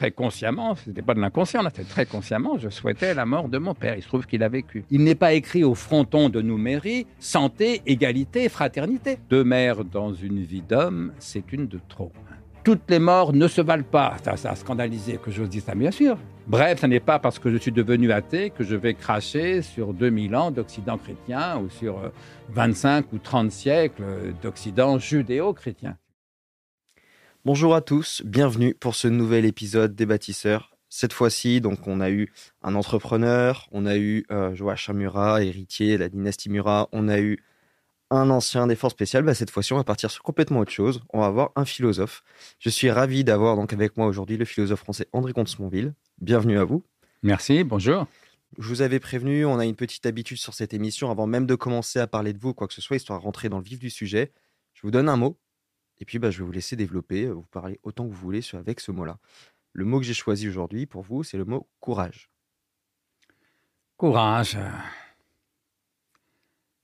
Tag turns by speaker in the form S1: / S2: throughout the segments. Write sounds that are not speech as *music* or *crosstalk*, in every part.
S1: très consciemment, ce n'était pas de l'inconscient, c'était très consciemment, je souhaitais la mort de mon père. Il se trouve qu'il a vécu. Il n'est pas écrit au fronton de nos mairies santé, égalité, fraternité. Deux mères dans une vie d'homme, c'est une de trop. Toutes les morts ne se valent pas. Ça, ça a scandalisé que j'ose dire ça, bien sûr. Bref, ce n'est pas parce que je suis devenu athée que je vais cracher sur 2000 ans d'Occident chrétien ou sur 25 euh, ou 30 siècles d'Occident judéo-chrétien.
S2: Bonjour à tous, bienvenue pour ce nouvel épisode des bâtisseurs. Cette fois-ci, donc, on a eu un entrepreneur, on a eu euh, Joachim Murat, héritier de la dynastie Murat, on a eu un ancien des forces spéciales. Bah, cette fois-ci, on va partir sur complètement autre chose. On va avoir un philosophe. Je suis ravi d'avoir donc avec moi aujourd'hui le philosophe français André Comte-Smonville. Bienvenue à vous.
S1: Merci, bonjour.
S2: Je vous avais prévenu, on a une petite habitude sur cette émission avant même de commencer à parler de vous, quoi que ce soit, histoire de rentrer dans le vif du sujet. Je vous donne un mot, et puis, bah, je vais vous laisser développer, vous parler autant que vous voulez avec ce mot-là. Le mot que j'ai choisi aujourd'hui pour vous, c'est le mot courage.
S1: Courage.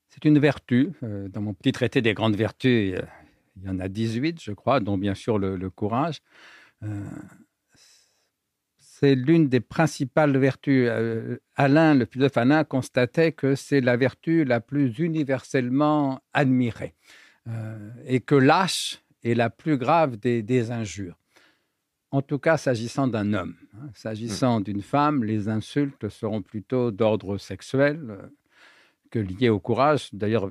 S1: C'est une vertu. Euh, dans mon petit traité des grandes vertus, il y en a 18, je crois, dont bien sûr le, courage. Euh, c'est l'une des principales vertus. Euh, Alain, le philosophe Alain, constatait que c'est la vertu la plus universellement admirée. et que lâche est la plus grave des, injures. En tout cas, s'agissant d'un homme. Hein. S'agissant d'une femme, les insultes seront plutôt d'ordre sexuel euh, que liés au courage. D'ailleurs,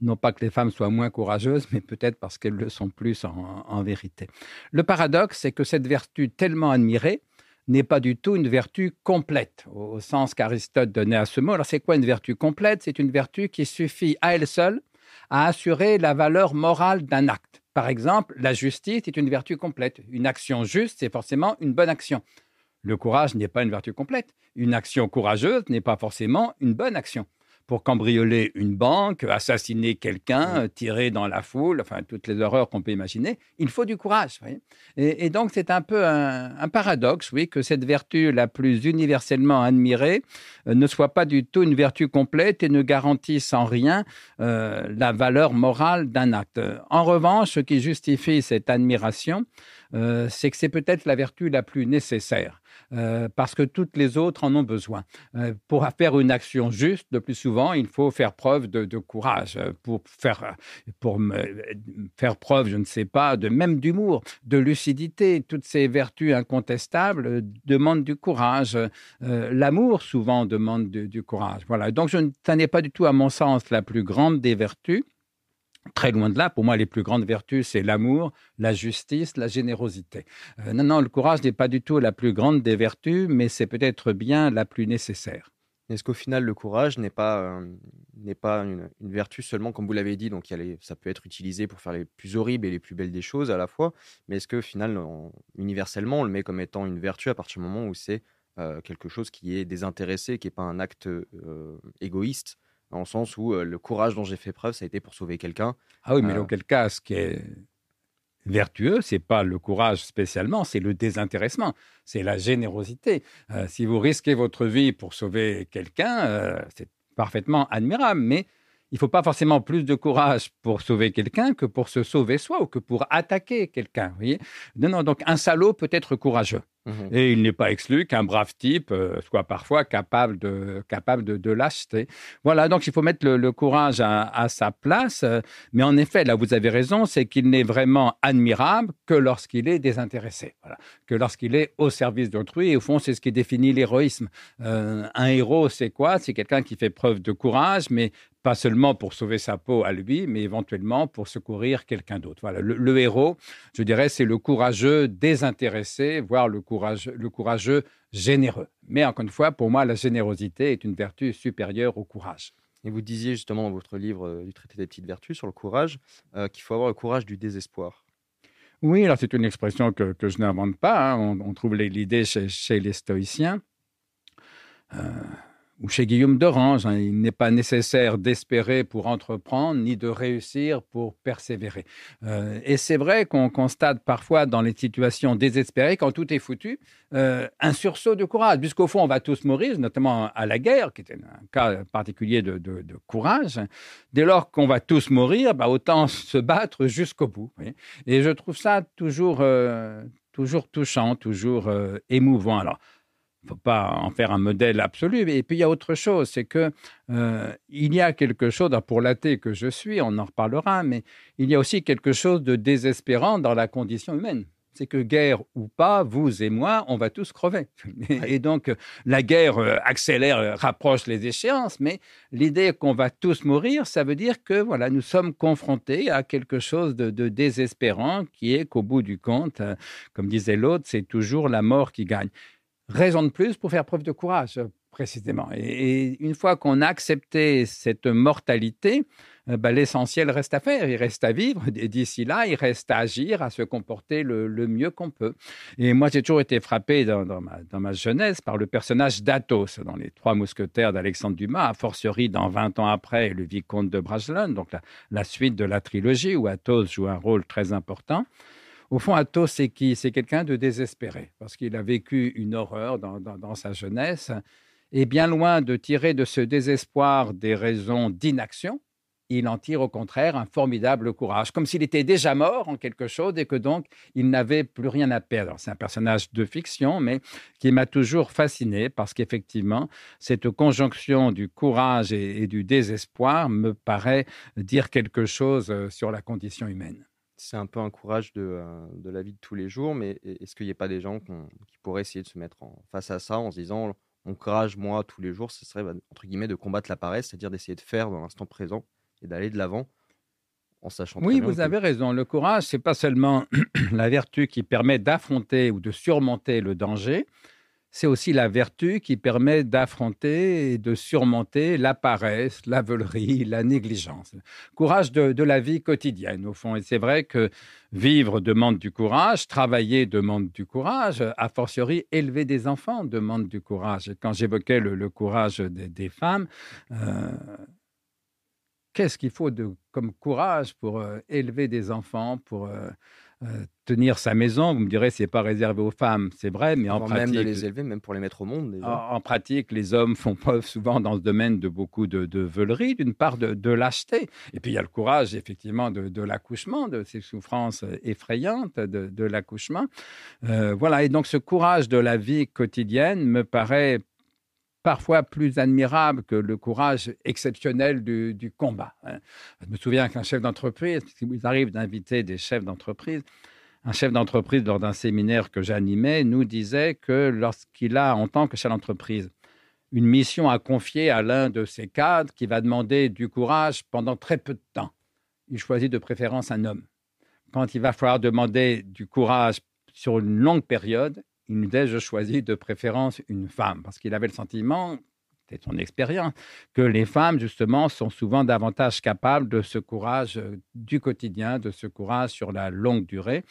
S1: non pas que les femmes soient moins courageuses, mais peut-être parce qu'elles le sont plus en, vérité. Le paradoxe, c'est que cette vertu tellement admirée n'est pas du tout une vertu complète, au sens qu'Aristote donnait à ce mot. Alors c'est quoi une vertu complète? C'est une vertu qui suffit à elle seule à assurer la valeur morale d'un acte. Par exemple, la justice est une vertu complète. Une action juste, c'est forcément une bonne action. Le courage n'est pas une vertu complète. Une action courageuse n'est pas forcément une bonne action pour cambrioler une banque, assassiner quelqu'un, mmh. tirer dans la foule, enfin toutes les horreurs qu'on peut imaginer, il faut du courage. Et, donc c'est un peu un, paradoxe, oui, que cette vertu la plus universellement admirée euh, ne soit pas du tout une vertu complète et ne garantisse en rien euh, la valeur morale d'un acte. En revanche, ce qui justifie cette admiration, euh, c'est que c'est peut-être la vertu la plus nécessaire. Euh, parce que toutes les autres en ont besoin. Euh, pour faire une action juste, le plus souvent, il faut faire preuve de, courage. Pour faire, pour faire preuve, je ne sais pas, de même d'humour, de lucidité, toutes ces vertus incontestables demandent du courage. L'amour, souvent, demande du, courage. Voilà. Donc, je, ça n'est pas du tout, à mon sens, la plus grande des vertus. Très loin de là, pour moi, les plus grandes vertus, c'est l'amour, la justice, la générosité. Euh, non, non, le courage n'est pas du tout la plus grande des vertus, mais c'est peut-être bien la plus nécessaire.
S2: Est-ce qu'au final, le courage n'est pas, euh, pas une, vertu seulement, comme vous l'avez dit, donc ça peut être utilisé pour faire les plus horribles et les plus belles des choses à la fois, mais est-ce que, final, universellement, on le met comme étant une vertu à partir du moment où c'est euh, quelque chose qui est désintéressé, qui n'est pas un acte égoïste? Dans le sens où euh, le courage dont j'ai fait preuve, ça a été pour sauver quelqu'un.
S1: Ah oui, mais dans euh, quel cas, ce qui est vertueux, c'est pas le courage spécialement, c'est le désintéressement, c'est la générosité. Euh, si vous risquez votre vie pour sauver quelqu'un, c'est parfaitement admirable, mais il ne faut pas forcément plus de courage pour sauver quelqu'un que pour se sauver soi ou que pour attaquer quelqu'un. Non, non, donc un salaud peut être courageux. Mhm. Et il n'est pas exclu qu'un brave type euh, soit parfois capable de, capable de, lâcheté. Voilà, donc il faut mettre le, courage à, sa place. mais en effet, là, vous avez raison, c'est qu'il n'est vraiment admirable que lorsqu'il est désintéressé, voilà. que lorsqu'il est au service d'autrui. Et au fond, c'est ce qui définit l'héroïsme. Euh, un héros, c'est quoi? C'est quelqu'un qui fait preuve de courage, mais pas seulement pour sauver sa peau à lui, mais éventuellement pour secourir quelqu'un d'autre. Voilà, le, héros, je dirais, c'est le courageux désintéressé, voire le, courage, le courageux généreux. Mais encore une fois, pour moi, la générosité est une vertu supérieure au courage.
S2: Et vous disiez justement dans votre livre euh, du traité des petites vertus sur le courage euh, qu'il faut avoir le courage du désespoir.
S1: Oui, alors c'est une expression que, que je n'invente pas. Hein. On, trouve l'idée chez, chez, les stoïciens. Euh, ou chez Guillaume d'Orange, hein, il n'est pas nécessaire d'espérer pour entreprendre, ni de réussir pour persévérer. Euh, et c'est vrai qu'on constate parfois dans les situations désespérées, quand tout est foutu, euh, un sursaut de courage, puisqu'au fond, on va tous mourir, notamment à la guerre, qui était un cas particulier de, courage. Dès lors qu'on va tous mourir, bah, autant se battre jusqu'au bout. Et je trouve ça toujours, euh, toujours touchant, toujours émouvant. Alors, faut pas en faire un modèle absolu. Et puis il y a autre chose, c'est que il y a quelque chose, pour l'athée que je suis, on en reparlera, mais il y a aussi quelque chose de désespérant dans la condition humaine c'est que guerre ou pas, vous et moi, on va tous crever. *laughs* Et donc, la guerre euh, accélère, euh, rapproche les échéances, mais l'idée qu'on va tous mourir, ça veut dire que voilà, nous sommes confrontés à quelque chose de, désespérant qui est qu'au bout du compte, euh, comme disait l'autre, c'est toujours la mort qui gagne. Raison de plus pour faire preuve de courage, précisément. et une fois qu'on a accepté cette mortalité, euh, bah, l'essentiel reste à faire, il reste à vivre. Et d'ici là, il reste à agir, à se comporter le, mieux qu'on peut. Et moi, j'ai toujours été frappé dans, ma, jeunesse par le personnage d'Athos dans Les Trois Mousquetaires d'Alexandre Dumas, a fortiori dans 20 ans après Le Vicomte de Bragelonne, donc la, suite de la trilogie où Athos joue un rôle très important. Au fond, Athos, c'est qui C'est quelqu'un de désespéré, parce qu'il a vécu une horreur dans, sa jeunesse. Et bien loin de tirer de ce désespoir des raisons d'inaction, il en tire au contraire un formidable courage, comme s'il était déjà mort en quelque chose et que donc il n'avait plus rien à perdre. C'est un personnage de fiction, mais qui m'a toujours fasciné parce qu'effectivement, cette conjonction du courage et, du désespoir me paraît dire quelque chose euh, sur la condition humaine.
S2: C'est un peu un courage de, euh, de, la vie de tous les jours, mais est-ce qu'il n'y a pas des gens qui pourraient essayer de se mettre en, face à ça en se disant mon courage, moi, tous les jours, ce serait, bah, entre guillemets, de combattre la paresse, c'est-à-dire d'essayer de faire dans l'instant présent et d'aller de l'avant en sachant.
S1: Oui, vous avez raison. Le courage, c'est pas seulement *clears throat* la vertu qui permet d'affronter ou de surmonter le danger. C'est aussi la vertu qui permet d'affronter et de surmonter la paresse, la veulerie, la négligence. Courage de, la vie quotidienne, au fond. Et c'est vrai que vivre demande du courage, travailler demande du courage, a fortiori élever des enfants demande du courage. Et quand j'évoquais le, courage des, femmes, euh, qu'est-ce qu'il faut comme courage pour euh, élever des enfants, pour euh, euh, tenir sa maison. Vous me direz, c'est pas réservé aux femmes, c'est vrai, mais en pratique,
S2: même de les élever, même pour les mettre au monde.
S1: En, pratique, les hommes font preuve *laughs* souvent dans ce domaine de beaucoup de, de veulerie, d'une part de, lâcheté, et puis il y a le courage effectivement de, l'accouchement, de ces souffrances effrayantes de, l'accouchement. voilà, et donc ce courage de la vie quotidienne me paraît parfois plus admirable que le courage exceptionnel du, combat. Hein. Je me souviens qu'un chef d'entreprise, il arrive d'inviter des chefs d'entreprise, un chef d'entreprise lors d'un séminaire que j'animais nous disait que lorsqu'il a, en tant que chef d'entreprise, une mission à confier à l'un de ses cadres qui va demander du courage pendant très peu de temps, il choisit de préférence un homme. Quand il va falloir demander du courage sur une longue période, il nous disait, je choisis de préférence une femme, parce qu'il avait le sentiment, c'est son expérience, que les femmes, justement, sont souvent davantage capables de ce courage euh, du quotidien, de ce courage sur la longue durée,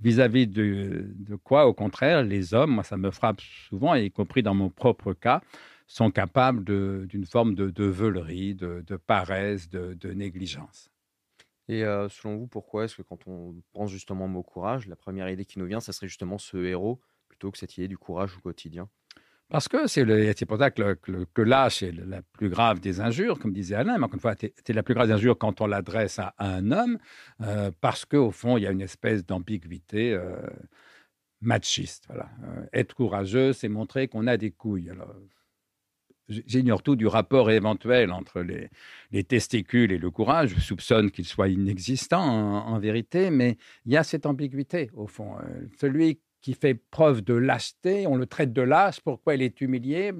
S1: vis-à-vis de, quoi, au contraire, les hommes, moi ça me frappe souvent, y compris dans mon propre cas, sont capables d'une forme de, veulerie, de, paresse, de, négligence.
S2: Et euh, selon vous, pourquoi est-ce que quand on pense justement au mot courage, la première idée qui nous vient, ça serait justement ce héros que cette idée du courage au quotidien?
S1: Parce que c'est pour ça que, que, lâche est la plus grave des injures, comme disait Alain, mais encore une fois, c'est la plus grave des injures quand on l'adresse à, un homme, euh, parce qu'au fond, il y a une espèce d'ambiguïté euh, machiste. Voilà. Euh, être courageux, c'est montrer qu'on a des couilles. J'ignore tout du rapport éventuel entre les, les, testicules et le courage. Je soupçonne qu'il soit inexistant en, vérité, mais il y a cette ambiguïté au fond. celui qui fait preuve de lâcheté, on le traite de lâche, pourquoi il est humilié?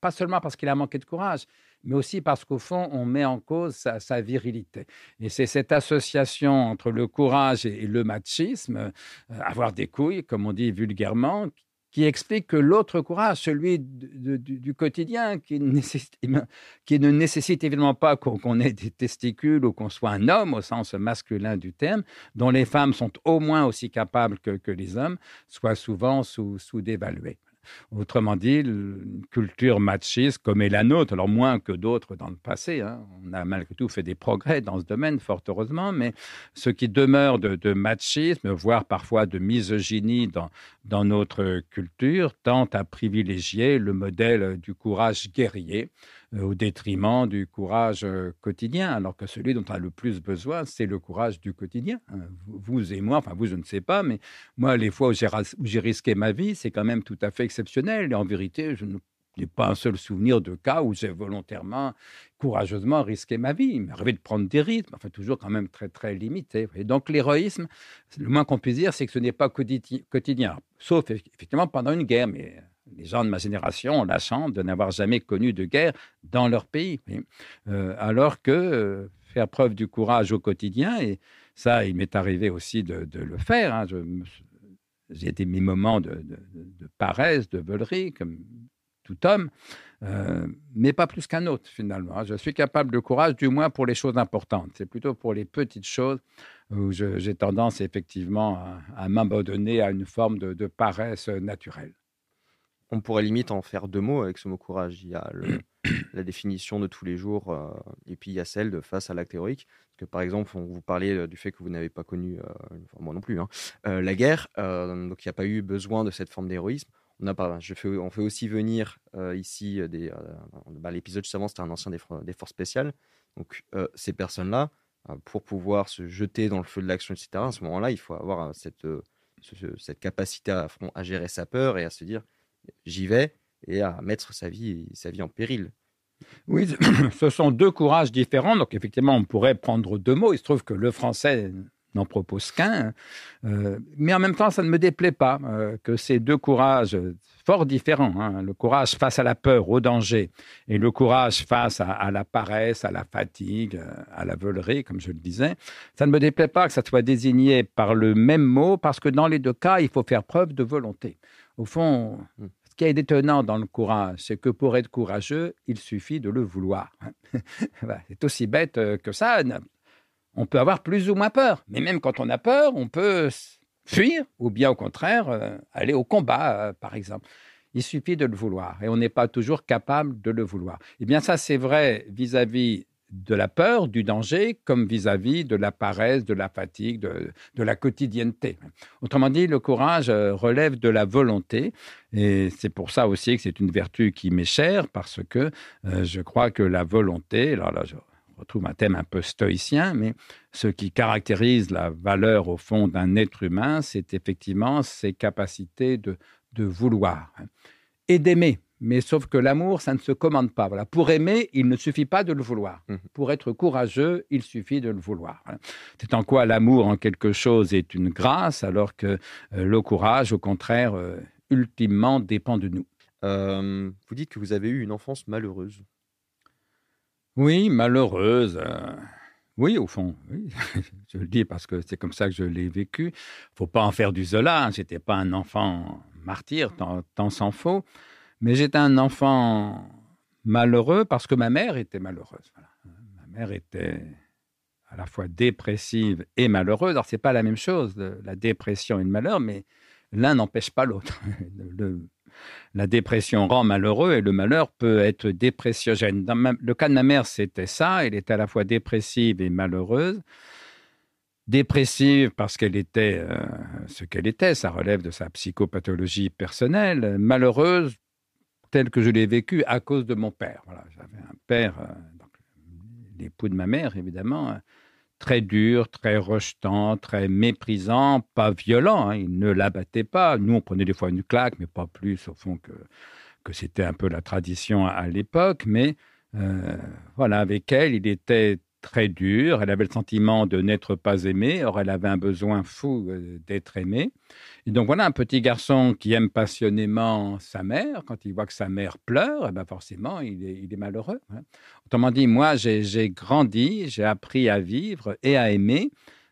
S1: Pas seulement parce qu'il a manqué de courage, mais aussi parce qu'au fond, on met en cause sa, virilité. Et c'est cette association entre le courage et, le machisme, euh, avoir des couilles, comme on dit vulgairement, qui explique que l'autre courage, celui du, quotidien, qui, ne nécessite évidemment pas qu'on ait des testicules ou qu'on soit un homme au sens masculin du terme, dont les femmes sont au moins aussi capables que, les hommes, soit souvent sous-dévalué. Autrement dit, une culture machiste comme est la nôtre, alors moins que d'autres dans le passé, hein. on a malgré tout fait des progrès dans ce domaine, fort heureusement, mais ce qui demeure de, machisme, voire parfois de misogynie dans, dans notre culture, tend à privilégier le modèle du courage guerrier, au détriment du courage quotidien, alors que celui dont on a le plus besoin, c'est le courage du quotidien. Hein. Vous et moi, enfin vous, je ne sais pas, mais moi, les fois où j'ai risqué ma vie, c'est quand même tout à fait exceptionnel. Et en vérité, je n'ai pas un seul souvenir de cas où j'ai volontairement, courageusement risqué ma vie. Il m'est arrivé de prendre des rythmes, enfin toujours quand même très très limité. Et donc l'héroïsme, le moins qu'on puisse dire, c'est que ce n'est pas quotidien, sauf effectivement pendant une guerre. Mais les gens de ma génération ont la chance de n'avoir jamais connu de guerre dans leur pays. Euh, alors que euh, faire preuve du courage au quotidien, et ça, il m'est arrivé aussi de, le faire. Hein, j'ai des mes moments de, paresse, de veulerie, comme tout homme, euh, mais pas plus qu'un autre finalement. Je suis capable de courage, du moins pour les choses importantes. C'est plutôt pour les petites choses où j'ai tendance effectivement à, m'abandonner à une forme de, paresse naturelle.
S2: On pourrait limite en faire deux mots avec ce mot courage. Il y a *clears throat* la définition de tous les jours euh, et puis il y a celle de face à l'acte héroïque. Parce que par exemple, on vous parlait euh, du fait que vous n'avez pas connu, moi non plus, hein, la guerre, donc il n'y a pas eu besoin de cette forme d'héroïsme on a pas, je fais, on fait aussi venir euh, ici euh, des. Euh, bah, l'épisode juste avant, c'était un ancien des, des forces spéciales. Donc ces personnes-là, pour pouvoir se jeter dans le feu de l'action, etc. À ce moment-là, il faut avoir cette, cette capacité à, à, gérer sa peur et à se dire j'y vais et à mettre sa vie, sa vie en péril.
S1: Oui, *clears throat* ce sont deux courages différents. Donc effectivement, on pourrait prendre deux mots. Il se trouve que le français n'en propose qu'un. Euh, mais en même temps, ça ne me déplaît pas euh, que ces deux courages fort différents, hein, le courage face à la peur, au danger, et le courage face à, la paresse, à la fatigue, à la veulerie, comme je le disais, ça ne me déplaît pas que ça soit désigné par le même mot, parce que dans les deux cas, il faut faire preuve de volonté. Au fond, hmm. ce qui est étonnant dans le courage, c'est que pour être courageux, il suffit de le vouloir. *laughs* c'est aussi bête que ça on peut avoir plus ou moins peur. Mais même quand on a peur, on peut fuir ou bien au contraire euh, aller au combat, euh, par exemple. Il suffit de le vouloir et on n'est pas toujours capable de le vouloir. Eh bien ça, c'est vrai vis-à-vis de la peur, du danger, comme vis-à-vis de la paresse, de la fatigue, de, la quotidienneté. Autrement dit, le courage euh, relève de la volonté et c'est pour ça aussi que c'est une vertu qui m'est chère parce que je crois que la volonté, alors là, je retrouve un thème un peu stoïcien, mais ce qui caractérise la valeur au fond d'un être humain, c'est effectivement ses capacités de, de vouloir et d'aimer. Mais sauf que l'amour, ça ne se commande pas. Voilà. Pour aimer, il ne suffit pas de le vouloir. Mmh. Pour être courageux, il suffit de le vouloir. C'est en quoi l'amour en quelque chose est une grâce, alors que euh, le courage, au contraire, euh, ultimement dépend de nous.
S2: Euh, vous dites que vous avez eu une enfance malheureuse.
S1: Oui, malheureuse. Oui, au fond, oui. *laughs* je le dis parce que c'est comme ça que je l'ai vécu. faut pas en faire du Zola. Hein. J'étais pas un enfant martyr, tant, s'en faut. Mais j'étais un enfant malheureux parce que ma mère était malheureuse. Ma mère était à la fois dépressive et malheureuse. Alors, c'est pas la même chose, la dépression et le malheur, mais l'un n'empêche pas l'autre. *laughs* La dépression rend malheureux et le malheur peut être dépressiogène. Dans le cas de ma mère, c'était ça. Elle était à la fois dépressive et malheureuse. Dépressive parce qu'elle était euh, ce qu'elle était, ça relève de sa psychopathologie personnelle. Malheureuse telle que je l'ai vécue à cause de mon père. Voilà, j'avais un père, euh, l'époux de ma mère évidemment, très dur, très rejetant, très méprisant, pas violent. Hein. Il ne l'abattait pas. Nous, on prenait des fois une claque, mais pas plus, au fond, que, que c'était un peu la tradition à, l'époque. Mais euh, voilà, avec elle, il était très dur. Elle avait le sentiment de n'être pas aimée. Or, elle avait un besoin fou euh, d'être aimée. Et donc, voilà un petit garçon qui aime passionnément sa mère. Quand il voit que sa mère pleure, eh ben forcément, il est, il est malheureux. Hein. Autrement dit, moi, j'ai grandi, j'ai appris à vivre et à aimer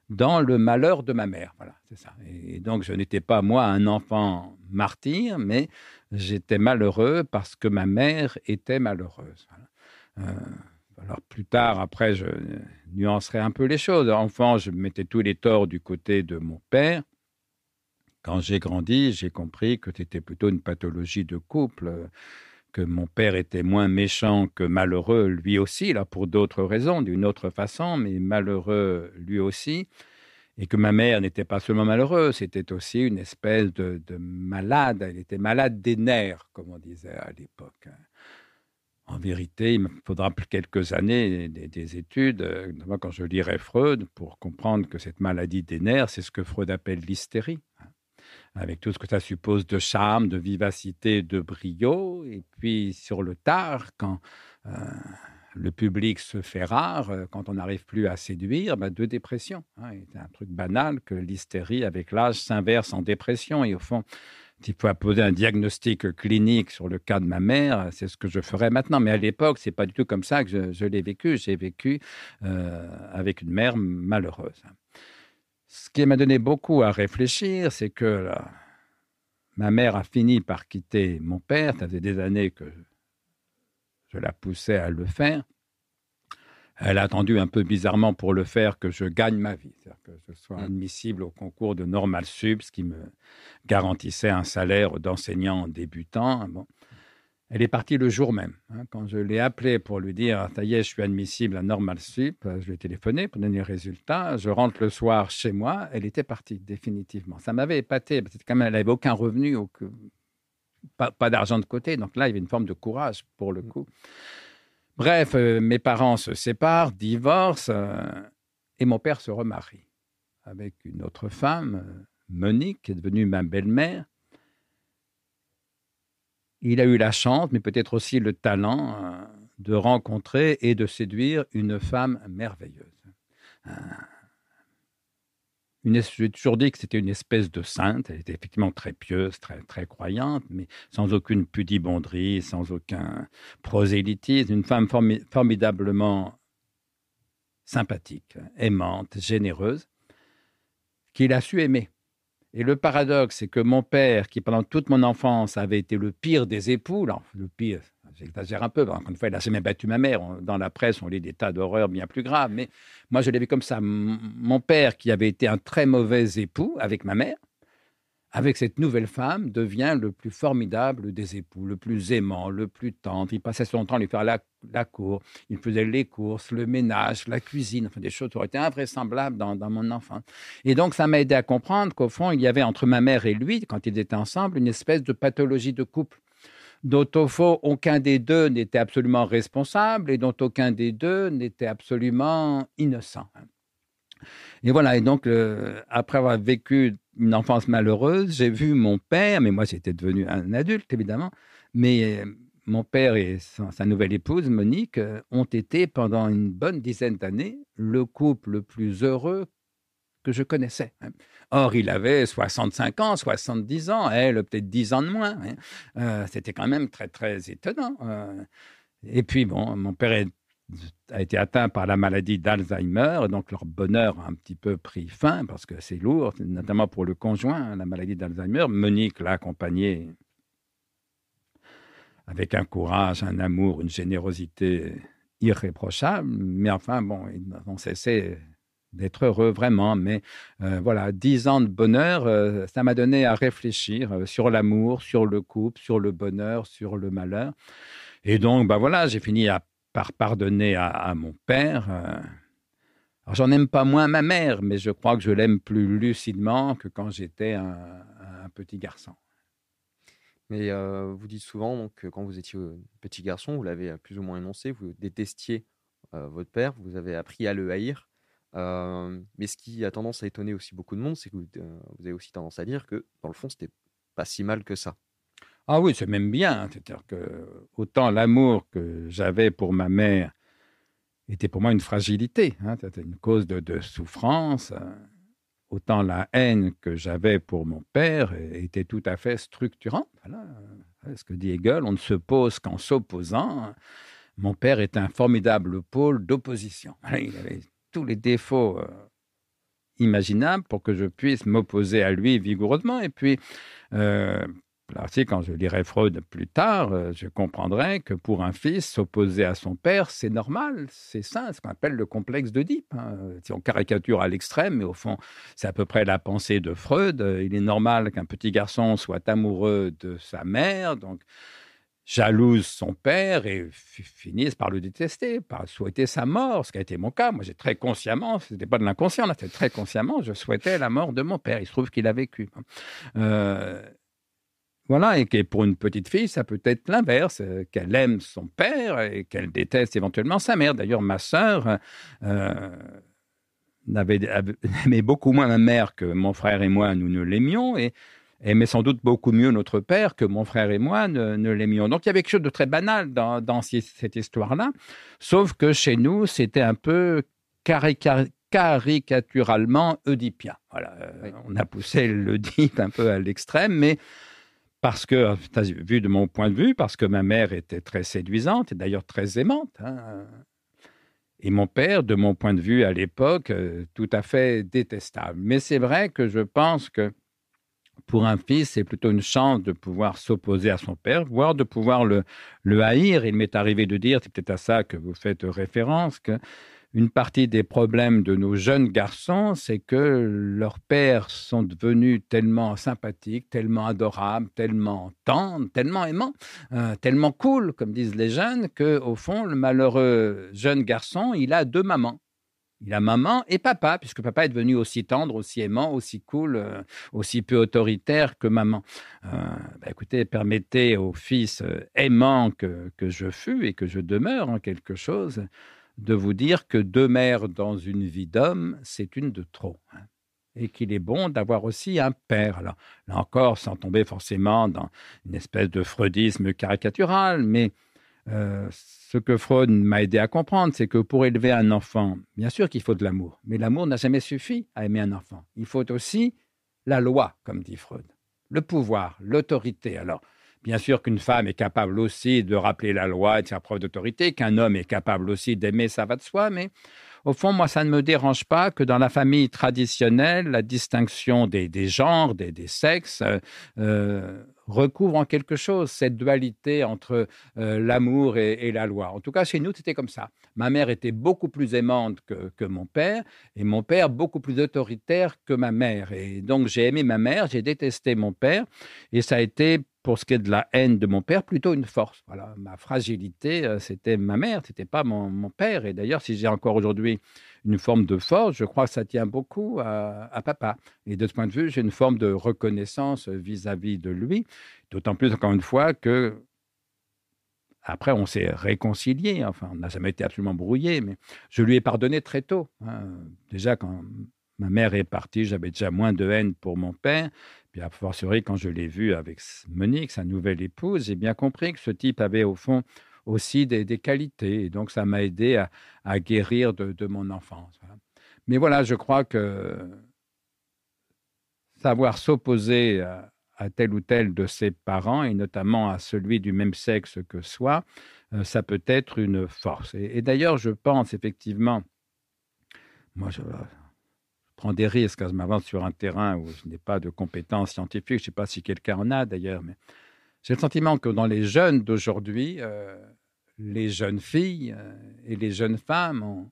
S1: dans le malheur de ma mère. Voilà, c'est ça. Et donc, je n'étais pas, moi, un enfant martyr, mais j'étais malheureux parce que ma mère était malheureuse. Voilà. Euh, alors plus tard, après, je nuancerai un peu les choses. Enfant, je mettais tous les torts du côté de mon père. Quand j'ai grandi, j'ai compris que c'était plutôt une pathologie de couple, que mon père était moins méchant que malheureux lui aussi, là pour d'autres raisons, d'une autre façon, mais malheureux lui aussi, et que ma mère n'était pas seulement malheureuse, c'était aussi une espèce de, de malade, elle était malade des nerfs, comme on disait à l'époque. En vérité, il me faudra quelques années des, études, notamment quand je lirai Freud, pour comprendre que cette maladie des nerfs, c'est ce que Freud appelle l'hystérie, hein, avec tout ce que ça suppose de charme, de vivacité, de brio. Et puis sur le tard, quand euh, le public se fait rare, euh, quand on n'arrive plus à séduire, bah, de dépression. Hein. c'est un truc banal que l'hystérie, avec l'âge, s'inverse en dépression. Et au fond, s'il faut poser un diagnostic clinique sur le cas de ma mère, c'est ce que je ferais maintenant. Mais à l'époque, c'est pas du tout comme ça que je, l'ai vécu. J'ai vécu euh, avec une mère malheureuse. Ce qui m'a donné beaucoup à réfléchir, c'est que ma mère a fini par quitter mon père. Ça faisait des années que je la poussais à le faire. Elle a attendu un peu bizarrement pour le faire que je gagne ma vie, c'est-à-dire que je sois mmh. admissible au concours de Normal Sub, ce qui me garantissait un salaire d'enseignant débutant. Bon. Elle est partie le jour même. Hein. quand je l'ai appelée pour lui dire Ça y est, je suis admissible à Normal Sup, je lui ai téléphoné pour donner les résultats. Je rentre le soir chez moi. Elle était partie, définitivement. Ça m'avait épaté. Parce quand même, elle n'avait aucun revenu, pas, pas d'argent de côté. Donc là, il y avait une forme de courage pour le mmh. Bref, euh, mes parents se séparent, divorcent, euh, et mon père se remarie avec une autre femme, euh, Monique, qui est devenue ma belle-mère. Il a eu la chance, mais peut-être aussi le talent, de rencontrer et de séduire une femme merveilleuse. J'ai toujours dit que c'était une espèce de sainte. Elle était effectivement très pieuse, très, très croyante, mais sans aucune pudibonderie, sans aucun prosélytisme. Une femme formidablement sympathique, aimante, généreuse, qu'il a su aimer. Et le paradoxe, c'est que mon père, qui pendant toute mon enfance avait été le pire des époux, le pire, j'exagère un peu, encore une fois, il a jamais battu ma mère. Dans la presse, on lit des tas d'horreurs bien plus graves, mais moi, je l'ai vu comme ça. Mon père, qui avait été un très mauvais époux avec ma mère, avec cette nouvelle femme, devient le plus formidable des époux, le plus aimant, le plus tendre. Il passait son temps à lui faire la, cour, il faisait les courses, le ménage, la cuisine, enfin des choses qui auraient été invraisemblables dans, dans mon enfant. Et donc, ça m'a aidé à comprendre qu'au fond, il y avait entre ma mère et lui, quand ils étaient ensemble, une espèce de pathologie de couple dont aucun des deux n'était absolument responsable et dont aucun des deux n'était absolument innocent. Et voilà, et donc euh, après avoir vécu une enfance malheureuse, j'ai vu mon père, mais moi j'étais devenu un adulte évidemment, mais euh, mon père et sa, nouvelle épouse, Monique, euh, ont été pendant une bonne dizaine d'années le couple le plus heureux que je connaissais. Hein. Or, il avait 65 ans, 70 ans, elle peut-être 10 ans de moins. Hein. Euh, c'était quand même très, très étonnant. Euh. et puis, bon, mon père a été atteint par la maladie d'Alzheimer, donc leur bonheur a un petit peu pris fin parce que c'est lourd, notamment pour le conjoint, la maladie d'Alzheimer. Monique l'a accompagné avec un courage, un amour, une générosité irréprochable, mais enfin, bon, ils n'ont cessé d'être heureux vraiment. Mais euh, voilà, dix ans de bonheur, euh, ça m'a donné à réfléchir euh, sur l'amour, sur le couple, sur le bonheur, sur le malheur. Et donc, bah voilà, j'ai fini par pardonner à, mon père. alors, j'en aime pas moins ma mère, mais je crois que je l'aime plus lucidement que quand j'étais un, petit garçon.
S2: Mais vous dites souvent que quand vous étiez petit garçon, vous l'avez plus ou moins énoncé, vous détestiez votre père, vous avez appris à le haïr mais ce qui a tendance à étonner aussi beaucoup de monde, c'est que vous, avez aussi tendance à dire que, dans le fond, c'était pas si mal que ça.
S1: Ah oui, c'est même bien. C'est-à-dire que autant l'amour que j'avais pour ma mère était pour moi une fragilité, hein, c'était une cause de, souffrance, autant la haine que j'avais pour mon père était tout à fait structurante. Ce que dit Hegel, on ne se pose qu'en s'opposant. Mon père est un formidable pôle d'opposition. *laughs* Il avait tous les défauts euh, imaginables pour que je puisse m'opposer à lui vigoureusement. Et puis, euh, là aussi, quand je lirai Freud plus tard, euh, je comprendrai que pour un fils, s'opposer à son père, c'est normal, c'est ça, ce qu'on appelle le complexe d'Oedipe. Hein. Si on caricature à l'extrême, mais au fond, c'est à peu près la pensée de Freud. Il est normal qu'un petit garçon soit amoureux de sa mère, donc jalouse son père et finissent par le détester, par souhaiter sa mort, ce qui a été mon cas. Moi, j'ai très consciemment, ce n'était pas de l'inconscient, c'était très consciemment, je souhaitais la mort de mon père. Il se trouve qu'il a vécu. Euh, voilà, et que pour une petite fille, ça peut être l'inverse, euh, qu'elle aime son père et qu'elle déteste éventuellement sa mère. D'ailleurs, ma sœur euh, *laughs* aimait beaucoup moins ma mère que mon frère et moi, nous ne l'aimions, et aimait sans doute beaucoup mieux notre père que mon frère et moi ne, l'aimions. Donc il y avait quelque chose de très banal dans, dans cette histoire-là, sauf que chez nous, c'était un peu caricaturalement oedipien. Voilà, euh, on a poussé l'Oedipe un peu à l'extrême, mais parce que, vu de mon point de vue, parce que ma mère était très séduisante et d'ailleurs très aimante. Hein, et mon père, de mon point de vue à l'époque, euh, tout à fait détestable. Mais c'est vrai que je pense que pour un fils, c'est plutôt une chance de pouvoir s'opposer à son père, voire de pouvoir le, haïr. Il m'est arrivé de dire, c'est peut-être à ça que vous faites référence, que une partie des problèmes de nos jeunes garçons, c'est que leurs pères sont devenus tellement sympathiques, tellement adorables, tellement tendres, tellement aimants, euh, tellement cool, comme disent les jeunes, que au fond, le malheureux jeune garçon, il a deux mamans. Il a maman et papa, puisque papa est devenu aussi tendre, aussi aimant, aussi cool, euh, aussi peu autoritaire que maman. Euh, bah, écoutez, permettez au fils aimant que, que je fus et que je demeure en quelque chose, de vous dire que deux mères dans une vie d'homme, c'est une de trop. Hein, et qu'il est bon d'avoir aussi un père. Alors, là encore, sans tomber forcément dans une espèce de freudisme caricatural, mais euh, ce que Freud m'a aidé à comprendre, c'est que pour élever un enfant, bien sûr qu'il faut de l'amour, mais l'amour n'a jamais suffi à aimer un enfant. Il faut aussi la loi, comme dit Freud, le pouvoir, l'autorité. Alors, Bien sûr qu'une femme est capable aussi de rappeler la loi et de faire preuve d'autorité, qu'un homme est capable aussi d'aimer, ça va de soi, mais au fond, moi, ça ne me dérange pas que dans la famille traditionnelle, la distinction des, genres, des, sexes, euh, recouvre en quelque chose cette dualité entre euh, l'amour et, la loi. En tout cas, chez nous, c'était comme ça. Ma mère était beaucoup plus aimante que, que, mon père, et mon père beaucoup plus autoritaire que ma mère. Et donc, j'ai aimé ma mère, j'ai détesté mon père, et ça a été pour ce qui est de la haine de mon père, plutôt une force. Voilà, ma fragilité, euh, c'était ma mère, c'était pas mon, père. Et d'ailleurs, si j'ai encore aujourd'hui une forme de force, je crois que ça tient beaucoup à, papa. Et de ce point de vue, j'ai une forme de reconnaissance vis-à-vis de lui. D'autant plus, encore une fois, que après, on s'est réconcilié. Enfin, on n'a jamais été absolument brouillé, mais je lui ai pardonné très tôt. Hein. Déjà, quand ma mère est partie, j'avais déjà moins de haine pour mon père. Puis à fortiori, quand je l'ai vu avec Monique, sa nouvelle épouse, j'ai bien compris que ce type avait au fond aussi des, qualités. Et donc, ça m'a aidé à, guérir de, mon enfance. Mais voilà, je crois que savoir s'opposer à, tel ou tel de ses parents, et notamment à celui du même sexe que soi, euh, ça peut être une force. Et, et d'ailleurs, je pense effectivement, moi, je, prends des risques quand je m'avance sur un terrain où je n'ai pas de compétences scientifiques. Je ne sais pas si quelqu'un en a d'ailleurs, mais j'ai le sentiment que dans les jeunes d'aujourd'hui, euh, les jeunes filles euh, et les jeunes femmes ont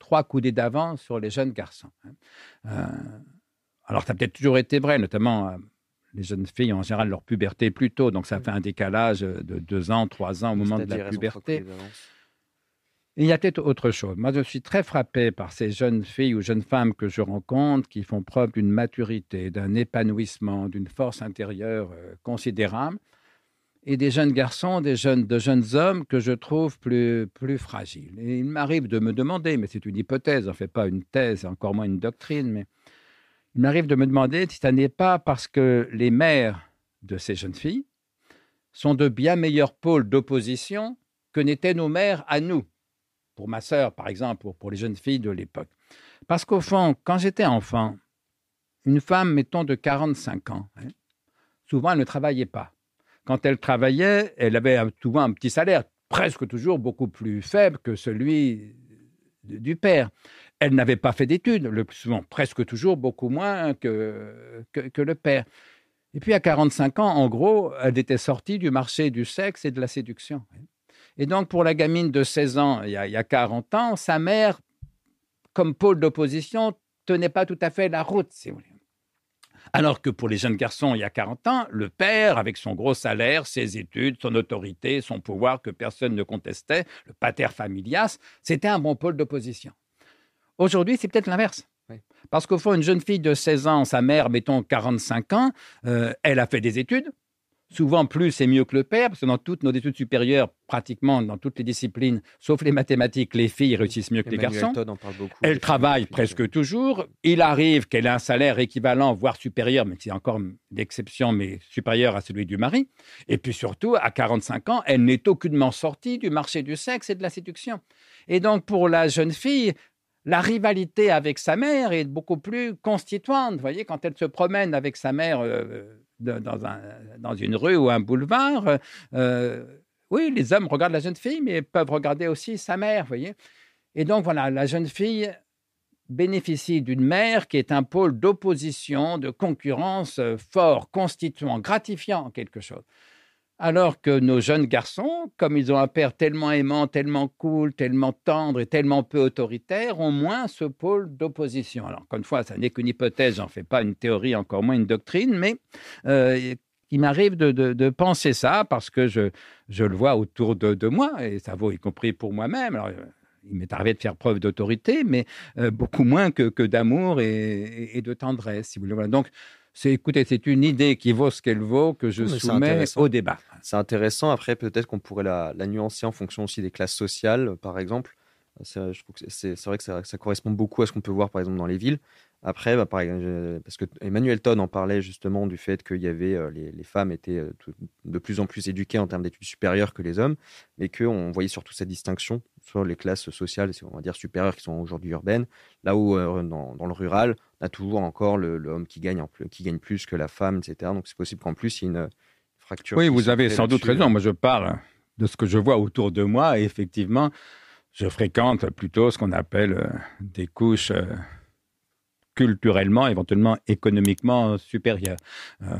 S1: trois coudées d'avance sur les jeunes garçons. Hein. Euh, alors, ça a peut-être toujours été vrai, notamment les jeunes filles en général leur puberté plus tôt, donc ça fait un décalage de deux ans, trois ans au moment de la puberté il y a peut-être autre chose. Moi, je suis très frappé par ces jeunes filles ou jeunes femmes que je rencontre qui font preuve d'une maturité, d'un épanouissement, d'une force intérieure euh, considérable, et des jeunes garçons, des jeunes, de jeunes hommes que je trouve plus, plus fragiles. Et il m'arrive de me demander, mais c'est une hypothèse, en fait pas une thèse, encore moins une doctrine, mais il m'arrive de me demander si ce n'est pas parce que les mères de ces jeunes filles sont de bien meilleurs pôles d'opposition que n'étaient nos mères à nous pour ma sœur, par exemple, pour, les jeunes filles de l'époque. Parce qu'au fond, quand j'étais enfant, une femme, mettons, de 45 ans, hein, souvent, elle ne travaillait pas. Quand elle travaillait, elle avait souvent un petit salaire, presque toujours beaucoup plus faible que celui du père. Elle n'avait pas fait d'études, le plus souvent, presque toujours beaucoup moins que, que, le père. Et puis à 45 ans, en gros, elle était sortie du marché du sexe et de la séduction. Et donc, pour la gamine de 16 ans, il y a, 40 ans, sa mère, comme pôle d'opposition, tenait pas tout à fait la route, si vous voulez. Alors que pour les jeunes garçons, il y a 40 ans, le père, avec son gros salaire, ses études, son autorité, son pouvoir que personne ne contestait, le pater familias, c'était un bon pôle d'opposition. Aujourd'hui, c'est peut-être l'inverse. Parce qu'au fond, une jeune fille de 16 ans, sa mère, mettons 45 ans, euh, elle a fait des études, Souvent, plus et mieux que le père, parce que dans toutes nos études supérieures, pratiquement dans toutes les disciplines, sauf les mathématiques, les filles réussissent mieux que les garçons. Elle travaille presque toujours. Il arrive qu'elle ait un salaire équivalent, voire supérieur, mais c'est encore l'exception, mais supérieur à celui du mari. Et puis surtout, à 45 ans, elle n'est aucunement sortie du marché du sexe et de la séduction. Et donc, pour la jeune fille, la rivalité avec sa mère est beaucoup plus constituante. Vous voyez, quand elle se promène avec sa mère euh, dans, un, dans, une rue ou un boulevard, euh, oui, les hommes regardent la jeune fille, mais peuvent regarder aussi sa mère, voyez. Et donc, voilà, la jeune fille bénéficie d'une mère qui est un pôle d'opposition, de concurrence euh, fort, constituant, gratifiant quelque chose. Alors que nos jeunes garçons, comme ils ont un père tellement aimant, tellement cool, tellement tendre et tellement peu autoritaire, ont moins ce pôle d'opposition. Alors, encore une fois, ça n'est qu'une hypothèse, j'en fais pas une théorie, encore moins une doctrine, mais euh, il m'arrive de, penser ça parce que je, le vois autour de, moi, et ça vaut y compris pour moi-même. Alors, euh, il m'est arrivé de faire preuve d'autorité, mais euh, beaucoup moins que, d'amour et, de tendresse, si vous voulez. Donc, c'est écoutez, c'est une idée qui vaut ce qu'elle vaut que je soumets au débat.
S2: C'est intéressant. Après, peut-être qu'on pourrait la, nuancer en fonction aussi des classes sociales, par exemple. C'est vrai que ça, ça, correspond beaucoup à ce qu'on peut voir, par exemple, dans les villes. Après, bah, parce que Emmanuel Todd en parlait justement du fait qu'il y avait euh, les, femmes étaient euh, de plus en plus éduquées en termes d'études supérieures que les hommes, mais qu'on voyait surtout cette distinction sur les classes sociales, on va dire supérieures, qui sont aujourd'hui urbaines, là où euh, dans, le rural, a toujours encore l'homme qui gagne qui gagne plus que la femme, etc. Donc c'est possible qu'en plus il y ait une fracture.
S1: Oui, vous avez sans doute raison. Moi, je parle de ce que je vois autour de moi, et effectivement, je fréquente plutôt ce qu'on appelle des couches culturellement, éventuellement économiquement supérieur. Euh,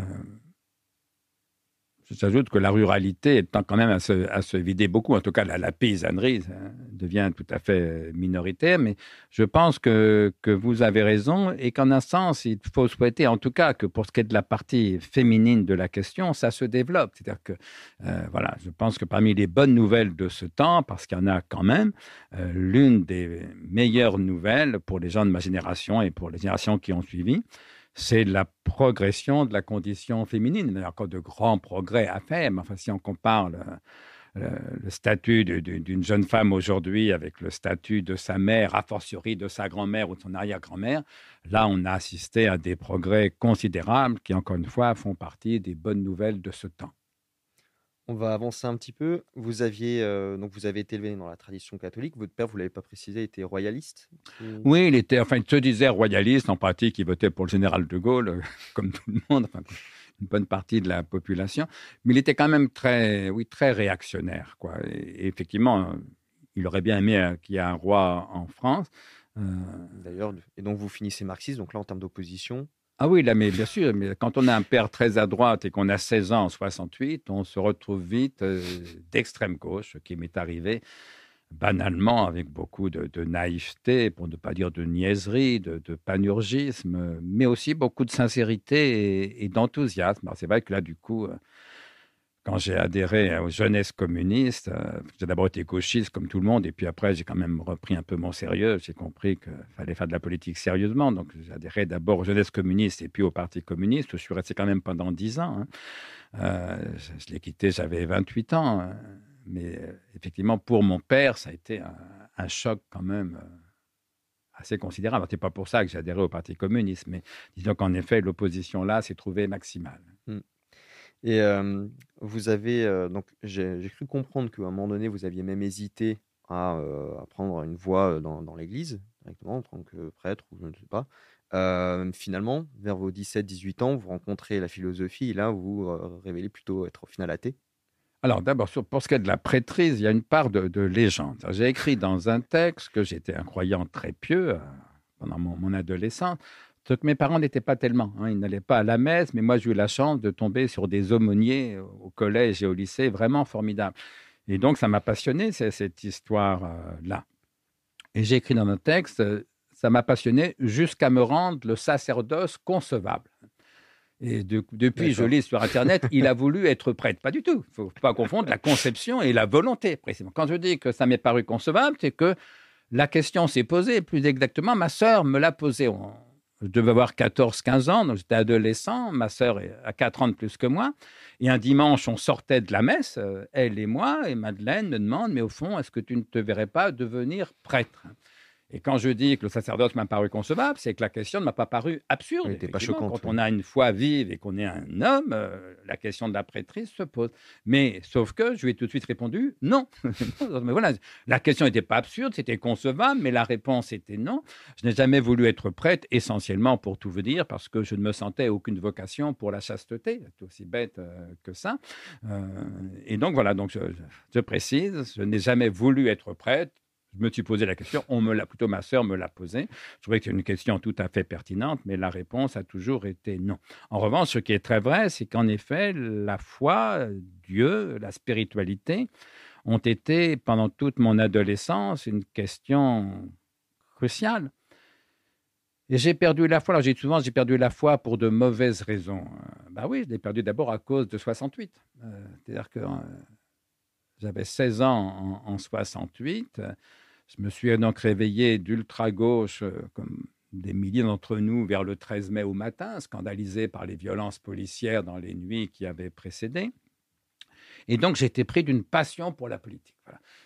S1: J'ajoute que la ruralité tend quand même à se, vider beaucoup. En tout cas, la, paysannerie devient tout à fait minoritaire. Mais je pense que, que vous avez raison et qu'en un sens, il faut souhaiter, en tout cas, que pour ce qui est de la partie féminine de la question, ça se développe. C'est-à-dire que, euh, voilà, je pense que parmi les bonnes nouvelles de ce temps, parce qu'il y en a quand même, euh, l'une des meilleures nouvelles pour les gens de ma génération et pour les générations qui ont suivi, c'est la progression de la condition féminine. Il y a encore de grands progrès à faire, mais enfin, si on compare le, statut d'une jeune femme aujourd'hui avec le statut de sa mère, a fortiori de sa grand-mère ou de son arrière-grand-mère, là, on a assisté à des progrès considérables qui, encore une fois, font partie des bonnes nouvelles de ce temps.
S2: On va avancer un petit peu. Vous aviez euh, donc vous avez été élevé dans la tradition catholique. Votre père, vous l'avez pas précisé, était royaliste.
S1: Oui, il était, enfin, il se disait royaliste. En pratique, il votait pour le général de Gaulle, euh, *laughs* comme tout le monde, enfin, une bonne partie de la population. Mais il était quand même très, oui, très réactionnaire, quoi. Et, effectivement, euh, il aurait bien aimé qu'il y ait un roi en France.
S2: D'ailleurs, et donc vous finissez marxiste. Donc là, en termes d'opposition,
S1: ah oui, là, mais bien sûr, mais quand on a un père très à droite et qu'on a 16 ans en 68, on se retrouve vite euh, d'extrême gauche, ce qui m'est arrivé banalement avec beaucoup de, naïveté, pour ne pas dire de niaiserie, de, panurgisme, mais aussi beaucoup de sincérité et, et d'enthousiasme. C'est vrai que là, du coup, euh, quand j'ai adhéré aux jeunesses communistes, euh, j'ai d'abord été gauchiste comme tout le monde, et puis après j'ai quand même repris un peu mon sérieux. J'ai compris qu'il fallait faire de la politique sérieusement. Donc j'ai adhéré d'abord aux jeunesses communistes et puis au Parti communiste. Je suis resté quand même pendant dix ans. Hein. Euh, je, l'ai quitté, j'avais 28 ans. Hein. Mais euh, effectivement, pour mon père, ça a été un, choc quand même assez considérable. Ce n'est pas pour ça que j'ai adhéré au Parti communiste, mais disons qu'en effet, l'opposition là s'est trouvée maximale.
S2: Et vous avez donc j'ai cru comprendre qu'à un moment donné, vous aviez même hésité à, prendre une voie dans, l'Église directement en tant que prêtre ou je ne sais pas. finalement, vers vos 17-18 ans, vous rencontrez la philosophie et là, vous révélez plutôt être au final athée.
S1: Alors d'abord, pour ce qui est de la prêtrise, il y a une part de, légende. J'ai écrit dans un texte que j'étais un croyant très pieux pendant mon, mon adolescence, que mes parents n'étaient pas tellement. Hein. ils n'allaient pas à la messe, mais moi, j'ai eu la chance de tomber sur des aumôniers au collège et au lycée vraiment formidables. Et donc, ça m'a passionné, cette histoire-là. Et j'ai écrit dans un texte, ça m'a passionné jusqu'à me rendre le sacerdoce concevable. Et depuis, je lis sur Internet, *laughs* il a voulu être prêtre. Pas du tout. Il ne faut pas confondre la conception et la volonté, précisément. Quand je dis que ça m'est paru concevable, c'est que la question s'est posée. Plus exactement, ma sœur me l'a posée je devais avoir 14-15 ans, donc j'étais adolescent, ma sœur a 4 ans de plus que moi. Et un dimanche, on sortait de la messe, euh, elle et moi, et Madeleine me demande, mais au fond, est-ce que tu ne te verrais pas devenir prêtre? Et quand je dis que le sacerdoce m'a paru concevable, c'est que la question ne m'a pas paru absurde.
S2: pas choquante,
S1: quand on a une foi vive et qu'on est un homme, euh, la question de la prêtrise se pose. Mais sauf que je lui ai tout de suite répondu non. *laughs* mais voilà, la question n'était pas absurde, c'était concevable, mais la réponse était non. Je n'ai jamais voulu être prêtre, essentiellement pour tout vous dire, parce que je ne me sentais aucune vocation pour la chasteté. C'est aussi bête euh, que ça. Euh, et donc voilà, donc je précise, je n'ai jamais voulu être prêtre je me suis posé la question, on me l'a plutôt ma sœur me l'a posée. Je trouvais que c'est une question tout à fait pertinente, mais la réponse a toujours été non. En revanche, ce qui est très vrai, c'est qu'en effet, la foi, Dieu, la spiritualité ont été pendant toute mon adolescence une question cruciale. Et j'ai perdu la foi. Alors, j'ai souvent, j'ai perdu la foi pour de mauvaises raisons. Ben oui, je l'ai perdu d'abord à cause de 68. Euh, c'est-à-dire que euh, j'avais 16 ans en, en 68. Je me suis donc réveillé d'ultra-gauche, euh, comme des milliers d'entre nous, vers le 13 mai au matin, scandalisé par les violences policières dans les nuits qui avaient précédé. Et donc, j'étais pris d'une passion pour la politique.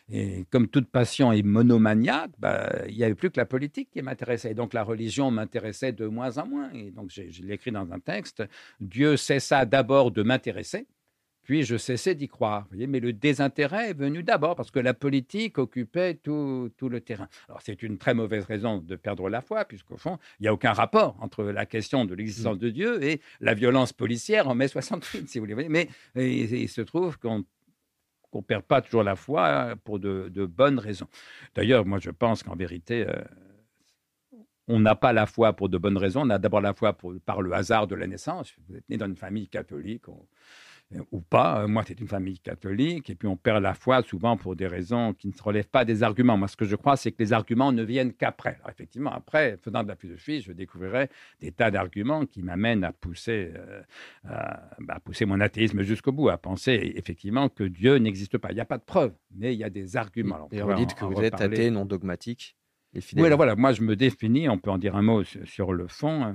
S1: Et comme toute passion est monomaniaque, bah, il n'y avait plus que la politique qui m'intéressait. Et donc, la religion m'intéressait de moins en moins. Et donc, je l'ai écrit dans un texte. Dieu cessa d'abord de m'intéresser puis je cessais d'y croire. Voyez Mais le désintérêt est venu d'abord parce que la politique occupait tout, tout le terrain. Alors c'est une très mauvaise raison de perdre la foi, puisqu'au fond, il n'y a aucun rapport entre la question de l'existence mm. de Dieu et la violence policière en mai 68, si vous voulez. Mais il se trouve qu'on qu'on ne perd pas toujours la foi pour de, de bonnes raisons. D'ailleurs, moi, je pense qu'en vérité, euh, on n'a pas la foi pour de bonnes raisons. On a d'abord la foi pour, par le hasard de la naissance. Vous êtes né dans une famille catholique. On, ou pas. Euh, moi, c'est une famille catholique, et puis on perd la foi souvent pour des raisons qui ne se relèvent pas des arguments. Moi, ce que je crois, c'est que les arguments ne viennent qu'après. Alors, effectivement, après, faisant de la philosophie, je découvrirai des tas d'arguments qui m'amènent à pousser, euh, bah, à, pousser mon athéisme jusqu'au bout, à penser effectivement que Dieu n'existe pas. Il n'y a pas de preuve, mais il y a des arguments.
S2: et vous dites que vous êtes athée, non dogmatique
S1: et fidèle. Oui, voilà, moi, je me définis, on peut en dire un mot sur, le fond,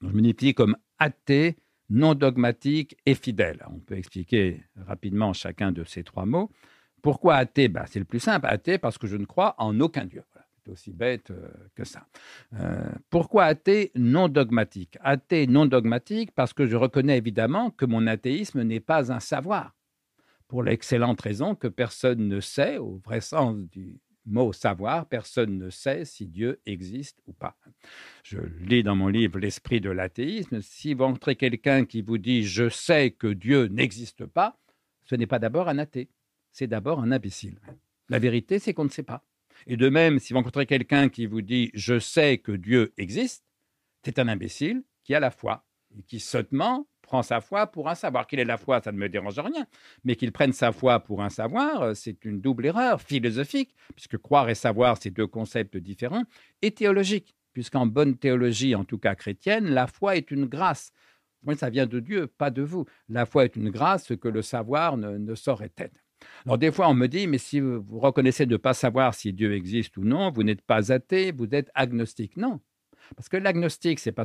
S1: je me définis comme athée non dogmatique et fidèle. On peut expliquer rapidement chacun de ces trois mots. Pourquoi athée? Ben, C'est le plus simple. Athée parce que je ne crois en aucun Dieu. c'est aussi bête euh, que ça. Euh, pourquoi athée non dogmatique? Athée non dogmatique parce que je reconnais évidemment que mon athéisme n'est pas un savoir. Pour l'excellente raison que personne ne sait, au vrai sens du, mot savoir, personne ne sait si Dieu existe ou pas. Je lis dans mon livre L'esprit de l'athéisme. Si vous rencontrez quelqu'un qui vous dit je sais que Dieu n'existe pas, ce n'est pas d'abord un athée, c'est d'abord un imbécile. La vérité, c'est qu'on ne sait pas. Et de même, si vous rencontrez quelqu'un qui vous dit je sais que Dieu existe, c'est un imbécile qui a la foi et qui sottement sa foi pour un savoir. Qu'il ait la foi, ça ne me dérange rien. Mais qu'il prenne sa foi pour un savoir, euh, c'est une double erreur philosophique, puisque croire et savoir, c'est deux concepts différents, et théologique, puisqu'en bonne théologie, en tout cas chrétienne, la foi est une grâce. ça vient de Dieu, pas de vous. La foi est une grâce que le savoir ne, ne saurait être. Alors des fois, on me dit, mais si vous reconnaissez de ne pas savoir si Dieu existe ou non, vous n'êtes pas athée, vous êtes agnostique. Non, parce que l'agnostique, ce n'est pas,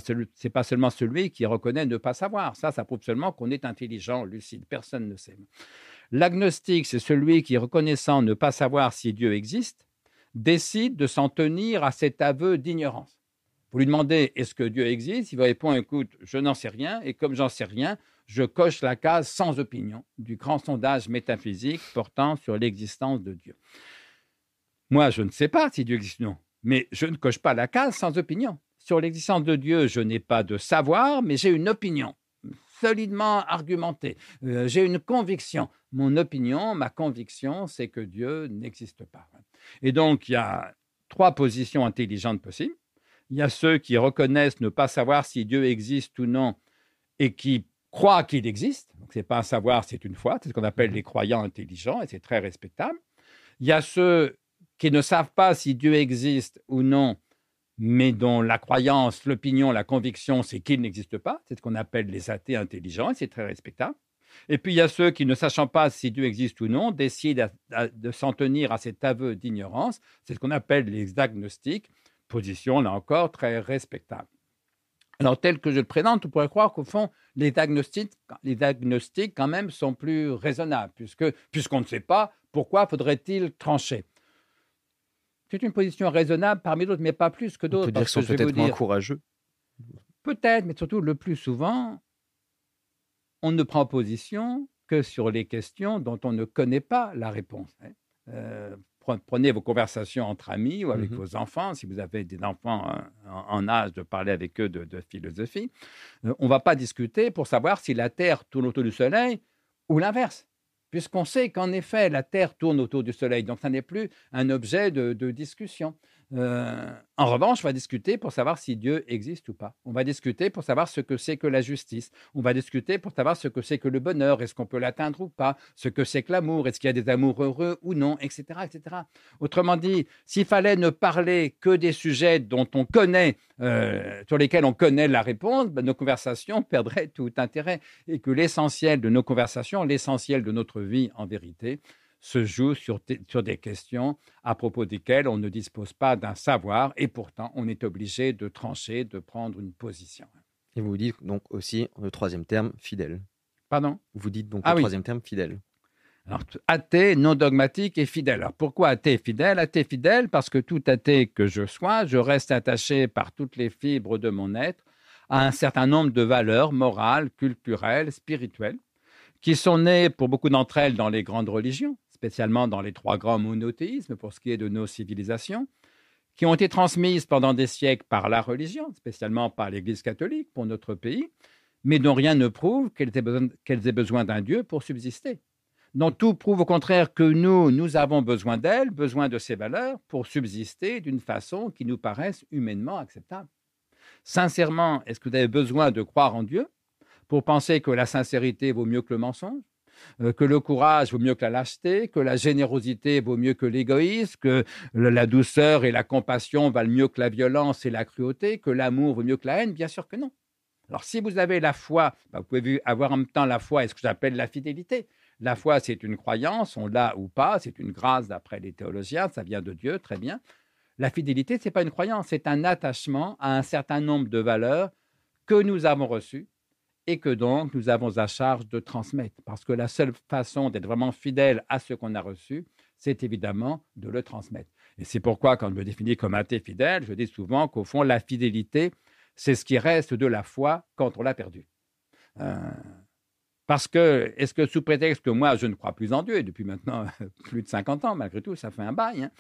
S1: pas, seulement celui qui reconnaît ne pas savoir. Ça, ça prouve seulement qu'on est intelligent, lucide. Personne ne sait. L'agnostique, c'est celui qui, reconnaissant ne pas savoir si Dieu existe, décide de s'en tenir à cet aveu d'ignorance. Vous lui demandez est-ce que Dieu existe? Il va répondre écoute, je n'en sais rien, et comme j'en sais rien, je coche la case sans opinion du grand sondage métaphysique portant sur l'existence de Dieu. Moi, je ne sais pas si Dieu existe ou non, mais je ne coche pas la case sans opinion. Sur l'existence de Dieu, je n'ai pas de savoir, mais j'ai une opinion solidement argumentée. Euh, j'ai une conviction. Mon opinion, ma conviction, c'est que Dieu n'existe pas. Et donc, il y a trois positions intelligentes possibles. Il y a ceux qui reconnaissent ne pas savoir si Dieu existe ou non et qui croient qu'il existe. Ce n'est pas un savoir, c'est une foi. C'est ce qu'on appelle les croyants intelligents et c'est très respectable. Il y a ceux qui ne savent pas si Dieu existe ou non mais dont la croyance, l'opinion, la conviction, c'est qu'il n'existe pas. C'est ce qu'on appelle les athées intelligents, et c'est très respectable. Et puis il y a ceux qui, ne sachant pas si Dieu existe ou non, décident de s'en tenir à cet aveu d'ignorance. C'est ce qu'on appelle les agnostiques, position là encore très respectable. Alors, tel que je le présente, on pourrait croire qu'au fond, les diagnostics, les diagnostics, quand même, sont plus raisonnables, puisque, puisqu'on ne sait pas, pourquoi faudrait-il trancher C'est une position raisonnable parmi d'autres, mais pas plus que d'autres.
S2: On peut dire qu'ils sont peut-être moins courageux.
S1: Peut-être, mais surtout, le plus souvent, on ne prend position que sur les questions dont on ne connaît pas la réponse. Hein. Euh, prenez vos conversations entre amis ou avec mmh vos enfants, si vous avez des enfants euh, en, âge de parler avec eux de, philosophie. Euh, on ne va pas discuter pour savoir si la Terre tourne autour du Soleil ou l'inverse, puisqu'on sait qu'en effet, la Terre tourne autour du Soleil. Donc, ça n'est plus un objet de discussion. Euh, en revanche, on va discuter pour savoir si Dieu existe ou pas. On va discuter pour savoir ce que c'est que la justice. On va discuter pour savoir ce que c'est que le bonheur. Est-ce qu'on peut l'atteindre ou pas? Ce que c'est que l'amour? Est-ce qu'il y a des amours heureux ou non? Etc. etc. Autrement dit, s'il fallait ne parler que des sujets dont on connaît, euh, sur lesquels on connaît la réponse, ben, nos conversations perdraient tout intérêt. Et que l'essentiel de nos conversations, l'essentiel de notre vie en vérité, se joue sur, sur, des questions à propos desquelles on ne dispose pas d'un savoir et pourtant on est obligé de trancher, de prendre une position.
S2: Et vous dites donc aussi le troisième terme, fidèle.
S1: Pardon?
S2: Vous dites donc ah le troisième terme, fidèle.
S1: Alors, athée, non dogmatique et fidèle. Alors, pourquoi athée fidèle? Athée fidèle parce que tout athée que je sois, je reste attaché par toutes les fibres de mon être à un certain nombre de valeurs morales, culturelles, spirituelles, qui sont nées pour beaucoup d'entre elles dans les grandes religions, spécialement dans les trois grands monothéismes pour ce qui est de nos civilisations, qui ont été transmises pendant des siècles par la religion, spécialement par l'Église catholique pour notre pays, mais dont rien ne prouve qu'elles aient besoin, d'un Dieu pour subsister. dont tout prouve au contraire que nous, nous avons besoin d'elles, besoin de ces valeurs pour subsister d'une façon qui nous paraisse humainement acceptable. Sincèrement, est-ce que vous avez besoin de croire en Dieu pour penser que la sincérité vaut mieux que le mensonge? Que le courage vaut mieux que la lâcheté, que la générosité vaut mieux que l'égoïsme, que la douceur et la compassion valent mieux que la violence et la cruauté, que l'amour vaut mieux que la haine Bien sûr que non. Alors si vous avez la foi, bah, vous pouvez avoir en même temps la foi et ce que j'appelle la fidélité. La foi, c'est une croyance, on l'a ou pas, c'est une grâce d'après les théologiens, ça vient de Dieu, très bien. La fidélité, ce n'est pas une croyance, c'est un attachement à un certain nombre de valeurs que nous avons reçues et que donc nous avons à charge de transmettre. Parce que la seule façon d'être vraiment fidèle à ce qu'on a reçu, c'est évidemment de le transmettre. Et c'est pourquoi, quand je me définis comme athée fidèle, je dis souvent qu'au fond, la fidélité, c'est ce qui reste de la foi quand on l'a perdue. Euh, parce que, est-ce que sous prétexte que moi, je ne crois plus en Dieu, et depuis maintenant *laughs* plus de 50 ans, malgré tout, ça fait un bail, hein,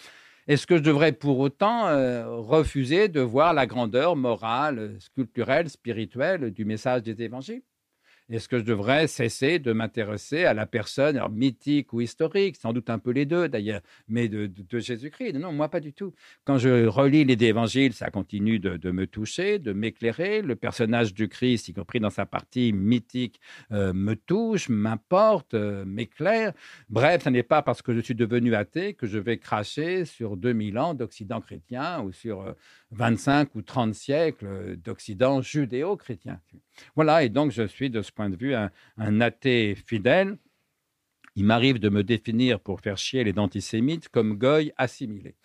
S1: est-ce que je devrais pour autant euh, refuser de voir la grandeur morale, culturelle, spirituelle du message des évangiles? Est-ce que je devrais cesser de m'intéresser à la personne mythique ou historique, sans doute un peu les deux d'ailleurs, mais de, Jésus-Christ Non, moi pas du tout. Quand je relis les évangiles, ça continue de, me toucher, de m'éclairer. Le personnage du Christ, y compris dans sa partie mythique, euh, me touche, m'importe, euh, m'éclaire. Bref, ce n'est pas parce que je suis devenu athée que je vais cracher sur 2000 ans d'Occident chrétien ou sur 25 euh, ou 30 siècles d'Occident judéo-chrétien. Voilà, et donc je suis de ce point de vue un, athée fidèle. Il m'arrive de me définir pour faire chier les antisémites comme goy assimilé.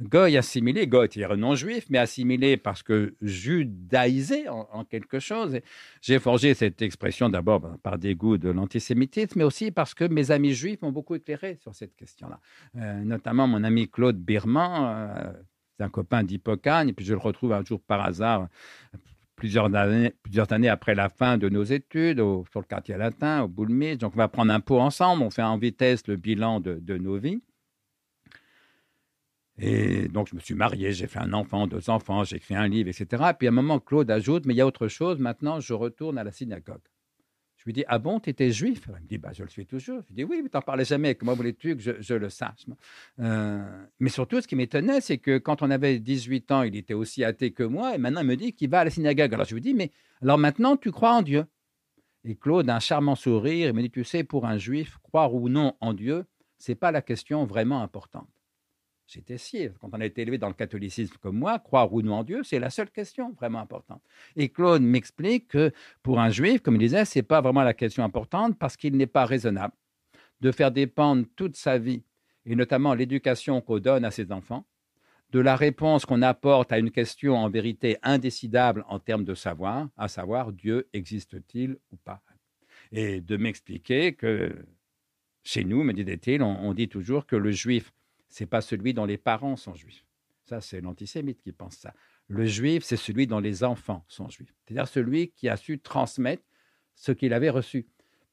S1: Goy assimilé, goy c'est-à-dire non juif, mais assimilé parce que judaïsé en, quelque chose. J'ai forgé cette expression d'abord ben, par dégoût de l'antisémitisme, mais aussi parce que mes amis juifs m'ont beaucoup éclairé sur cette question-là. Euh, notamment mon ami Claude Birman, euh, c'est un copain d'Hippocane, et puis je le retrouve un jour par hasard plusieurs années, après la fin de nos études sur le quartier latin, au Boulmis. Donc, on va prendre un pot ensemble, on fait en vitesse le bilan de, nos vies. Et donc, je me suis marié, j'ai fait un enfant, deux enfants, j'ai écrit un livre, etc. Puis à un moment, Claude ajoute, mais il y a autre chose, maintenant, je retourne à la synagogue. Je lui dis, ah bon, tu étais juif? Il me dit, bah, je le suis toujours. Je lui dis, oui, mais tu n'en parlais jamais. Comment voulais-tu que je, le sache euh, Mais surtout, ce qui m'étonnait, c'est que quand on avait 18 ans, il était aussi athée que moi, et maintenant, il me dit qu'il va à la synagogue. Alors je lui dis, mais alors maintenant, tu crois en Dieu? Et Claude, un charmant sourire, il me dit, tu sais, pour un juif, croire ou non en Dieu, ce n'est pas la question vraiment importante. J'étais si, quand on a été élevé dans le catholicisme comme moi, croire ou non en Dieu, c'est la seule question vraiment importante. Et Claude m'explique que pour un juif, comme il disait, ce n'est pas vraiment la question importante parce qu'il n'est pas raisonnable de faire dépendre toute sa vie, et notamment l'éducation qu'on donne à ses enfants, de la réponse qu'on apporte à une question en vérité indécidable en termes de savoir, à savoir Dieu existe-t-il ou pas Et de m'expliquer que chez nous, me disait-il, on, dit toujours que le juif, c'est pas celui dont les parents sont juifs. Ça, c'est l'antisémite qui pense ça. Le juif, c'est celui dont les enfants sont juifs. C'est-à-dire celui qui a su transmettre ce qu'il avait reçu.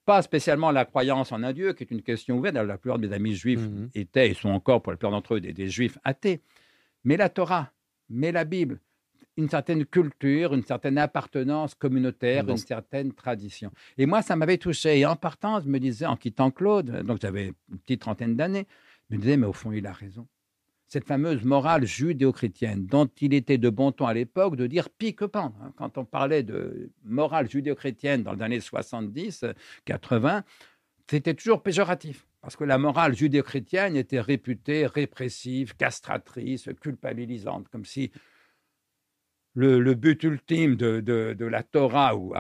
S1: Pas spécialement la croyance en un Dieu, qui est une question ouverte. La plupart de mes amis juifs mmh étaient et sont encore, pour la plupart d'entre eux, des juifs athées mais la Torah, mais la Bible, une certaine culture, une certaine appartenance communautaire, une certaine tradition. Et moi, ça m'avait touché. Et en partant, je me disais, en quittant Claude, donc j'avais une petite trentaine d'années, me disais, mais au fond, il a raison. Cette fameuse morale judéo-chrétienne, dont il était de bon ton à l'époque de dire pique-pan. Hein. Quand on parlait de morale judéo-chrétienne dans les années 70, 80, c'était toujours péjoratif. Parce que la morale judéo-chrétienne était réputée répressive, castratrice, culpabilisante, comme si le, but ultime de, la Torah ou,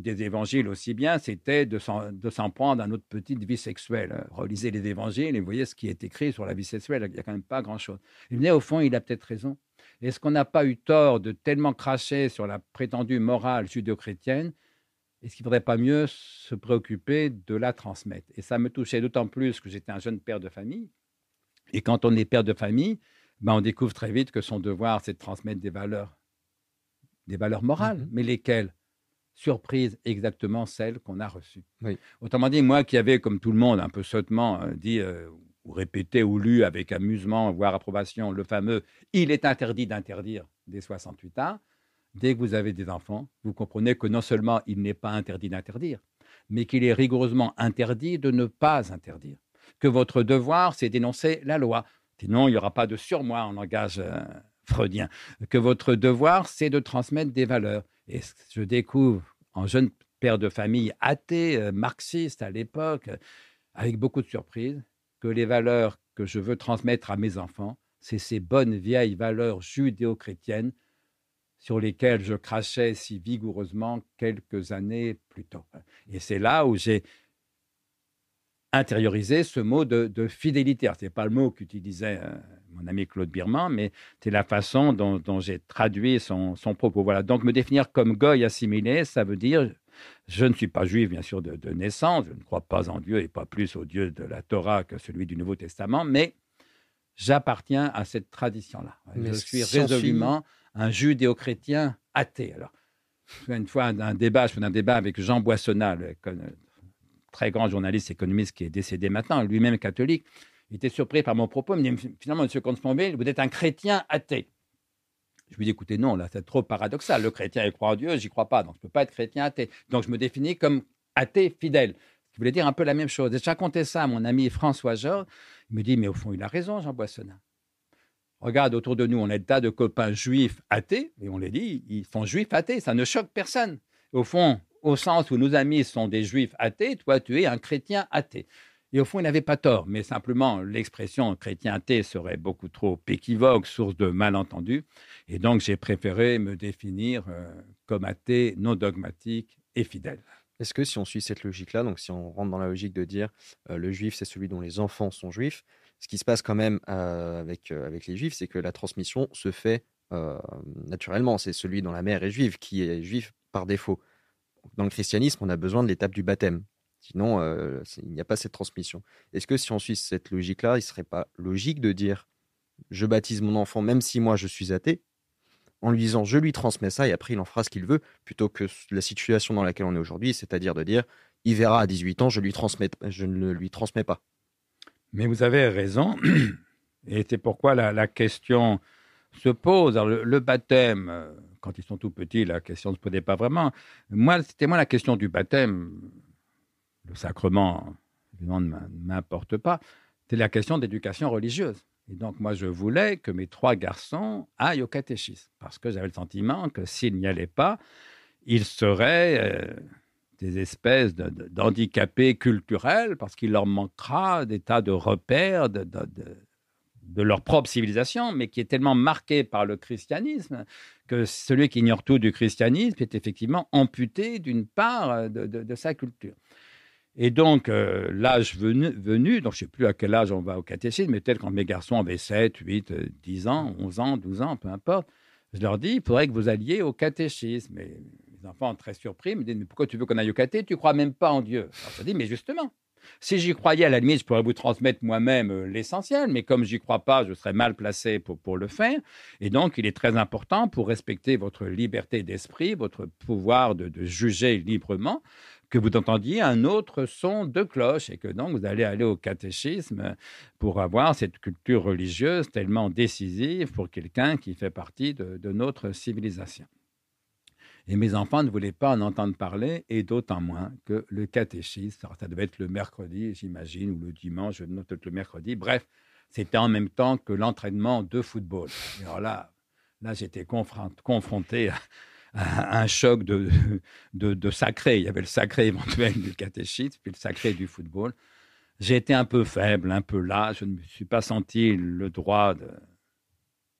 S1: des évangiles aussi bien, c'était de s'en prendre à notre petite vie sexuelle. Relisez les évangiles et voyez ce qui est écrit sur la vie sexuelle, il n'y a quand même pas grand-chose. Mais au fond, il a peut-être raison. Est-ce qu'on n'a pas eu tort de tellement cracher sur la prétendue morale judéo-chrétienne? Est-ce qu'il ne faudrait pas mieux se préoccuper de la transmettre? Et ça me touchait d'autant plus que j'étais un jeune père de famille. Et quand on est père de famille, ben on découvre très vite que son devoir, c'est de transmettre des valeurs, des valeurs morales. Mmh Mais lesquelles Surprise, exactement celles qu'on a reçues. Autrement dit, moi qui avais, comme tout le monde, un peu sottement euh, dit euh, ou répété ou lu avec amusement, voire approbation, le fameux « il est interdit d'interdire » des 68 ans, dès que vous avez des enfants, vous comprenez que non seulement il n'est pas interdit d'interdire, mais qu'il est rigoureusement interdit de ne pas interdire. Que votre devoir, c'est d'énoncer la loi. Sinon, il n'y aura pas de surmoi en langage euh, freudien. Que votre devoir, c'est de transmettre des valeurs. Et je découvre, en jeune père de famille athée, euh, marxiste à l'époque, avec beaucoup de surprises, que les valeurs que je veux transmettre à mes enfants, c'est ces bonnes vieilles valeurs judéo-chrétiennes sur lesquels je crachais si vigoureusement quelques années plus tôt. Et c'est là où j'ai intériorisé ce mot de, fidélité. Ce n'est pas le mot qu'utilisait euh, mon ami Claude Birman, mais c'est la façon dont, j'ai traduit son, propos. Voilà. Donc, me définir comme goy assimilé, ça veut dire je ne suis pas juif, bien sûr, de, de, naissance, je ne crois pas en Dieu et pas plus au Dieu de la Torah que celui du Nouveau Testament, mais j'appartiens à cette tradition-là. Je suis résolument un judéo-chrétien athée. Alors, une fois un, débat, je fais un débat avec Jean Boissonnat, le, très grand journaliste économiste qui est décédé maintenant, lui-même catholique. Il était surpris par mon propos. Il me dit finalement, M. comte vous êtes un chrétien athée. Je lui dis écoutez, non, là, c'est trop paradoxal. Le chrétien, il croit en Dieu, j'y crois pas. Donc, je ne peux pas être chrétien athée. Donc, je me définis comme athée fidèle. Je voulais dire un peu la même chose. Et j'ai raconté ça à mon ami François Georges. Il me dit mais au fond, il a raison, Jean Boissonnat. Regarde autour de nous, on a des tas de copains juifs athées, et on les dit, ils sont juifs athées, ça ne choque personne. Au fond, au sens où nos amis sont des juifs athées, toi, tu es un chrétien athée. Et au fond, il n'avait pas tort, mais simplement l'expression chrétien athée serait beaucoup trop équivoque, source de malentendus. Et donc, j'ai préféré me définir euh, comme athée non dogmatique et fidèle.
S2: Est-ce que si on suit cette logique-là, donc si on rentre dans la logique de dire euh, le juif, c'est celui dont les enfants sont juifs, ce qui se passe quand même euh, avec, avec les juifs, c'est que la transmission se fait naturellement. C'est celui dont la mère est juive qui est juif par défaut. Dans le christianisme, on a besoin de l'étape du baptême. Sinon, il n'y a pas cette transmission. Est-ce que si on suit cette logique-là, il ne serait pas logique de dire je baptise mon enfant même si moi je suis athée, en lui disant je lui transmets ça et après il en fera ce qu'il veut, plutôt que la situation dans laquelle on est aujourd'hui, c'est-à-dire de dire il verra à 18 ans, je, lui transmets, je ne lui transmets pas.
S1: Mais vous avez raison, *clears throat* et c'est pourquoi la, question se pose. le, baptême, euh, quand ils sont tout petits, la question ne se posait pas vraiment. Moi, c'était moi la question du baptême. Le sacrement, évidemment, ne m'importe pas. C'est la question d'éducation religieuse. Et donc, moi, je voulais que mes trois garçons aillent au catéchisme, parce que j'avais le sentiment que s'ils n'y allaient pas, ils seraient euh, des espèces d'handicapés culturels parce qu'il leur manquera des tas de repères de, de, leur propre civilisation, mais qui est tellement marqué par le christianisme que celui qui ignore tout du christianisme est effectivement amputé d'une part de, sa culture. Et donc, euh, l'âge venu, donc je ne sais plus à quel âge on va au catéchisme, mais peut-être quand mes garçons avaient 7, 8, 10 ans, 11 ans, 12 ans, peu importe, je leur dis, il faudrait que vous alliez au catéchisme. Et les enfants, très surpris, me disent, mais pourquoi tu veux qu'on aille au caté Tu crois même pas en Dieu. Alors je dis, mais justement, si j'y croyais, à la limite, je pourrais vous transmettre moi-même euh, l'essentiel, mais comme j'y crois pas, je serais mal placé pour, le faire. Et donc, il est très important pour respecter votre liberté d'esprit, votre pouvoir de juger librement, que vous entendiez un autre son de cloche et que donc vous allez aller au catéchisme pour avoir cette culture religieuse tellement décisive pour quelqu'un qui fait partie de, notre civilisation. Et mes enfants ne voulaient pas en entendre parler, et d'autant moins que le catéchisme, ça devait être le mercredi, j'imagine, ou le dimanche, peut-être le mercredi, bref, c'était en même temps que l'entraînement de football. Alors là, là j'étais confronté à, un choc de, de, sacré. Il y avait le sacré éventuel du catéchisme, puis le sacré du football. J'ai été un peu faible, un peu là. Je ne me suis pas senti le droit de,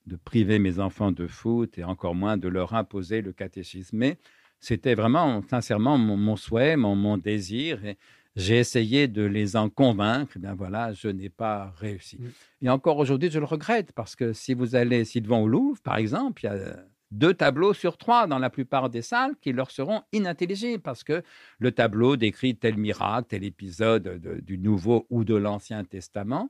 S1: de priver mes enfants de foot et encore moins de leur imposer le catéchisme. Mais c'était vraiment, sincèrement, mon, souhait, mon, mon désir. Et j'ai essayé de les en convaincre. Et bien voilà, je n'ai pas réussi. Mmh. Et encore aujourd'hui, je le regrette parce que si vous allez, si devant au Louvre, par exemple, il y a deux tableaux sur trois dans la plupart des salles qui leur seront inintelligibles parce que le tableau décrit tel miracle, tel épisode du Nouveau ou de l'Ancien Testament.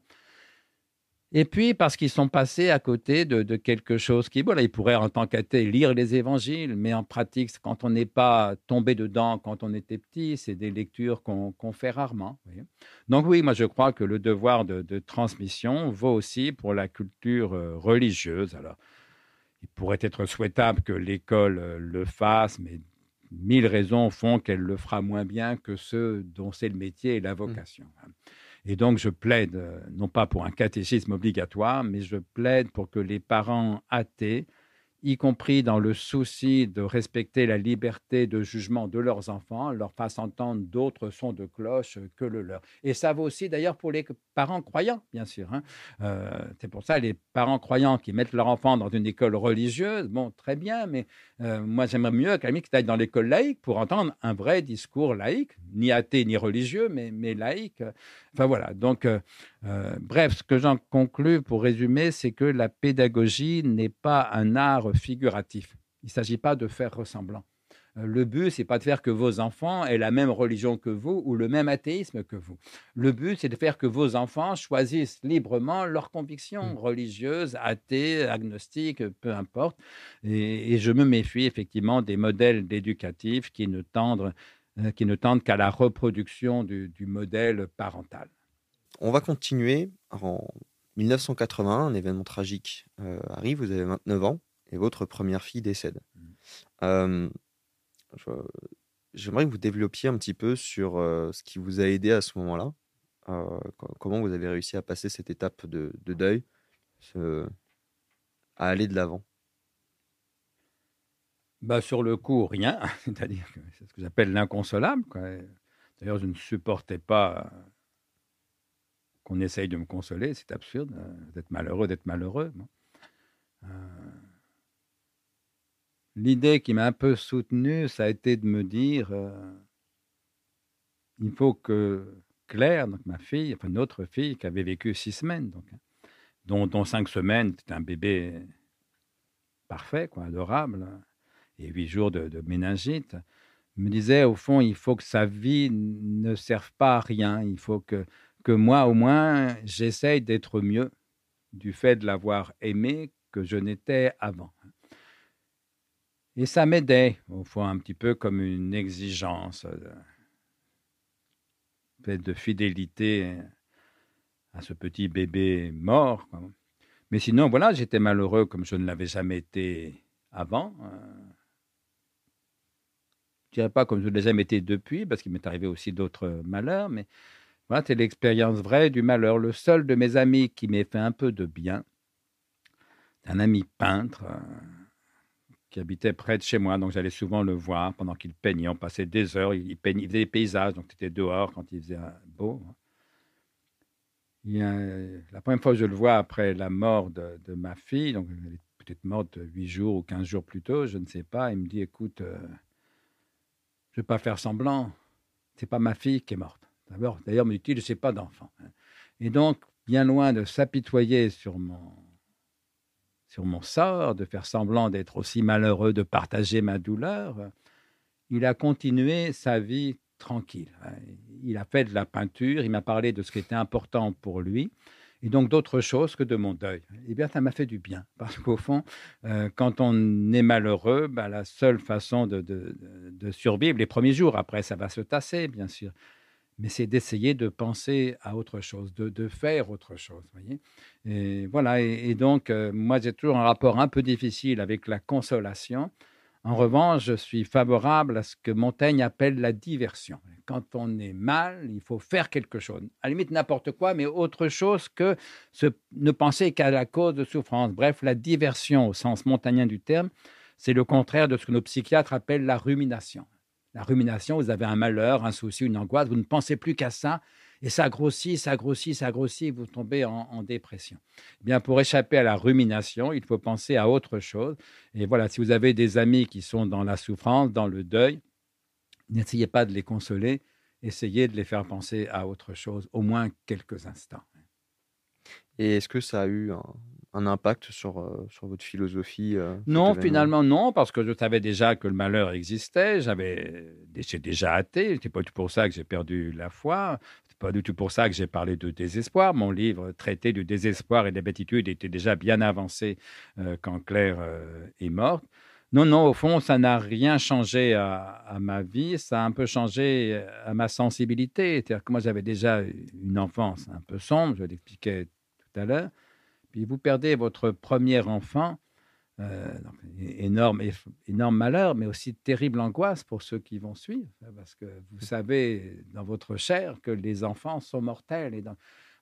S1: Et puis parce qu'ils sont passés à côté de, quelque chose qui, voilà, ils pourraient en tant qu'athée lire les évangiles, mais en pratique, quand on n'est pas tombé dedans quand on était petit, c'est des lectures qu'on fait rarement. Donc oui, moi je crois que le devoir de, de transmission vaut aussi pour la culture euh, religieuse. Alors, il pourrait être souhaitable que l'école euh, le fasse, mais mille raisons font qu'elle le fera moins bien que ceux dont c'est le métier et la mmh. vocation. Et donc, je plaide, euh, non pas pour un catéchisme obligatoire, mais je plaide pour que les parents athées y compris dans le souci de respecter la liberté de jugement de leurs enfants, leur fassent entendre d'autres sons de cloche que le leur. Et ça vaut aussi d'ailleurs pour les parents croyants, bien sûr. Hein. Euh, c'est pour ça les parents croyants qui mettent leur enfant dans une école religieuse, bon, très bien, mais euh, moi j'aimerais mieux qu'à qu'ils aillent dans l'école laïque pour entendre un vrai discours laïque, ni athée ni religieux, mais, mais laïque. Enfin voilà, donc euh, bref, ce que j'en conclus pour résumer, c'est que la pédagogie n'est pas un art figuratif. Il ne s'agit pas de faire ressemblant. Euh, le but, c'est pas de faire que vos enfants aient la même religion que vous ou le même athéisme que vous. Le but, c'est de faire que vos enfants choisissent librement leurs convictions mmh. religieuses, athées, agnostiques, peu importe. Et, je me méfie effectivement des modèles éducatifs qui ne tendent, euh, qui ne tendent qu'à la reproduction du modèle parental.
S2: On va continuer. En 1980, un événement tragique euh, arrive, vous avez 29 ans, et votre première fille décède. Mmh. J'aimerais que vous développiez un petit peu sur ce qui vous a aidé à ce moment-là. comment vous avez réussi à passer cette étape de, deuil, à aller de l'avant?
S1: Bah, Sur le coup, rien. *laughs* C'est-à-dire que c'est ce que j'appelle l'inconsolable. D'ailleurs, je ne supportais pas qu'on essaye de me consoler, c'est absurde euh, d'être malheureux, d'être malheureux. Euh, l'idée qui m'a un peu soutenu, ça a été de me dire, euh, il faut que Claire, donc ma fille, enfin notre fille, qui avait vécu six semaines, donc, hein, dont, cinq semaines, c'était un bébé parfait, quoi, adorable, et huit jours de, de méningite, me disait, au fond, il faut que sa vie ne serve pas à rien, il faut que que moi au moins j'essaye d'être mieux du fait de l'avoir aimé que je n'étais avant. Et ça m'aidait, au fond, un petit peu comme une exigence de, de fidélité à ce petit bébé mort. Mais sinon, voilà, j'étais malheureux comme je ne l'avais jamais été avant. Je ne dirais pas comme je ne l'ai jamais été depuis, parce qu'il m'est arrivé aussi d'autres malheurs, mais voilà, c'est l'expérience vraie du malheur. Le seul de mes amis qui m'ait fait un peu de bien, un ami peintre euh, qui habitait près de chez moi, donc j'allais souvent le voir pendant qu'il peignait. On passait des heures, il, peignait, faisait des paysages, donc c'était dehors quand il faisait beau. la première fois que je le vois après la mort de, ma fille, donc elle est peut-être morte huit jours ou quinze jours plus tôt, je ne sais pas, il me dit écoute, euh, je ne vais pas faire semblant, c'est pas ma fille qui est morte D'ailleurs, me dit-il, je n'ai pas d'enfant. Hein. Et donc, bien loin de s'apitoyer sur mon, sur mon sort, de faire semblant d'être aussi malheureux, de partager ma douleur, il a continué sa vie tranquille. Hein. Il a fait de la peinture, il m'a parlé de ce qui était important pour lui et donc d'autres choses que de mon deuil. Eh bien, ça m'a fait du bien, *laughs* parce qu'au fond, euh, quand on est malheureux, bah, la seule façon de, de, survivre, les premiers jours, après, ça va se tasser, bien sûr, mais c'est d'essayer de penser à autre chose, de, faire autre chose. Voyez? Et voilà, et, donc, euh, moi, j'ai toujours un rapport un peu difficile avec la consolation. En revanche, je suis favorable à ce que Montaigne appelle la diversion. Quand on est mal, il faut faire quelque chose. À la limite, n'importe quoi, mais autre chose que ne penser qu'à la cause de souffrance. Bref, la diversion au sens montagnien du terme, c'est le contraire de ce que nos psychiatres appellent la rumination. La rumination, vous avez un malheur, un souci, une angoisse, vous ne pensez plus qu'à ça, et ça grossit, ça grossit, ça grossit, vous tombez en, dépression. Eh bien, pour échapper à la rumination, il faut penser à autre chose. Et voilà, si vous avez des amis qui sont dans la souffrance, dans le deuil, n'essayez pas de les consoler, essayez de les faire penser à autre chose, au moins quelques instants.
S2: Et est-ce que ça a eu un, impact sur, euh, sur votre philosophie euh,
S1: Non, finalement non, parce que je savais déjà que le malheur existait, j'avais déjà athée, c'est pas tout pour ça que j'ai perdu la foi, pas du tout pour ça que j'ai parlé de désespoir. Mon livre traité du désespoir et des bêtitudes était déjà bien avancé euh, quand Claire euh, est morte. Non, non, au fond, ça n'a rien changé à, ma vie, ça a un peu changé à ma sensibilité. C'est-à-dire que moi, j'avais déjà une enfance un peu sombre, je l'expliquais tout à l'heure. Puis vous perdez votre premier enfant, euh, énorme, énorme malheur, mais aussi terrible angoisse pour ceux qui vont suivre, parce que vous savez dans votre chair que les enfants sont mortels. Et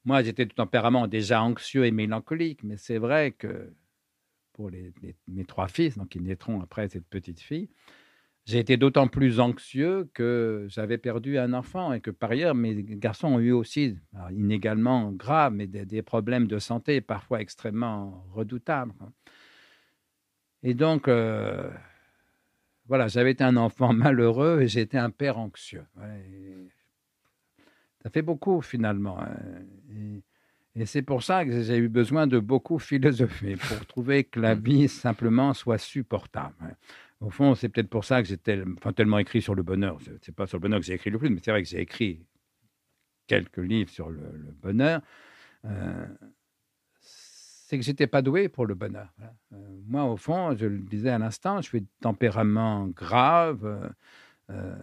S1: Moi, j'étais de tempérament déjà anxieux et mélancolique, mais c'est vrai que pour mes trois fils, donc ils naîtront après cette petite fille, j'ai été d'autant plus anxieux que j'avais perdu un enfant et que par ailleurs mes garçons ont eu aussi, inégalement graves, mais des, des, problèmes de santé parfois extrêmement redoutables. Et donc, euh, voilà, j'avais été un enfant *laughs* malheureux et j'étais un père anxieux. ça fait beaucoup finalement. Hein. Et, c'est pour ça que j'ai eu besoin de beaucoup *laughs* philosopher pour trouver que la mmh. vie simplement soit supportable. Hein. Au fond, c'est peut-être pour ça que j'ai tellement écrit sur le bonheur. C'est pas sur le bonheur que j'ai écrit le plus, mais c'est vrai que j'ai écrit quelques livres sur le, bonheur. Euh, c'est que j'étais pas doué pour le bonheur. Euh, moi, au fond, je le disais à l'instant, je suis de tempérament grave. Euh, euh,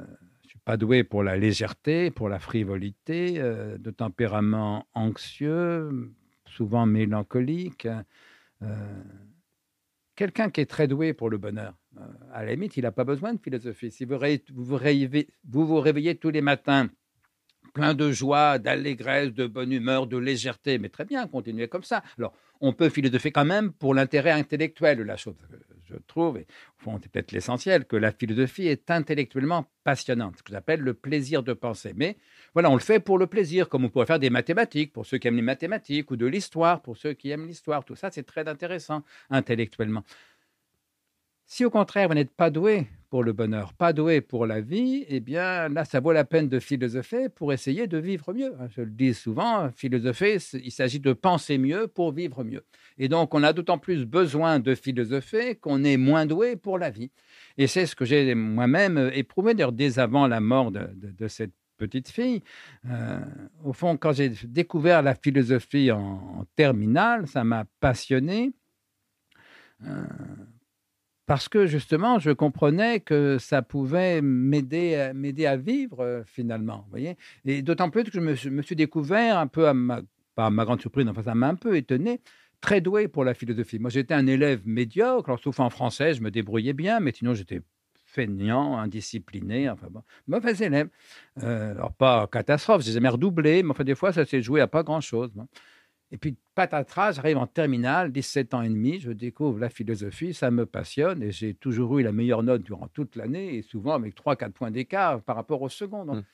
S1: je suis pas doué pour la légèreté, pour la frivolité, de tempérament anxieux, souvent mélancolique. Quelqu'un qui est très doué pour le bonheur, à la limite, il n'a pas besoin de philosophie. Si vous, vous, vous, réveillez tous les matins plein de joie, d'allégresse, de bonne humeur, de légèreté. Mais très bien, continuez comme ça. Alors, on peut philosopher quand même pour l'intérêt intellectuel de la chose. Je trouve, et au fond, c'est peut-être l'essentiel, que la philosophie est intellectuellement passionnante, ce que j'appelle le plaisir de penser. Mais voilà, on le fait pour le plaisir, comme on pourrait faire des mathématiques pour ceux qui aiment les mathématiques, ou de l'histoire pour ceux qui aiment l'histoire. Tout ça, c'est très intéressant intellectuellement. Si au contraire, vous n'êtes pas doué pour le bonheur, pas doué pour la vie, eh bien là, ça vaut la peine de philosopher pour essayer de vivre mieux. Je le dis souvent, philosopher, il s'agit de penser mieux pour vivre mieux. Et donc, on a d'autant plus besoin de philosopher qu'on est moins doué pour la vie. Et c'est ce que j'ai moi-même éprouvé, d'ailleurs, dès avant la mort de, cette petite fille. Euh, au fond, quand j'ai découvert la philosophie en, terminale, ça m'a passionné. Euh, parce que justement, je comprenais que ça pouvait m'aider, m'aider à vivre euh, finalement. Et d'autant plus que je me, suis découvert un peu, à ma, pas à ma grande surprise, enfin ça m'a un peu étonné, très doué pour la philosophie. Moi, j'étais un élève médiocre, alors, sauf en français, je me débrouillais bien, mais sinon j'étais feignant, indiscipliné, enfin bon, mauvais élève. Euh, alors pas catastrophe, j'ai jamais redoublé, mais enfin des fois ça s'est joué à pas grand-chose. Et puis, patatras, j'arrive en terminale, 17 ans et demi, je découvre la philosophie, ça me passionne et j'ai toujours eu la meilleure note durant toute l'année et souvent avec 3-4 points d'écart par rapport au second. Donc, mmh.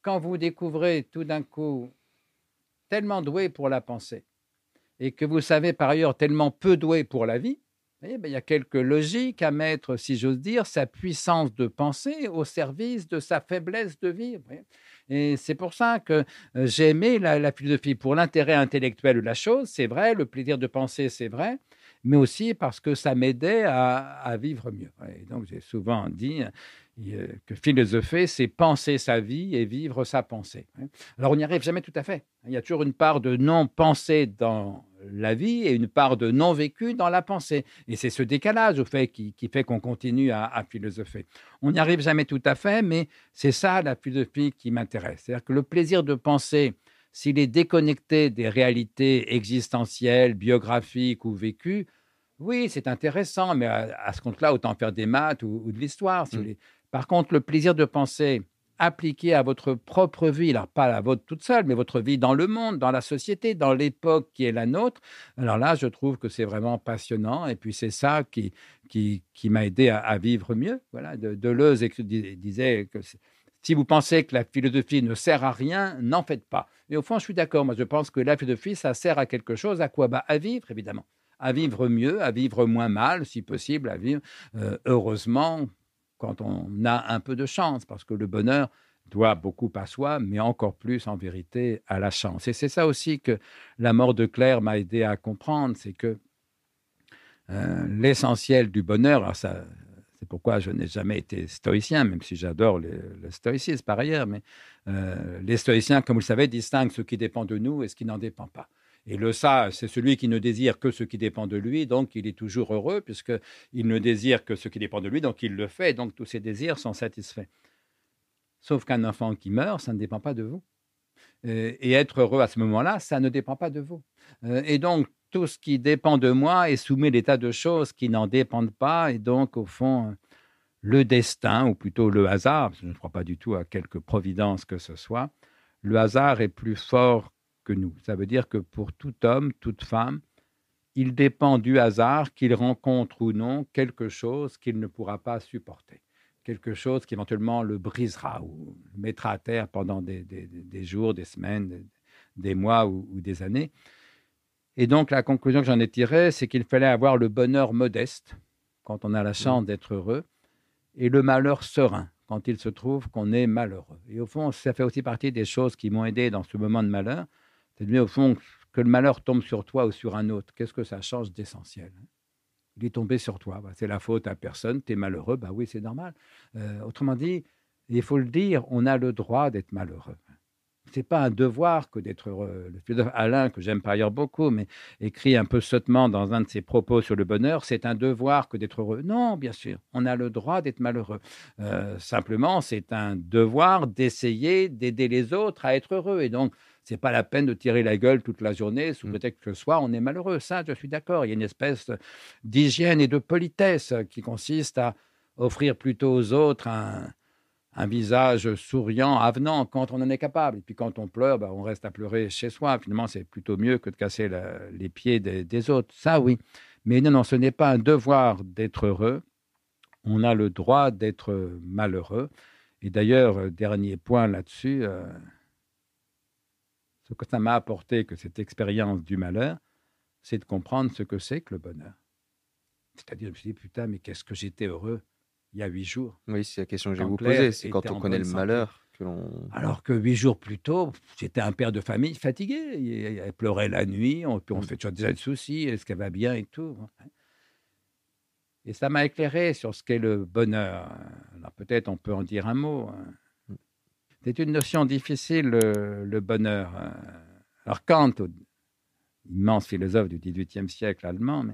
S1: quand vous découvrez tout d'un coup tellement doué pour la pensée et que vous savez par ailleurs tellement peu doué pour la vie, ben, il y a quelques logiques à mettre, si j'ose dire, sa puissance de penser au service de sa faiblesse de vivre. Et c'est pour ça que j'ai aimé la, philosophie pour l'intérêt intellectuel de la chose, c'est vrai, le plaisir de penser, c'est vrai, mais aussi parce que ça m'aidait à, vivre mieux. Et donc j'ai souvent dit que philosopher, c'est penser sa vie et vivre sa pensée. Alors on n'y arrive jamais tout à fait. Il y a toujours une part de non-pensée dans la vie et une part de non-vécu dans la pensée. Et c'est ce décalage au fait qui, fait qu'on continue à, philosopher. On n'y arrive jamais tout à fait, mais c'est ça la philosophie qui m'intéresse. C'est-à-dire que le plaisir de penser, s'il est déconnecté des réalités existentielles, biographiques ou vécues, oui, c'est intéressant, mais à, ce compte-là, autant faire des maths ou, de l'histoire. Mm. Par contre, le plaisir de penser, appliqué à votre propre vie, alors pas la vôtre toute seule, mais votre vie dans le monde, dans la société, dans l'époque qui est la nôtre, alors là, je trouve que c'est vraiment passionnant. Et puis c'est ça qui, qui, m'a aidé à, vivre mieux. Voilà, de, Deleuze disait que si vous pensez que la philosophie ne sert à rien, n'en faites pas. Et au fond, je suis d'accord. Moi, je pense que la philosophie, ça sert à quelque chose. À quoi? Bah, À vivre, évidemment. À vivre mieux, à vivre moins mal, si possible, à vivre euh, heureusement, quand on a un peu de chance, parce que le bonheur doit beaucoup à soi, mais encore plus en vérité à la chance. Et c'est ça aussi que la mort de Claire m'a aidé à comprendre, c'est que euh, l'essentiel du bonheur, ça, c'est pourquoi je n'ai jamais été stoïcien, même si j'adore le, stoïcisme par ailleurs, mais euh, les stoïciens, comme vous le savez, distinguent ce qui dépend de nous et ce qui n'en dépend pas. Et le ça, c'est celui qui ne désire que ce qui dépend de lui, donc il est toujours heureux, puisqu'il ne désire que ce qui dépend de lui, donc il le fait, donc tous ses désirs sont satisfaits. Sauf qu'un enfant qui meurt, ça ne dépend pas de vous. Euh, et être heureux à ce moment-là, ça ne dépend pas de vous. Euh, et donc, tout ce qui dépend de moi est soumis à l'état de choses qui n'en dépendent pas, et donc, au fond, le destin, ou plutôt le hasard, je ne crois pas du tout à quelque providence que ce soit, le hasard est plus fort nous. Ça veut dire que pour tout homme, toute femme, il dépend du hasard qu'il rencontre ou non quelque chose qu'il ne pourra pas supporter, quelque chose qui éventuellement le brisera ou le mettra à terre pendant des, jours, des semaines, des, mois ou, ou, des années. Et donc la conclusion que j'en ai tirée, c'est qu'il fallait avoir le bonheur modeste quand on a la chance mmh. d'être heureux et le malheur serein quand il se trouve qu'on est malheureux. Et au fond, ça fait aussi partie des choses qui m'ont aidé dans ce moment de malheur, c'est mieux au fond que le malheur tombe sur toi ou sur un autre. Qu'est-ce que ça change d'essentiel hein? Il est tombé sur toi. Bah, c'est la faute à personne. Tu es malheureux. Bah oui, c'est normal. Euh, autrement dit, il faut le dire, on a le droit d'être malheureux. C'est pas un devoir que d'être heureux. Le philosophe Alain, que j'aime par ailleurs beaucoup, mais écrit un peu sottement dans un de ses propos sur le bonheur, c'est un devoir que d'être heureux. Non, bien sûr, on a le droit d'être malheureux. Euh, simplement, c'est un devoir d'essayer d'aider les autres à être heureux. Et donc, c'est pas la peine de tirer la gueule toute la journée sous peut-être que ce soir on est malheureux. Ça, je suis d'accord. Il y a une espèce d'hygiène et de politesse qui consiste à offrir plutôt aux autres un, visage souriant, avenant quand on en est capable. Et puis quand on pleure, bah, on reste à pleurer chez soi. Finalement, c'est plutôt mieux que de casser les pieds des, des, autres. Ça, oui. Mais non, non, ce n'est pas un devoir d'être heureux. On a le droit d'être malheureux. Et d'ailleurs, dernier point là-dessus, euh, ce que ça m'a apporté, que cette expérience du malheur, c'est de comprendre ce que c'est que le bonheur. C'est-à-dire, je me suis dit, putain, mais qu'est-ce que j'étais heureux il y a huit jours.
S2: Oui, c'est la question que je vais vous poser. C'est quand on connaît le malheur que l'on.
S1: Alors que huit jours plus tôt, j'étais un père de famille fatigué. Il pleurait la nuit, on, on mm. fait déjà des soucis, est-ce qu'elle va bien et tout. Et ça m'a éclairé sur ce qu'est le bonheur. Alors peut-être on peut en dire un mot. Hein. C'est une notion difficile, le, bonheur. Euh. Alors Kant, immense philosophe du XVIIIe siècle allemand,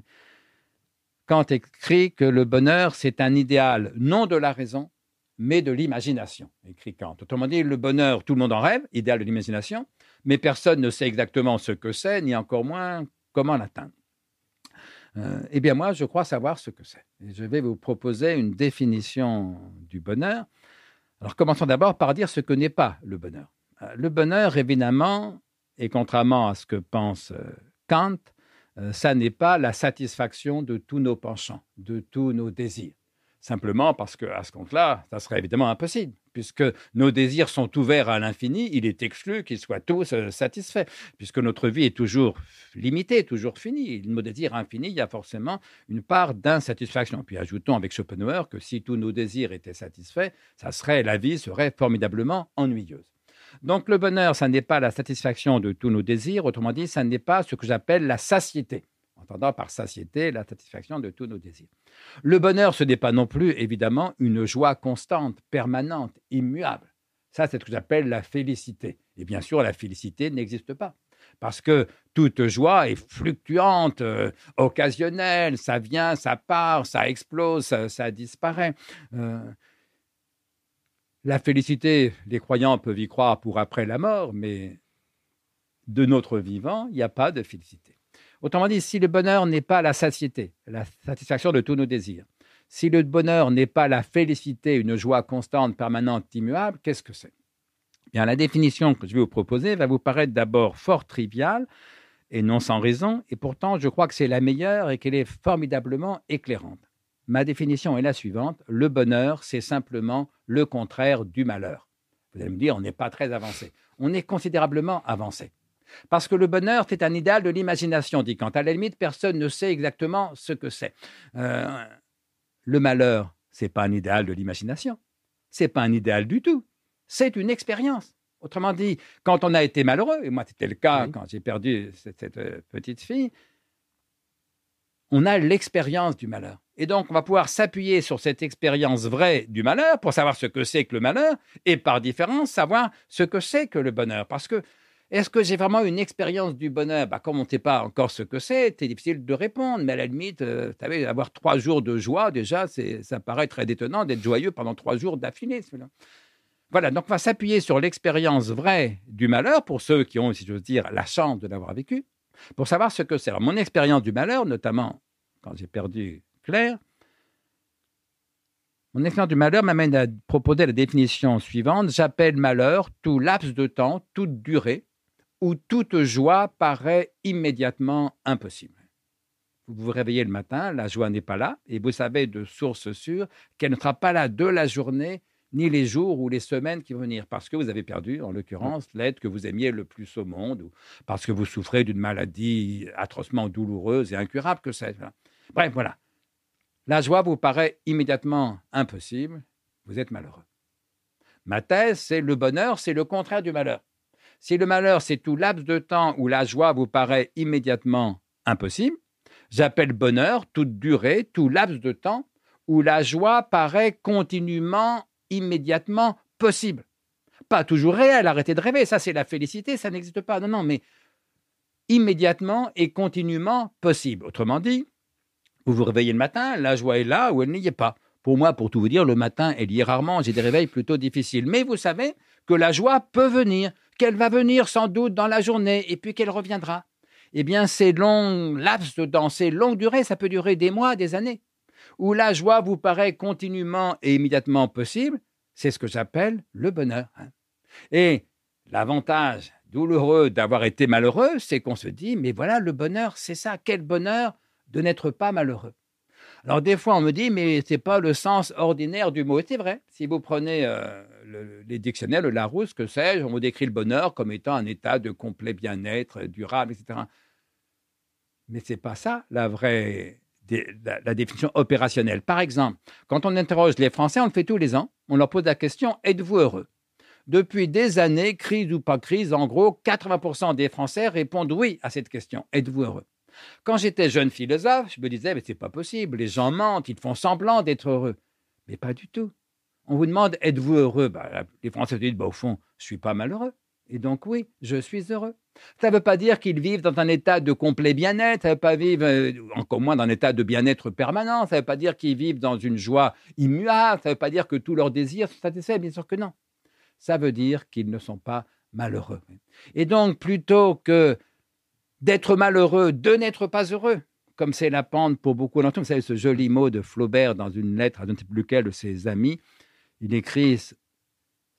S1: Kant écrit que le bonheur, c'est un idéal non de la raison, mais de l'imagination, écrit Kant. Autrement dit, le bonheur, tout le monde en rêve, idéal de l'imagination, mais personne ne sait exactement ce que c'est, ni encore moins comment l'atteindre. Euh, eh bien, moi, je crois savoir ce que c'est. Je vais vous proposer une définition du bonheur alors commençons d'abord par dire ce que n'est pas le bonheur. Euh, le bonheur, évidemment, et contrairement à ce que pense euh, Kant, euh, ça n'est pas la satisfaction de tous nos penchants, de tous nos désirs. Simplement parce qu'à ce compte-là, ça serait évidemment impossible puisque nos désirs sont ouverts à l'infini, il est exclu qu'ils soient tous euh, satisfaits, puisque notre vie est toujours limitée, toujours finie. Nos désirs infinis, il y a forcément une part d'insatisfaction. Puis ajoutons avec Schopenhauer que si tous nos désirs étaient satisfaits, ça serait, la vie serait formidablement ennuyeuse. Donc le bonheur, ça n'est pas la satisfaction de tous nos désirs, autrement dit, ça n'est pas ce que j'appelle la satiété, entendant par satiété la satisfaction de tous nos désirs. Le bonheur, ce n'est pas non plus, évidemment, une joie constante, permanente, immuable. Ça, c'est ce que j'appelle la félicité. Et bien sûr, la félicité n'existe pas. Parce que toute joie est fluctuante, euh, occasionnelle, ça vient, ça part, ça explose, ça, disparaît. Euh, la félicité, les croyants peuvent y croire pour après la mort, mais de notre vivant, il n'y a pas de félicité. Autrement dit, si le bonheur n'est pas la satiété, la satisfaction de tous nos désirs, si le bonheur n'est pas la félicité, une joie constante, permanente, immuable, qu'est-ce que c'est? Bien, la définition que je vais vous proposer va vous paraître d'abord fort triviale et non sans raison, et pourtant je crois que c'est la meilleure et qu'elle est formidablement éclairante. Ma définition est la suivante. Le bonheur, c'est simplement le contraire du malheur. Vous allez me dire, on n'est pas très avancé. On est considérablement avancé. Parce que le bonheur, c'est un idéal de l'imagination, dit Kant. À la limite, personne ne sait exactement ce que c'est. Euh, le malheur, c'est pas un idéal de l'imagination. C'est pas un idéal du tout. C'est une expérience. Autrement dit, quand on a été malheureux, et moi c'était le cas quand j'ai perdu cette, euh, petite fille, on a l'expérience du malheur. Et donc, on va pouvoir s'appuyer sur cette expérience vraie du malheur pour savoir ce que c'est que le malheur et par différence savoir ce que c'est que le bonheur. Parce que est-ce que j'ai vraiment une expérience du bonheur? Bah, Comme on ne sait pas encore ce que c'est, c'est difficile de répondre. Mais à la limite, euh, avoir trois jours de joie, déjà, ça paraît très détonnant d'être joyeux pendant trois jours d'affilée. Voilà, donc on va s'appuyer sur l'expérience vraie du malheur pour ceux qui ont, si j'ose dire, la chance de l'avoir vécu, pour savoir ce que c'est. Mon expérience du malheur, notamment quand j'ai perdu Claire, mon expérience du malheur m'amène à proposer la définition suivante. J'appelle malheur tout laps de temps, toute durée, où toute joie paraît immédiatement impossible. Vous vous réveillez le matin, la joie n'est pas là, et vous savez de source sûre qu'elle ne sera pas là de la journée ni les jours ou les semaines qui vont venir, parce que vous avez perdu, en l'occurrence, l'être que vous aimiez le plus au monde, ou parce que vous souffrez d'une maladie atrocement douloureuse et incurable que c'est. Bref, voilà. La joie vous paraît immédiatement impossible, vous êtes malheureux. Ma thèse, c'est le bonheur, c'est le contraire du malheur. Si le malheur, c'est tout laps de temps où la joie vous paraît immédiatement impossible, j'appelle bonheur toute durée, tout laps de temps où la joie paraît continuellement immédiatement possible. Pas toujours réel, arrêtez de rêver, ça c'est la félicité, ça n'existe pas. Non, non, mais immédiatement et continuellement possible. Autrement dit, vous vous réveillez le matin, la joie est là ou elle n'y est pas. Pour moi, pour tout vous dire, le matin, elle y est rarement, j'ai des réveils plutôt difficiles. Mais vous savez que la joie peut venir, qu'elle va venir sans doute dans la journée et puis qu'elle reviendra. Eh bien, ces longs laps temps, ces longues durées, ça peut durer des mois, des années où la joie vous paraît continuellement et immédiatement possible, c'est ce que j'appelle le bonheur. Hein. Et l'avantage douloureux d'avoir été malheureux, c'est qu'on se dit, mais voilà, le bonheur, c'est ça, quel bonheur de n'être pas malheureux. Alors des fois, on me dit, mais ce n'est pas le sens ordinaire du mot. C'est vrai, si vous prenez euh, les dictionnaires, le Larousse, que sais-je, on décrit le bonheur comme étant un état de complet bien-être, durable, etc. Mais ce n'est pas ça la vraie la, définition opérationnelle. Par exemple, quand on interroge les Français, on le fait tous les ans, on leur pose la question Êtes-vous heureux? Depuis des années, crise ou pas crise, en gros, 80% des Français répondent oui à cette question Êtes-vous heureux? Quand j'étais jeune philosophe, je me disais Mais c'est pas possible, les gens mentent, ils font semblant d'être heureux. Mais pas du tout. On vous demande Êtes-vous heureux? Bah, Les Français disent bah, Au fond, je suis pas malheureux. Et donc, oui, je suis heureux. Ça ne veut pas dire qu'ils vivent dans un état de complet bien-être, ça ne veut pas vivre, euh, encore moins dans un état de bien-être permanent, ça ne veut pas dire qu'ils vivent dans une joie immuable, ça ne veut pas dire que tous leurs désirs sont satisfaits, bien sûr que non. Ça veut dire qu'ils ne sont pas malheureux. Et donc, plutôt que d'être malheureux, de n'être pas heureux, comme c'est la pente pour beaucoup d'entre nous, vous savez ce joli mot de Flaubert dans une lettre à je ne sais de ses amis, il écrit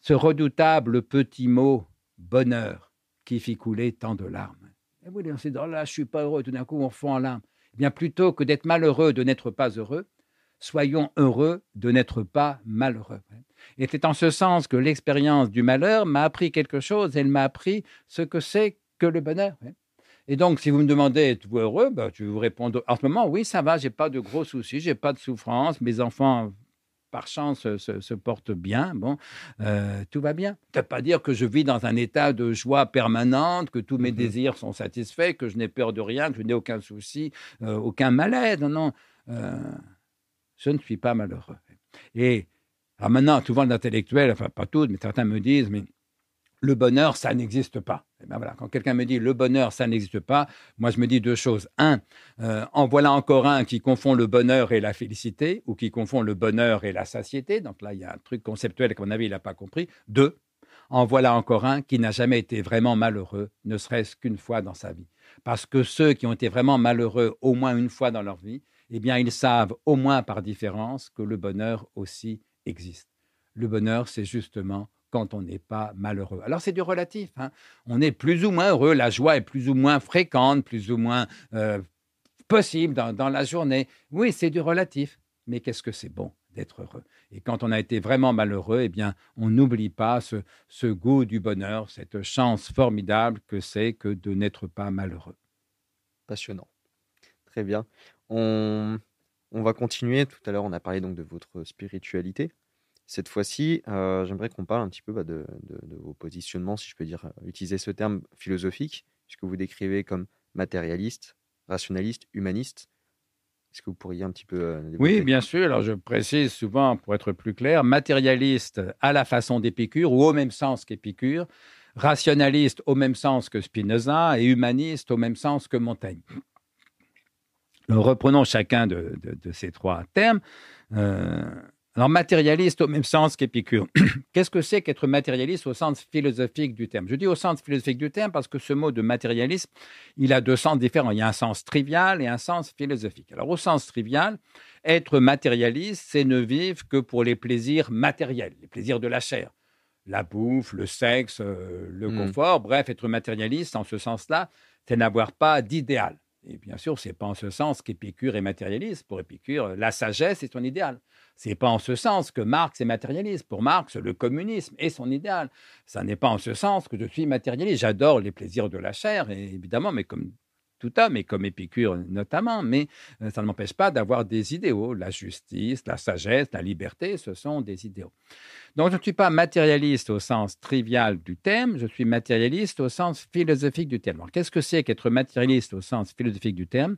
S1: ce redoutable petit mot bonheur qui fit couler tant de larmes. Et vous on dit, oh là, je suis pas heureux, tout d'un coup, on fond en larmes. Eh bien, plutôt que d'être malheureux de n'être pas heureux, soyons heureux de n'être pas malheureux. Et c'est en ce sens que l'expérience du malheur m'a appris quelque chose, elle m'a appris ce que c'est que le bonheur. Et donc, si vous me demandez, êtes-vous heureux? Ben, Je vais vous répondre, en ce moment, oui, ça va, j'ai pas de gros soucis, j'ai pas de souffrance, mes enfants par chance, se, porte bien, bon, euh, tout va bien. Ça ne veut pas dire que je vis dans un état de joie permanente, que tous mes mmh désirs sont satisfaits, que je n'ai peur de rien, que je n'ai aucun souci, euh, aucun malaise. Non, non. Euh, je ne suis pas malheureux. Et alors maintenant, souvent les intellectuels, enfin pas tous, mais certains me disent, mais le bonheur, ça n'existe pas. Et ben voilà, quand quelqu'un me dit le bonheur, ça n'existe pas, moi je me dis deux choses. Un, euh, en voilà encore un qui confond le bonheur et la félicité, ou qui confond le bonheur et la satiété. Donc là, il y a un truc conceptuel qu'à mon avis, il n'a pas compris. Deux, en voilà encore un qui n'a jamais été vraiment malheureux, ne serait-ce qu'une fois dans sa vie. Parce que ceux qui ont été vraiment malheureux au moins une fois dans leur vie, eh bien, ils savent au moins par différence que le bonheur aussi existe. Le bonheur, c'est justement quand on n'est pas malheureux. Alors c'est du relatif. Hein. On est plus ou moins heureux, la joie est plus ou moins fréquente, plus ou moins euh, possible dans, la journée. Oui, c'est du relatif. Mais qu'est-ce que c'est bon d'être heureux? Et quand on a été vraiment malheureux, eh bien, on n'oublie pas ce, goût du bonheur, cette chance formidable que c'est que de n'être pas malheureux.
S2: Passionnant. Très bien. On, on va continuer. Tout à l'heure, on a parlé donc de votre spiritualité. Cette fois-ci, euh, j'aimerais qu'on parle un petit peu bah, de, vos positionnements, si je peux dire, euh, utiliser ce terme philosophique, puisque vous décrivez comme matérialiste, rationaliste, humaniste. Est-ce que vous pourriez un petit peu. Euh,
S1: oui, bien sûr. Alors, je précise souvent, pour être plus clair, matérialiste à la façon d'Épicure ou au même sens qu'Épicure, rationaliste au même sens que Spinoza et humaniste au même sens que Montaigne. reprenons chacun de, ces trois termes. Alors, matérialiste au même sens qu'Épicure. *clears throat* Qu'est-ce que c'est qu'être matérialiste au sens philosophique du terme? Je dis au sens philosophique du terme parce que ce mot de matérialisme, il a deux sens différents. Il y a un sens trivial et un sens philosophique. Alors, au sens trivial, être matérialiste, c'est ne vivre que pour les plaisirs matériels, les plaisirs de la chair. La bouffe, le sexe, euh, le hmm. confort. Bref, être matérialiste, en ce sens-là, c'est n'avoir pas d'idéal. Et bien sûr, ce n'est pas en ce sens qu'Épicure est matérialiste. Pour Épicure, la sagesse est son idéal. Ce n'est pas en ce sens que Marx est matérialiste. Pour Marx, le communisme est son idéal. Ça n'est pas en ce sens que je suis matérialiste. J'adore les plaisirs de la chair, évidemment, mais comme tout homme, et comme Épicure notamment, mais euh, ça ne m'empêche pas d'avoir des idéaux. La justice, la sagesse, la liberté, ce sont des idéaux. Donc je ne suis pas matérialiste au sens trivial du terme, je suis matérialiste au sens philosophique du terme. Alors qu'est-ce que c'est qu'être matérialiste au sens philosophique du terme?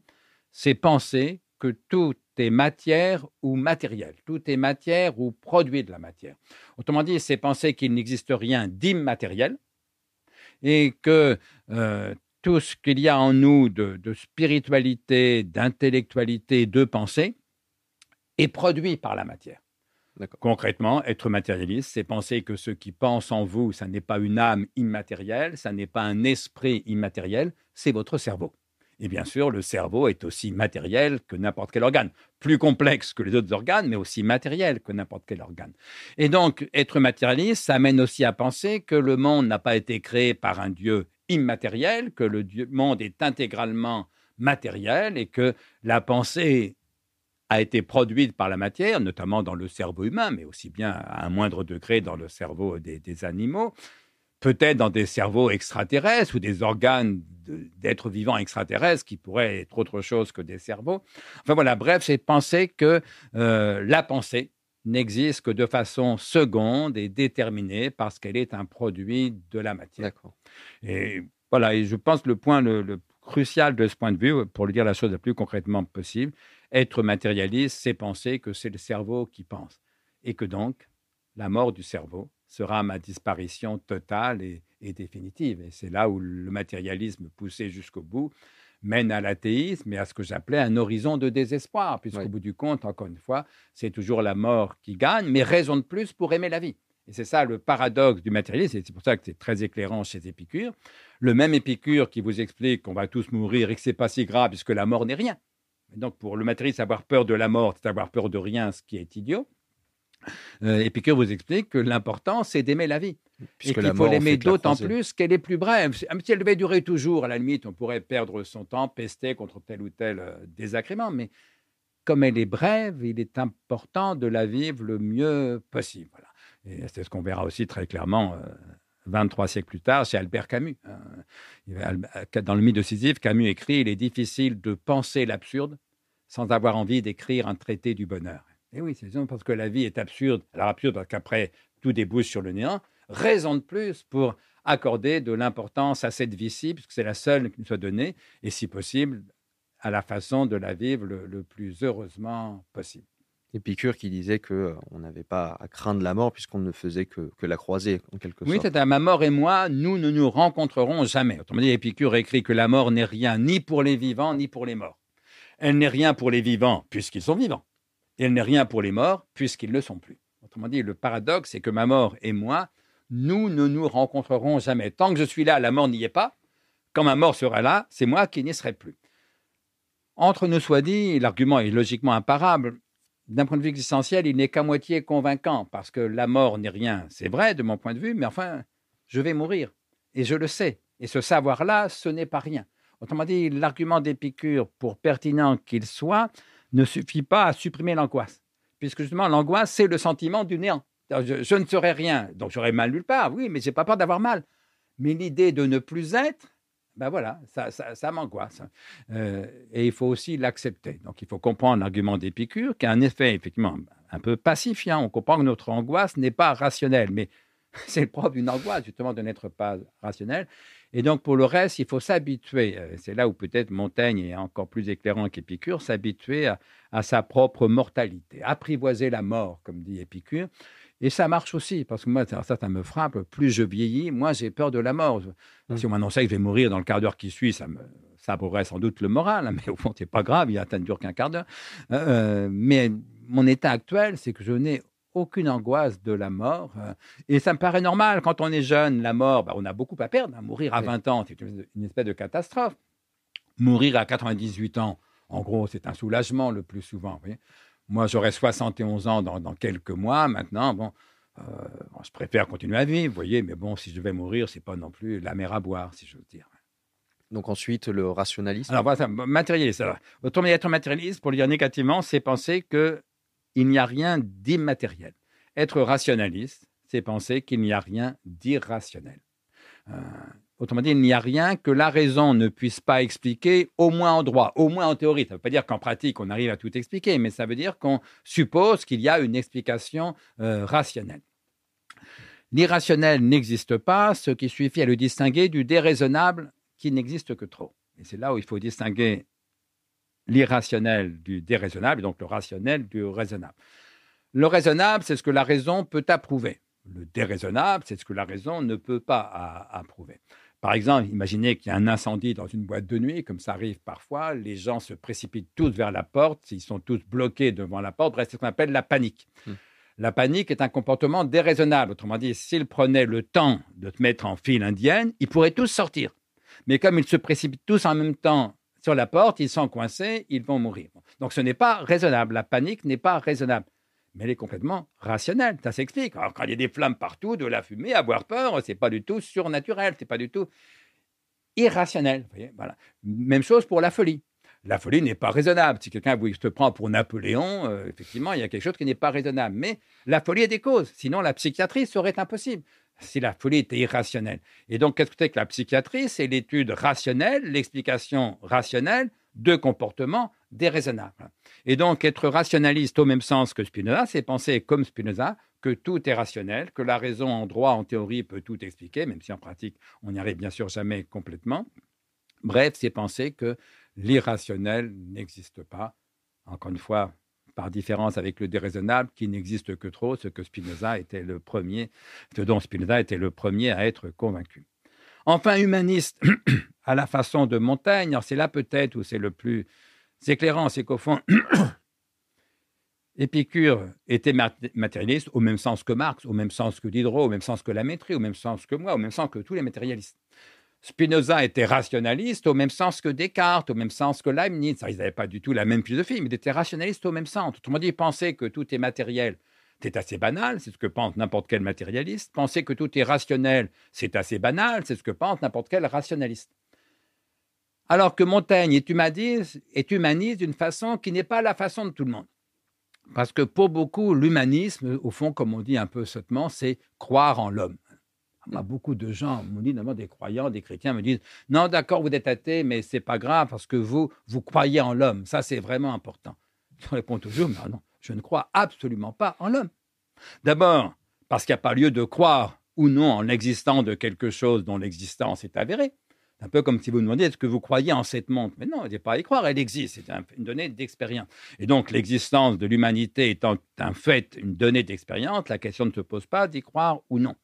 S1: C'est penser que tout est matière ou matériel, tout est matière ou produit de la matière. Autrement dit, c'est penser qu'il n'existe rien d'immatériel et que euh, tout ce qu'il y a en nous de, de spiritualité, d'intellectualité, de pensée est produit par la matière. Concrètement, être matérialiste, c'est penser que ce qui pense en vous, ça n'est pas une âme immatérielle, ça n'est pas un esprit immatériel, c'est votre cerveau. Et bien sûr, le cerveau est aussi matériel que n'importe quel organe, plus complexe que les autres organes, mais aussi matériel que n'importe quel organe. Et donc, être matérialiste, ça amène aussi à penser que le monde n'a pas été créé par un Dieu immatériel, que le monde est intégralement matériel et que la pensée a été produite par la matière, notamment dans le cerveau humain, mais aussi bien à un moindre degré dans le cerveau des, animaux, peut-être dans des cerveaux extraterrestres ou des organes d'êtres vivants extraterrestres qui pourraient être autre chose que des cerveaux. Enfin voilà, bref, c'est penser que euh, la pensée n'existe que de façon seconde et déterminée parce qu'elle est un produit de la matière. Et voilà, et je pense que le point le, crucial de ce point de vue, pour le dire la chose la plus concrètement possible, être matérialiste, c'est penser que c'est le cerveau qui pense et que donc la mort du cerveau sera ma disparition totale et, définitive. Et c'est là où le matérialisme poussé jusqu'au bout mène à l'athéisme et à ce que j'appelais un horizon de désespoir, puisqu'au bout du compte, encore une fois, c'est toujours la mort qui gagne, mais raison de plus pour aimer la vie. Et c'est ça le paradoxe du matérialisme, et c'est pour ça que c'est très éclairant chez Épicure. Le même Épicure qui vous explique qu'on va tous mourir et que c'est pas si grave puisque la mort n'est rien. donc pour le matérialiste, avoir peur de la mort, c'est avoir peur de rien, ce qui est idiot. Euh, Épicure vous explique que l'important, c'est d'aimer la vie. et qu'il faut l'aimer d'autant plus qu'elle est plus brève. Si elle devait durer toujours, à la limite, on pourrait perdre son temps, pester contre tel ou tel euh, désagrément. Mais comme elle est brève, il est important de la vivre le mieux possible. Voilà. Et c'est ce qu'on verra aussi très clairement 23 euh, siècles plus tard chez Albert Camus. Hein. Dans le mythe de Sisyphe, Camus écrit Il est difficile de penser l'absurde sans avoir envie d'écrire un traité du bonheur. Et oui, c'est parce que la vie est absurde. Alors absurde parce qu'après, tout débouche sur le néant. Raison de plus pour accorder de l'importance à cette vie-ci, puisque c'est la seule qui nous soit donnée, et si possible, à la façon de la vivre le, plus heureusement possible.
S2: Épicure qui disait qu'on euh, on n'avait pas à craindre la mort puisqu'on ne faisait que, que, la croiser, en quelque
S1: sorte.
S2: Oui,
S1: c'est à ma mort et moi, nous ne nous rencontrerons jamais. Autrement dit, Épicure écrit que la mort n'est rien ni pour les vivants ni pour les morts. Elle n'est rien pour les vivants puisqu'ils sont vivants. Et elle n'est rien pour les morts puisqu'ils ne sont plus. Autrement dit, le paradoxe, c'est que ma mort et moi, nous ne nous rencontrerons jamais. Tant que je suis là, la mort n'y est pas. Quand ma mort sera là, c'est moi qui n'y serai plus. Entre nous soit dit, l'argument est logiquement imparable. D'un point de vue existentiel, il n'est qu'à moitié convaincant, parce que la mort n'est rien, c'est vrai de mon point de vue, mais enfin, je vais mourir. Et je le sais. Et ce savoir-là, ce n'est pas rien. Autrement dit, l'argument d'Épicure, pour pertinent qu'il soit, ne suffit pas à supprimer l'angoisse, puisque justement, l'angoisse, c'est le sentiment du néant. Je, ne serai rien, donc j'aurai mal nulle part, oui, mais j'ai pas peur d'avoir mal. Mais l'idée de ne plus être, ben voilà, ça, ça, m'angoisse. Euh, et il faut aussi l'accepter. Donc il faut comprendre l'argument d'Épicure, qui a un effet effectivement un peu pacifiant. On comprend que notre angoisse n'est pas rationnelle, mais *laughs* c'est le propre d'une angoisse, justement, de n'être pas rationnelle. Et donc, pour le reste, il faut s'habituer. Euh, c'est là où peut-être Montaigne est encore plus éclairant qu'Épicure, s'habituer à, à, sa propre mortalité, apprivoiser la mort, comme dit Épicure. Et ça marche aussi, parce que moi, ça, ça me frappe. Plus je vieillis, moins j'ai peur de la mort. Mmh. Si on m'annonçait que je vais mourir dans le quart d'heure qui suit, ça me ça sans doute le moral, hein, mais au fond, c'est pas grave, il ne dure qu'un quart d'heure. Euh, euh, mais mon état actuel, c'est que je n'ai aucune angoisse de la mort. Euh, et ça me paraît normal. Quand on est jeune, la mort, bah, on a beaucoup à perdre. Hein. Mourir à 20 ans, c'est une espèce de catastrophe. Mourir à 98 ans, en gros, c'est un soulagement le plus souvent. Vous voyez moi, j'aurai 71 ans dans, quelques mois. Maintenant, bon, euh, je préfère continuer à vivre, vous voyez, mais bon, si je vais mourir, c'est pas non plus la mer à boire, si je veux dire.
S2: Donc ensuite, le rationalisme.
S1: Alors voilà, matérialiste. Alors, autrement être matérialiste, pour le dire négativement, c'est penser qu'il n'y a rien d'immatériel. Être rationaliste, c'est penser qu'il n'y a rien d'irrationnel. Euh, Autrement dit, il n'y a rien que la raison ne puisse pas expliquer, au moins en droit, au moins en théorie. Ça ne veut pas dire qu'en pratique, on arrive à tout expliquer, mais ça veut dire qu'on suppose qu'il y a une explication euh, rationnelle. L'irrationnel n'existe pas, ce qui suffit à le distinguer du déraisonnable qui n'existe que trop. Et c'est là où il faut distinguer l'irrationnel du déraisonnable, donc le rationnel du raisonnable. Le raisonnable, c'est ce que la raison peut approuver. Le déraisonnable, c'est ce que la raison ne peut pas approuver. Par exemple, imaginez qu'il y a un incendie dans une boîte de nuit, comme ça arrive parfois, les gens se précipitent tous vers la porte, ils sont tous bloqués devant la porte, c'est ce qu'on appelle la panique. Hmm. La panique est un comportement déraisonnable. Autrement dit, s'ils prenaient le temps de te mettre en file indienne, ils pourraient tous sortir. Mais comme ils se précipitent tous en même temps sur la porte, ils sont coincés, ils vont mourir. Donc ce n'est pas raisonnable. La panique n'est pas raisonnable mais elle est complètement rationnelle. Ça s'explique. Alors, quand il y a des flammes partout, de la fumée, avoir peur, c'est pas du tout surnaturel, c'est pas du tout irrationnel. voilà. Même chose pour la folie. La folie n'est pas raisonnable. Si quelqu'un se prend pour Napoléon, euh, effectivement, il y a quelque chose qui n'est pas raisonnable. Mais la folie a des causes. Sinon, la psychiatrie serait impossible si la folie était irrationnelle. Et donc, qu'est-ce que c'est que la psychiatrie? C'est l'étude rationnelle, l'explication rationnelle de comportements déraisonnables. Et donc, être rationaliste au même sens que Spinoza, c'est penser comme Spinoza que tout est rationnel, que la raison en droit, en théorie, peut tout expliquer, même si en pratique, on n'y arrive bien sûr jamais complètement. Bref, c'est penser que l'irrationnel n'existe pas. Encore une fois, par différence avec le déraisonnable qui n'existe que trop, ce que Spinoza était le premier, ce dont Spinoza était le premier à être convaincu. Enfin, humaniste, *clears throat* à la façon de Montaigne, c'est là peut-être où c'est le plus éclairant, c'est qu'au fond, *clears throat* Épicure était matérialiste au même sens que Marx, au même sens que Diderot, au même sens que Lamétrie, au même sens que moi, au même sens que tous les matérialistes. Spinoza était rationaliste au même sens que Descartes, au même sens que Leibniz. Ils n'avaient pas du tout la même philosophie, mais ils étaient rationalistes au même sens. Autrement dit, penser que tout est matériel, c'est assez banal, c'est ce que pense n'importe quel matérialiste. Penser que tout est rationnel, c'est assez banal, c'est ce que pense n'importe quel rationaliste. Alors que Montaigne est humaniste, est humaniste d'une façon qui n'est pas la façon de tout le monde. Parce que pour beaucoup, l'humanisme, au fond, comme on dit un peu sottement, c'est croire en l'homme. Beaucoup de gens, notamment des croyants, des chrétiens, me disent Non, d'accord, vous êtes athée, mais c'est pas grave parce que vous, vous croyez en l'homme. Ça, c'est vraiment important. Je réponds toujours Mais non, Je ne crois absolument pas en l'homme. D'abord, parce qu'il n'y a pas lieu de croire ou non en l'existence de quelque chose dont l'existence est avérée. Un peu comme si vous demandiez est-ce que vous croyez en cette montre? Mais non, il n'y a pas à y croire, elle existe, c'est une donnée d'expérience. Et donc l'existence de l'humanité étant un fait, une donnée d'expérience, la question ne se pose pas d'y croire ou non.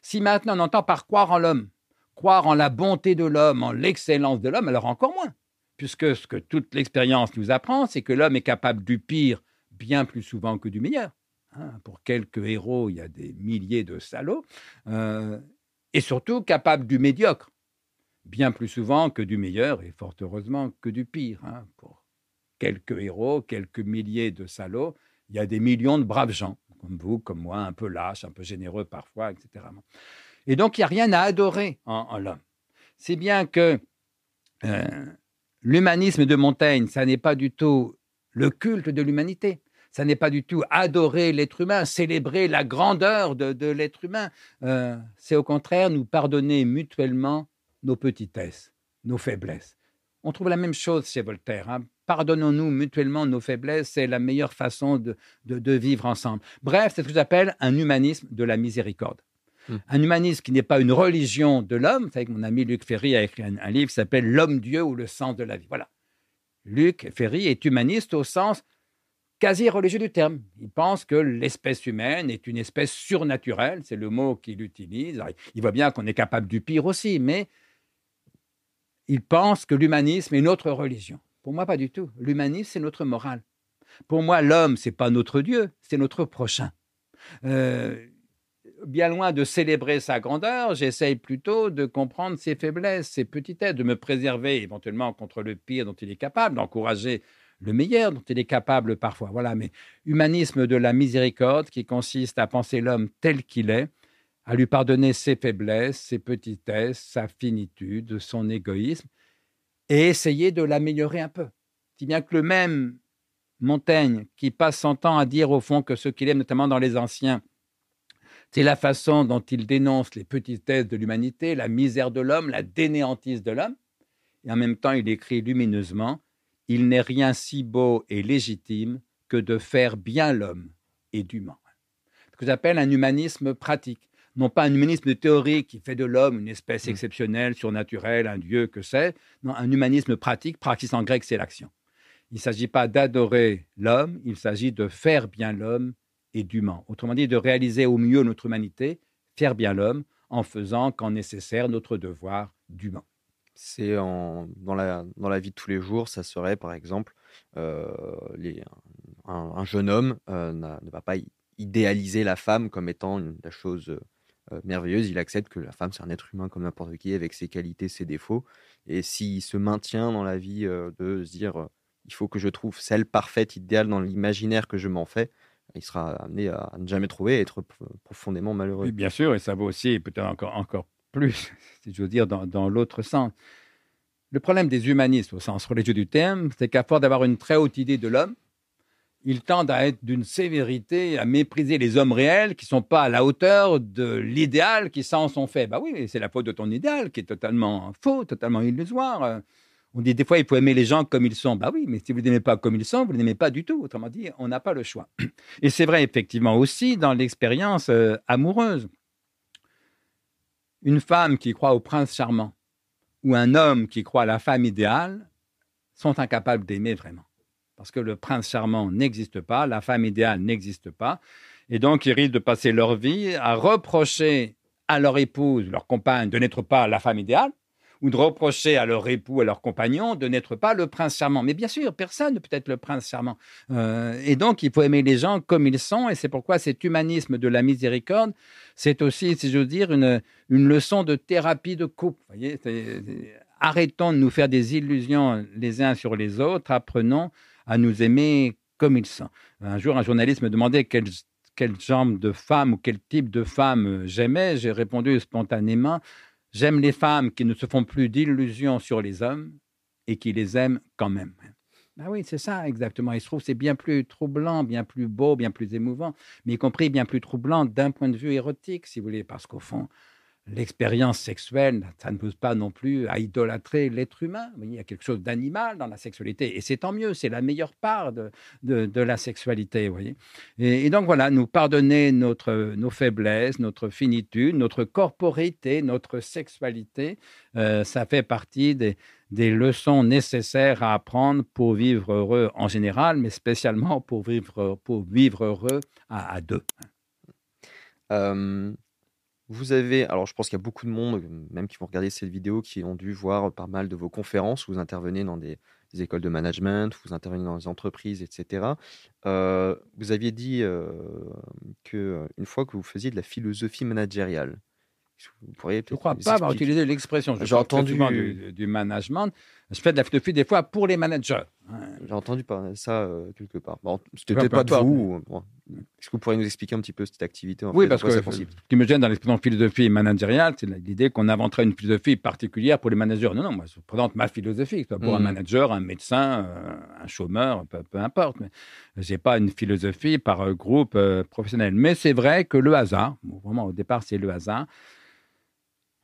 S1: Si maintenant on entend par croire en l'homme, croire en la bonté de l'homme, en l'excellence de l'homme, alors encore moins, puisque ce que toute l'expérience nous apprend, c'est que l'homme est capable du pire bien plus souvent que du meilleur. Hein, pour quelques héros, il y a des milliers de salauds, euh, et surtout capable du médiocre, bien plus souvent que du meilleur, et fort heureusement que du pire. Hein. Pour quelques héros, quelques milliers de salauds, il y a des millions de braves gens, comme vous, comme moi, un peu lâches, un peu généreux parfois, etc. Et donc, il n'y a rien à adorer en, l'homme. C'est bien que euh, l'humanisme de Montaigne, ça n'est pas du tout le culte de l'humanité ça n'est pas du tout adorer l'être humain, célébrer la grandeur de, l'être humain. Euh, c'est au contraire nous pardonner mutuellement nos petitesses, nos faiblesses. On trouve la même chose chez Voltaire. Hein. Pardonnons-nous mutuellement nos faiblesses, c'est la meilleure façon de, vivre ensemble. Bref, c'est ce que j'appelle un humanisme de la miséricorde. Hmm. Un humanisme qui n'est pas une religion de l'homme. Vous savez que mon ami Luc Ferry a écrit un, un livre qui s'appelle L'homme-dieu ou le sens de la vie. Voilà. Luc Ferry est humaniste au sens quasi religieux du terme. Il pense que l'espèce humaine est une espèce surnaturelle, c'est le mot qu'il utilise. il voit bien qu'on est capable du pire aussi, mais il pense que l'humanisme est notre religion. Pour moi, pas du tout. L'humanisme, c'est notre morale. Pour moi, l'homme, c'est pas notre Dieu, c'est notre prochain. Euh, bien loin de célébrer sa grandeur, j'essaye plutôt de comprendre ses faiblesses, ses petitesses, de me préserver éventuellement contre le pire dont il est capable, d'encourager le meilleur dont il est capable parfois. Voilà, mais humanisme de la miséricorde qui consiste à penser l'homme tel qu'il est, à lui pardonner ses faiblesses, ses petitesses, sa finitude, son égoïsme, et essayer de l'améliorer un peu. Si bien que le même Montaigne, qui passe son temps à dire au fond que ce qu'il aime, notamment dans les anciens, c'est la façon dont il dénonce les petitesses de l'humanité, la misère de l'homme, la dénéantise de l'homme, et en même temps il écrit lumineusement il n'est rien si beau et légitime que de faire bien l'homme et d'humain. Ce que j'appelle un humanisme pratique. Non pas un humanisme théorique qui fait de l'homme une espèce mmh. exceptionnelle, surnaturelle, un dieu, que c'est. Non, un humanisme pratique, praxis en grec, c'est l'action. Il ne s'agit pas d'adorer l'homme, il s'agit de faire bien l'homme et d'humain. Autrement dit, de réaliser au mieux notre humanité, faire bien l'homme, en faisant quand nécessaire notre devoir d'humain
S2: c'est dans, la, dans la vie de tous les jours, ça serait par exemple euh, un, jeune homme euh, ne va pas idéaliser la femme comme étant une, la chose euh, merveilleuse. Il accepte que la femme c'est un être humain comme n'importe qui avec ses qualités, ses défauts. Et s'il se maintient dans la vie de se dire il faut que je trouve celle parfaite, idéale dans l'imaginaire que je m'en fais, il sera amené à ne jamais trouver et être profondément malheureux.
S1: Bien sûr, et ça vaut aussi peut-être encore, encore plus, *laughs* si je veux dire, dans, l'autre sens. Le problème des humanistes, au sens religieux du terme, c'est qu'à force d'avoir une très haute idée de l'homme, ils tendent à être d'une sévérité, à mépriser les hommes réels qui ne sont pas à la hauteur de l'idéal qui s'en sont faits. Bah oui, c'est la faute de ton idéal qui est totalement faux, totalement illusoire. On dit des fois, il faut aimer les gens comme ils sont. Bah oui, mais si vous ne les aimez pas comme ils sont, vous ne les aimez pas du tout. Autrement dit, on n'a pas le choix. *clears throat* Et c'est vrai effectivement aussi dans l'expérience euh, amoureuse une femme qui croit au prince charmant ou un homme qui croit à la femme idéale sont incapables d'aimer vraiment. Parce que le prince charmant n'existe pas, la femme idéale n'existe pas. Et donc, ils risquent de passer leur vie à reprocher à leur épouse, leur compagne, de n'être pas la femme idéale, ou de reprocher à leur époux, à leur compagnon, de n'être pas le prince charmant. Mais bien sûr, personne ne peut être le prince charmant. Euh, et donc, il faut aimer les gens comme ils sont, et c'est pourquoi cet humanisme de la miséricorde, c'est aussi, si j'ose dire, une, une leçon de thérapie de couple. Arrêtons de nous faire des illusions les uns sur les autres, apprenons à nous aimer comme ils sont. Un jour, un journaliste me demandait quel, quel genre de femme ou quel type de femme j'aimais. J'ai répondu spontanément J'aime les femmes qui ne se font plus d'illusions sur les hommes et qui les aiment quand même. Ben oui, c'est ça exactement. Il se trouve c'est bien plus troublant, bien plus beau, bien plus émouvant, mais y compris bien plus troublant d'un point de vue érotique, si vous voulez, parce qu'au fond, l'expérience sexuelle, ça ne pousse pas non plus à idolâtrer l'être humain. Il y a quelque chose d'animal dans la sexualité, et c'est tant mieux, c'est la meilleure part de, de, la sexualité. Voyez et, donc voilà, nous pardonner notre, nos faiblesses, notre finitude, notre corporité, notre sexualité, euh, ça fait partie des, des leçons nécessaires à apprendre pour vivre heureux en général, mais spécialement pour vivre, pour vivre heureux à, deux.
S2: Euh, vous avez, alors je pense qu'il y a beaucoup de monde, même qui vont regarder cette vidéo, qui ont dû voir pas mal de vos conférences. Vous intervenez dans des, écoles de management, vous intervenez dans des entreprises, etc. Euh, vous aviez dit euh, que une fois que vous faisiez de la philosophie managériale,
S1: vous pourriez Je ne crois pas avoir utilisé l'expression. J'ai entendu du, management. Je fais de la philosophie des fois pour les managers.
S2: J'ai entendu parler ça euh, quelque part. Bon, C'était peut-être pas de vous. Est-ce que vous pourriez nous expliquer un petit peu cette activité
S1: Oui, parce que ce qui me gêne dans l'expression philosophie managériale, c'est l'idée qu'on inventerait une philosophie particulière pour les managers. Non, non, moi je présente ma philosophie. Pour un mmh. manager, un médecin, euh, un chômeur, peu, importe. Je n'ai pas une philosophie par euh, groupe professionnel. Mais c'est vrai que le hasard, vraiment au départ c'est le hasard,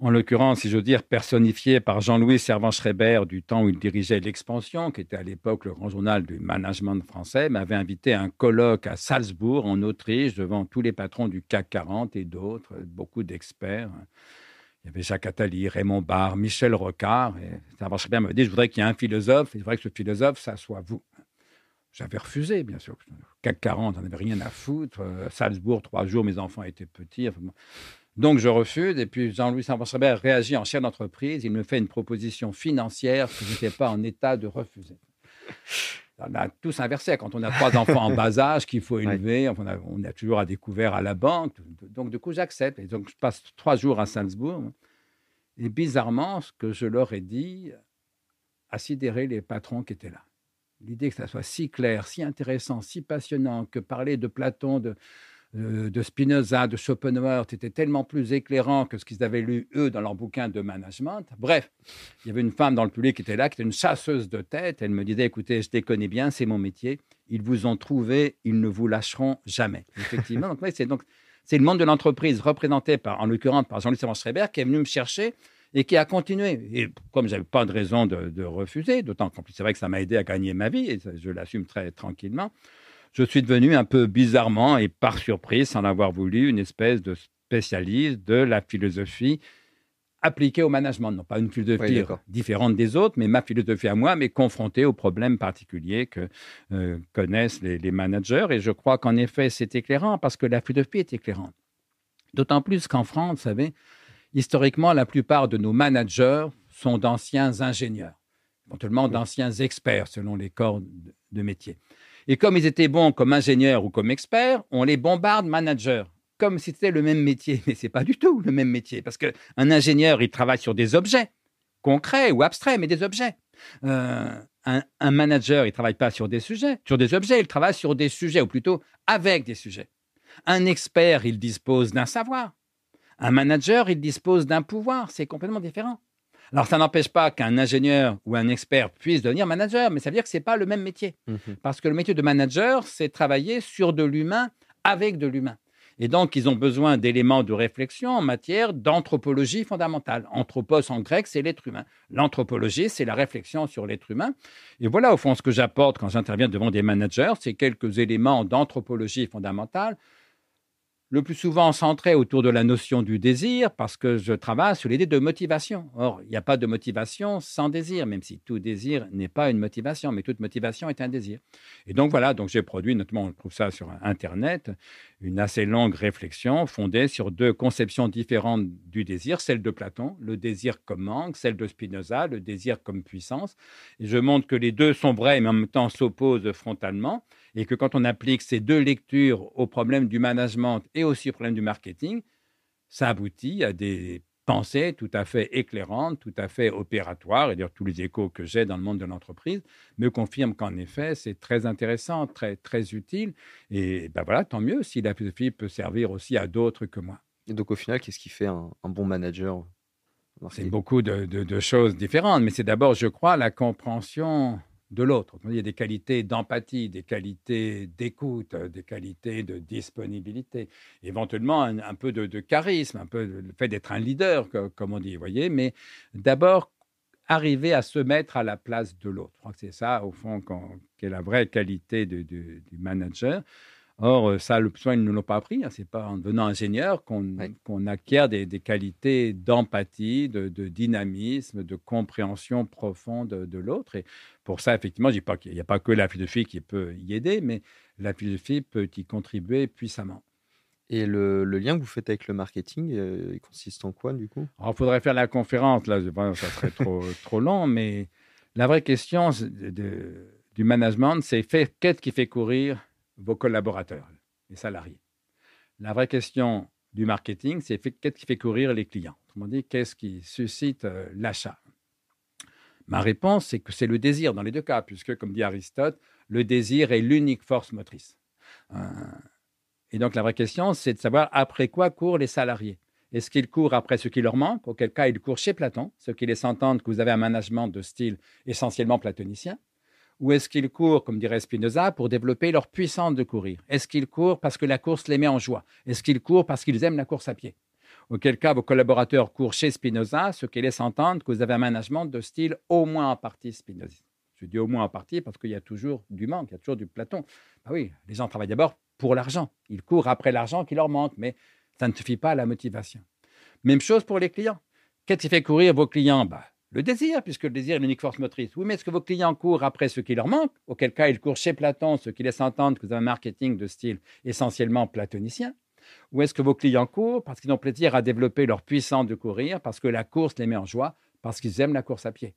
S1: en l'occurrence, si je dire, personnifié par Jean-Louis Servan-Schreiber du temps où il dirigeait l'Expansion, qui était à l'époque le grand journal du management français, m'avait invité à un colloque à Salzbourg, en Autriche, devant tous les patrons du CAC 40 et d'autres, beaucoup d'experts. Il y avait Jacques Attali, Raymond Barre, Michel Rocard. Et Servan-Schreiber me dit, je voudrais qu'il y ait un philosophe, et je que ce philosophe, ça soit vous. J'avais refusé, bien sûr. CAC 40, on n'avait rien à foutre. Euh, Salzbourg, trois jours, mes enfants étaient petits. Donc je refuse. Et puis Jean-Louis Saint-François réagit en chef d'entreprise. Il me fait une proposition financière que je n'étais pas en état de refuser. On a tous inversé. Quand on a trois enfants en bas âge qu'il faut élever, on, a, on a toujours à découvert à la banque. Donc du coup, j'accepte. Et donc je passe trois jours à Salzbourg. Et bizarrement, ce que je leur ai dit a sidéré les patrons qui étaient là. L'idée que ça soit si clair, si intéressant, si passionnant, que parler de Platon, de, de Spinoza, de Schopenhauer était tellement plus éclairant que ce qu'ils avaient lu, eux, dans leur bouquin de management. Bref, il y avait une femme dans le public qui était là, qui était une chasseuse de tête. Elle me disait, écoutez, je les connais bien, c'est mon métier. Ils vous ont trouvé, ils ne vous lâcheront jamais. Effectivement, donc, c'est donc c'est le monde de l'entreprise représenté par, en l'occurrence, par Jean-Luc Schreiber qui est venu me chercher et qui a continué. Et comme j'avais pas de raison de, de refuser, d'autant qu'en plus c'est vrai que ça m'a aidé à gagner ma vie et je l'assume très tranquillement je suis devenu un peu bizarrement et par surprise, sans l'avoir voulu, une espèce de spécialiste de la philosophie appliquée au management. Non pas une philosophie différente des autres, mais ma philosophie à moi, mais confrontée aux problèmes particuliers que euh, connaissent les, managers. Et je crois qu'en effet, c'est éclairant parce que la philosophie est éclairante. D'autant plus qu'en France, vous savez, historiquement, la plupart de nos managers sont d'anciens ingénieurs, éventuellement d'anciens experts selon les corps de métier. Et comme ils étaient bons comme ingénieurs ou comme experts, on les bombarde managers, comme si c'était le même métier. *laughs* Mais ce n'est pas du tout le même métier, parce qu'un ingénieur, il travaille sur des objets, concrets ou abstraits, mais des objets. Euh, un, manager, il travaille pas sur des sujets, sur des objets, il travaille sur des sujets, ou plutôt avec des sujets. Un expert, il dispose d'un savoir. Un manager, il dispose d'un pouvoir. C'est complètement différent. Alors, ça n'empêche pas qu'un ingénieur ou un expert puisse devenir manager, mais ça veut dire que ce n'est pas le même métier. Mhm. Parce que le métier de manager, c'est travailler sur de l'humain avec de l'humain. Et donc, ils ont besoin d'éléments de réflexion en matière d'anthropologie fondamentale. Anthropos en grec, c'est l'être humain. L'anthropologie, c'est la réflexion sur l'être humain. Et voilà, au fond, ce que j'apporte quand j'interviens devant des managers, c'est quelques éléments d'anthropologie fondamentale le plus souvent centré autour de la notion du désir, parce que je travaille sur l'idée de motivation. Or, il n'y a pas de motivation sans désir, même si tout désir n'est pas une motivation, mais toute motivation est un désir. Et donc voilà, donc j'ai produit, notamment on trouve ça sur Internet, une assez longue réflexion fondée sur deux conceptions différentes du désir, celle de Platon, le désir comme manque, celle de Spinoza, le désir comme puissance. Et je montre que les deux sont vrais, mais en même temps s'opposent frontalement et que quand on applique ces deux lectures au problème du management et aussi au problème du marketing, ça aboutit à des pensées tout à fait éclairantes, tout à fait opératoires, et d'ailleurs tous les échos que j'ai dans le monde de l'entreprise me confirment qu'en effet c'est très intéressant, très, très utile, et ben voilà, tant mieux si la philosophie peut servir aussi à d'autres que moi.
S2: Et donc au final, qu'est-ce qui fait un, bon manager
S1: C'est beaucoup de, de, choses différentes, mais c'est d'abord, je crois, la compréhension de l'autre. Il y a des qualités d'empathie, des qualités d'écoute, des qualités de disponibilité, éventuellement un, peu de, charisme, un peu le fait d'être un leader, comme on dit, voyez. Mais d'abord, arriver à se mettre à la place de l'autre. Je crois que c'est ça, au fond, qui est la vraie qualité du manager. Or, euh, ça, le soin, ils ne l'ont pas appris. Hein. C'est pas en devenant ingénieur qu'on acquiert des, qualités d'empathie, de, dynamisme, de compréhension profonde de, l'autre. Et pour ça, effectivement, je dis pas qu'il n'y a pas que la philosophie qui peut y aider, mais la philosophie peut y contribuer puissamment.
S2: Et le, lien que vous faites avec le marketing, euh, il consiste en quoi, du coup?
S1: Il faudrait faire la conférence, là, ça serait trop, *laughs* trop long, mais la vraie question du management, c'est qu'est-ce qui fait courir vos collaborateurs, les salariés. La vraie question du marketing, c'est qu'est-ce qui fait courir les clients? Autrement dit, qu'est-ce qui suscite euh, l'achat? Ma réponse, c'est que c'est le désir dans les deux cas, puisque, comme dit Aristote, le désir est l'unique force motrice. Euh, et donc, la vraie question, c'est de savoir après quoi courent les salariés. Est-ce qu'ils courent après ce qui leur manque? Auquel cas, ils courent chez Platon, ce qui laisse entendre que vous avez un management de style essentiellement platonicien. Ou est-ce qu'ils courent, comme dirait Spinoza, pour développer leur puissance de courir? Est-ce qu'ils courent parce que la course les met en joie? Est-ce qu'ils courent parce qu'ils aiment la course à pied? Auquel cas, vos collaborateurs courent chez Spinoza, ce qui laisse entendre que vous avez un management de style au moins en partie Spinoza. Je dis au moins en partie parce qu'il y a toujours du manque, il y a toujours du Platon. Ah oui, les gens travaillent d'abord pour l'argent. Ils courent après l'argent qui leur manque, mais ça ne suffit pas à la motivation. Même chose pour les clients. Qu'est-ce qui fait courir vos clients? Bah, le désir, puisque le désir est l'unique force motrice. Oui, mais est-ce que vos clients courent après ce qui leur manque? Auquel cas, ils courent chez Platon, ce qui laisse entendre que vous avez un marketing de style essentiellement platonicien. Ou est-ce que vos clients courent parce qu'ils ont plaisir à développer leur puissance de courir, parce que la course les met en joie, parce qu'ils aiment la course à pied?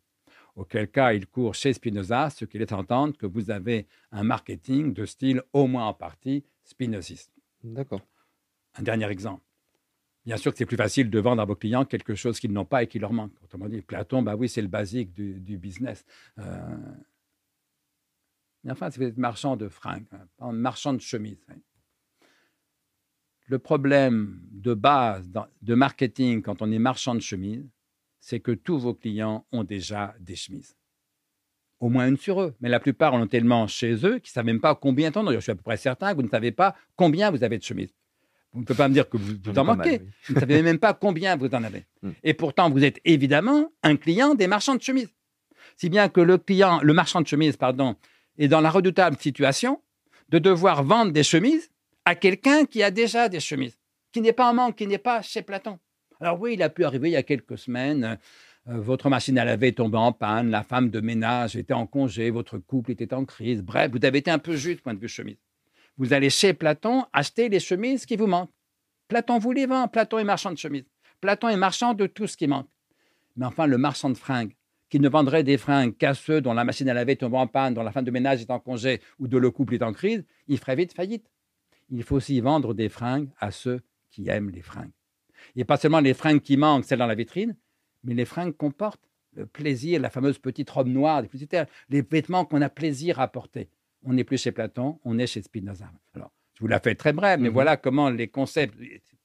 S1: Auquel cas, ils courent chez Spinoza, ce qui laisse entendre que vous avez un marketing de style au moins en partie spinoziste.
S2: D'accord.
S1: Un dernier exemple. Bien sûr que c'est plus facile de vendre à vos clients quelque chose qu'ils n'ont pas et qui leur manque. Autrement dit, Platon, bah oui, c'est le basique du, business. Euh, enfin, si vous êtes marchand de fringues, hein, marchand de chemises, hein. le problème de base de marketing quand on est marchand de chemises, c'est que tous vos clients ont déjà des chemises. Au moins une sur eux. Mais la plupart en ont tellement chez eux qu'ils ne savent même pas combien de Je suis à peu près certain que vous ne savez pas combien vous avez de chemises. Vous ne pouvez pas me dire que vous, en manquez. Vous ne savez même pas combien vous en avez. Hmm. Et pourtant, vous êtes évidemment un client des marchands de chemises. Si bien que le client, le marchand de chemises, pardon, est dans la redoutable situation de devoir vendre des chemises à quelqu'un qui a déjà des chemises, qui n'est pas en manque, qui n'est pas chez Platon. Alors oui, il a pu arriver il y a quelques semaines. Euh, votre machine à laver est tombée en panne, la femme de ménage était en congé, votre couple était en crise. Bref, vous avez été un peu juste point de vue chemise. Vous allez chez Platon acheter les chemises qui vous manquent. Platon vous les vend. Platon est marchand de chemises. Platon est marchand de tout ce qui manque. Mais enfin, le marchand de fringues, qui ne vendrait des fringues qu'à ceux dont la machine à laver tombe en panne, dont la femme de ménage est en congé ou dont le couple est en crise, il ferait vite faillite. Il faut aussi vendre des fringues à ceux qui aiment les fringues. Et pas seulement les fringues qui manquent, celles dans la vitrine, mais les fringues qu'on porte, le plaisir, la fameuse petite robe noire, les vêtements qu'on a plaisir à porter on n'est plus chez Platon, on est chez Spinoza. Alors, je vous la fais très brève, mais mhm. voilà comment les concepts,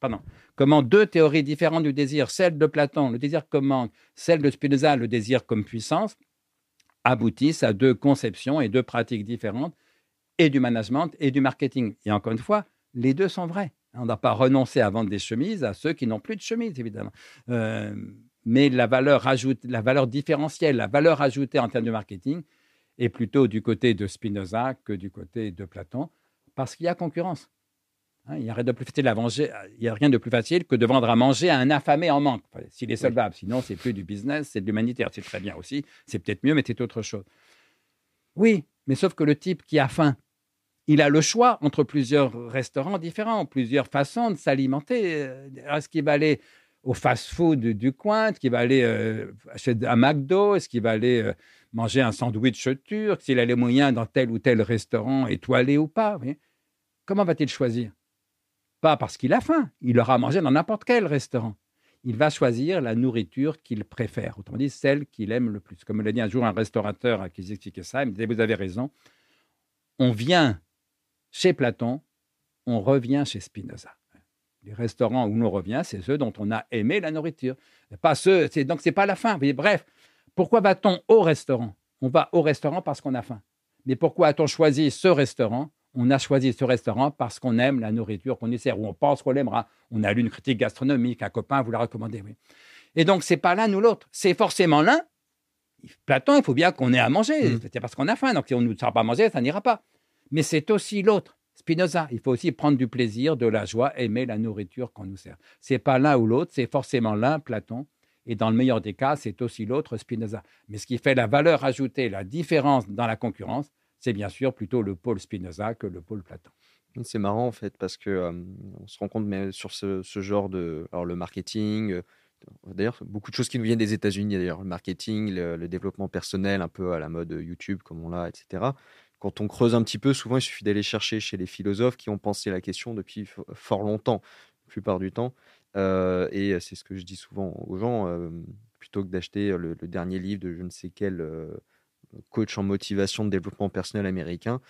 S1: pardon, comment deux théories différentes du désir, celle de Platon, le désir comme manque, celle de Spinoza, le désir comme puissance, aboutissent à deux conceptions et deux pratiques différentes, et du management et du marketing. Et encore une fois, les deux sont vrais. On n'a pas renoncé à vendre des chemises à ceux qui n'ont plus de chemises, évidemment. Euh, mais la valeur, ajoute, la valeur différentielle, la valeur ajoutée en termes de marketing, est plutôt du côté de Spinoza que du côté de Platon, parce qu'il y a concurrence. Hein, il n'y a rien de plus facile à manger, il y a rien de plus facile que de vendre à manger à un affamé en manque, s'il est solvable. Sinon, c'est plus du business, c'est de l'humanitaire. C'est très bien aussi, c'est peut-être mieux, mais c'est autre chose. Oui, mais sauf que le type qui a faim, il a le choix entre plusieurs restaurants différents, plusieurs façons de s'alimenter. Est-ce qu'il va aller au fast-food du coin? Est-ce qu'il va aller euh, acheter un McDo? Est-ce qu'il va aller euh, manger un sandwich turc, s'il a les moyens dans tel ou tel restaurant étoilé ou pas. Comment va-t-il choisir? Pas parce qu'il a faim, il aura mangé dans n'importe quel restaurant. Il va choisir la nourriture qu'il préfère, autrement dit celle qu'il aime le plus. Comme me l'a dit un jour un restaurateur à qui j'expliquais ça, il me disait Vous avez raison, on vient chez Platon, on revient chez Spinoza. Les restaurants où on revient, c'est ceux dont on a aimé la nourriture. Pas ceux, donc pas la faim. Bref, pourquoi va-t-on au restaurant? On va au restaurant parce qu'on a faim. Mais pourquoi a-t-on choisi ce restaurant? On a choisi ce restaurant parce qu'on aime la nourriture qu'on y sert, ou on pense qu'on l'aimera. On a lu une critique gastronomique, un copain vous l'a recommandé. Oui. Et donc, c'est pas l'un ou l'autre. C'est forcément l'un. Platon, il faut bien qu'on ait à manger. Mm. C'est parce qu'on a faim. Donc, si on ne nous sert pas à manger, ça n'ira pas. Mais c'est aussi l'autre. Spinoza, il faut aussi prendre du plaisir, de la joie, aimer la nourriture qu'on nous sert. C'est pas l'un ou l'autre, c'est forcément l'un, Platon, et dans le meilleur des cas, c'est aussi l'autre, Spinoza. Mais ce qui fait la valeur ajoutée, la différence dans la concurrence, c'est bien sûr plutôt le pôle Spinoza que le pôle Platon.
S2: C'est marrant en fait parce que on se rend compte mais sur ce, genre de alors le marketing euh, d'ailleurs beaucoup de choses qui nous viennent des États-Unis d'ailleurs le marketing le, développement personnel un peu à la mode YouTube comme on l'a etc quand on creuse un petit peu souvent il suffit d'aller chercher chez les philosophes qui ont pensé la question depuis fort longtemps la plupart du temps et c'est ce que je dis souvent aux gens, plutôt que d'acheter le, dernier livre de je ne sais quel coach en motivation de développement personnel américain,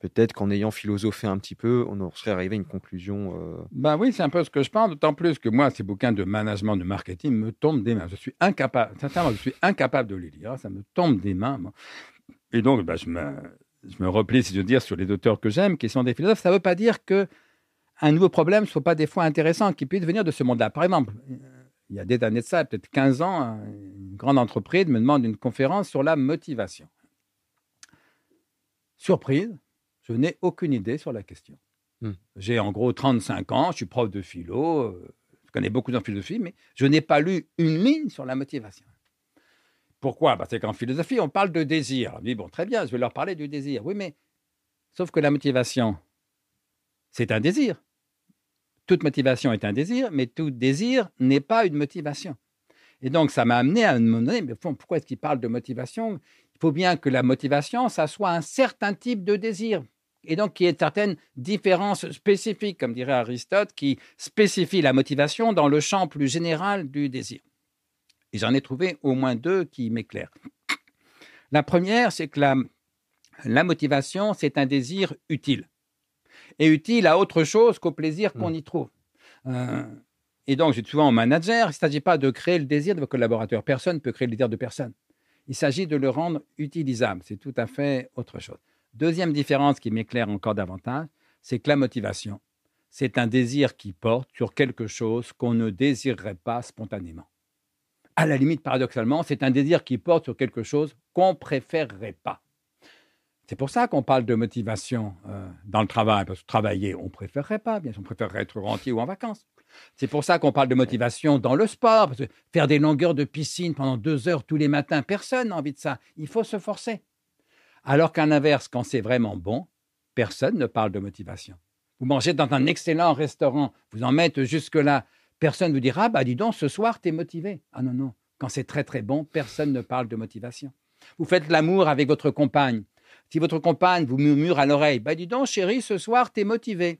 S2: peut-être qu'en ayant philosophé un petit peu, on serait arrivé à une conclusion.
S1: Ben oui, c'est un peu ce que je pense, d'autant plus que moi, ces bouquins de management, de marketing me tombent des mains. Je suis incapable, sincèrement, je suis incapable de les lire. Ça me tombe des mains. Et donc, ben, je, me, je me replie, si je veux dire, sur les auteurs que j'aime, qui sont des philosophes. Ça ne veut pas dire que un nouveau problème ne soit pas des fois intéressant, qui puisse venir de ce monde-là. Par exemple, il y a des années de ça, peut-être 15 ans, une grande entreprise me demande une conférence sur la motivation. Surprise, je n'ai aucune idée sur la question. Hmm. J'ai en gros 35 ans, je suis prof de philo, euh, je connais beaucoup en philosophie, mais je n'ai pas lu une ligne sur la motivation. Pourquoi? Parce qu'en philosophie, on parle de désir. Je dis, bon, très bien, je vais leur parler du désir. Oui, mais sauf que la motivation, c'est un désir toute motivation est un désir, mais tout désir n'est pas une motivation. Et donc, ça m'a amené à me demander, mais pourquoi est-ce qu'il parle de motivation? Il faut bien que la motivation, ça soit un certain type de désir. Et donc, qu'il y ait certaines différences spécifiques, comme dirait Aristote, qui spécifient la motivation dans le champ plus général du désir. Et j'en ai trouvé au moins deux qui m'éclairent. La première, c'est que la, la motivation, c'est un désir utile est utile à autre chose qu'au plaisir qu'on mm. y trouve. Euh, et donc, dis souvent au manager, il ne s'agit pas de créer le désir de vos collaborateurs. Personne ne peut créer le désir de personne. Il s'agit de le rendre utilisable. C'est tout à fait autre chose. Deuxième différence qui m'éclaire encore davantage, c'est que la motivation, c'est un désir qui porte sur quelque chose qu'on ne désirerait pas spontanément. À la limite, paradoxalement, c'est un désir qui porte sur quelque chose qu'on préférerait pas. C'est pour ça qu'on parle de motivation euh, dans le travail, parce que travailler, on préférerait pas, bien sûr, on préférerait être rentier ou en vacances. C'est pour ça qu'on parle de motivation dans le sport, parce que faire des longueurs de piscine pendant deux heures tous les matins, personne n'a envie de ça. Il faut se forcer. Alors qu'à l'inverse, quand c'est vraiment bon, personne ne parle de motivation. Vous mangez dans un excellent restaurant, vous en mettez jusque-là, personne ne vous dira, ah, bah dis donc, ce soir, tu es motivé. Ah non, non, quand c'est très très bon, personne ne parle de motivation. Vous faites l'amour avec votre compagne, si votre compagne vous murmure à l'oreille, bah dis donc chérie, ce soir, tu es motivé.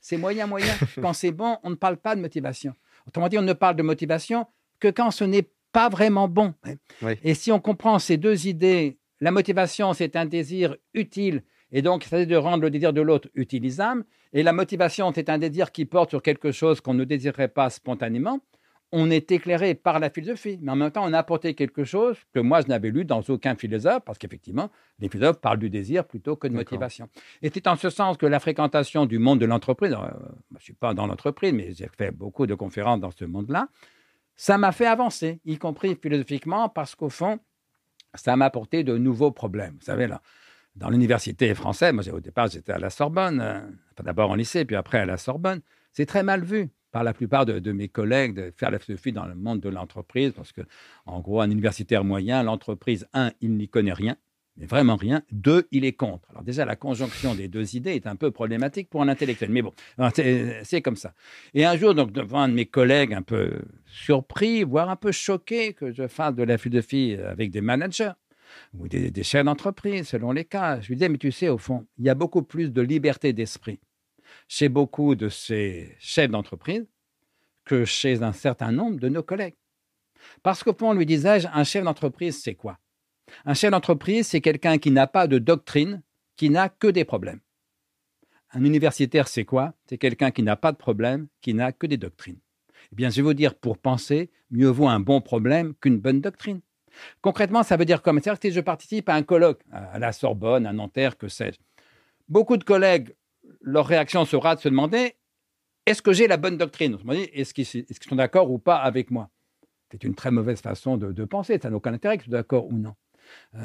S1: C'est moyen, moyen. *laughs* quand c'est bon, on ne parle pas de motivation. Autrement dit, on ne parle de motivation que quand ce n'est pas vraiment bon. Et si on comprend ces deux idées, la motivation, c'est un désir utile, et donc c'est de rendre le désir de l'autre utilisable, et la motivation, c'est un désir qui porte sur quelque chose qu'on ne désirerait pas spontanément, on est éclairé par la philosophie, mais en même temps, on a apporté quelque chose que moi, je n'avais lu dans aucun philosophe, parce qu'effectivement, les philosophes parlent du désir plutôt que de motivation. Et c'est en ce sens que la fréquentation du monde de l'entreprise, euh, je ne suis pas dans l'entreprise, mais j'ai fait beaucoup de conférences dans ce monde-là, ça m'a fait avancer, y compris philosophiquement, parce qu'au fond, ça m'a apporté de nouveaux problèmes. Vous savez, là, dans l'université française, moi, au départ, j'étais à la Sorbonne, euh, d'abord en lycée, puis après à la Sorbonne, c'est très mal vu par la plupart de, mes collègues de faire la philosophie dans le monde de l'entreprise, parce que, en gros, un universitaire moyen, l'entreprise, un, il n'y connaît rien, mais vraiment rien. Deux, il est contre. Alors déjà, la conjonction des deux idées est un peu problématique pour un intellectuel, mais bon, c'est comme ça. Et un jour, donc, devant un de mes collègues un peu surpris, voire un peu choqué que je fasse de la philosophie avec des managers ou des, des chefs d'entreprise, selon les cas, je lui disais, mais tu sais, au fond, il y a beaucoup plus de liberté d'esprit chez beaucoup de ces chefs d'entreprise que chez un certain nombre de nos collègues. Parce qu'au fond, lui disais-je, un chef d'entreprise, c'est quoi? Un chef d'entreprise, c'est quelqu'un qui n'a pas de doctrine, qui n'a que des problèmes. Un universitaire, c'est quoi? C'est quelqu'un qui n'a pas de problème, qui n'a que des doctrines. Eh bien, je vais vous dire, pour penser, mieux vaut un bon problème qu'une bonne doctrine. Concrètement, ça veut dire comme C'est-à-dire que je participe à un colloque à la Sorbonne, à Nanterre, que sais-je. Beaucoup de collègues, leur réaction sera de se demander est-ce que j'ai la bonne doctrine? Est-ce qu'ils sont d'accord ou pas avec moi? C'est une très mauvaise façon de, penser. Ça n'a aucun intérêt qu'ils soient d'accord ou non. Euh,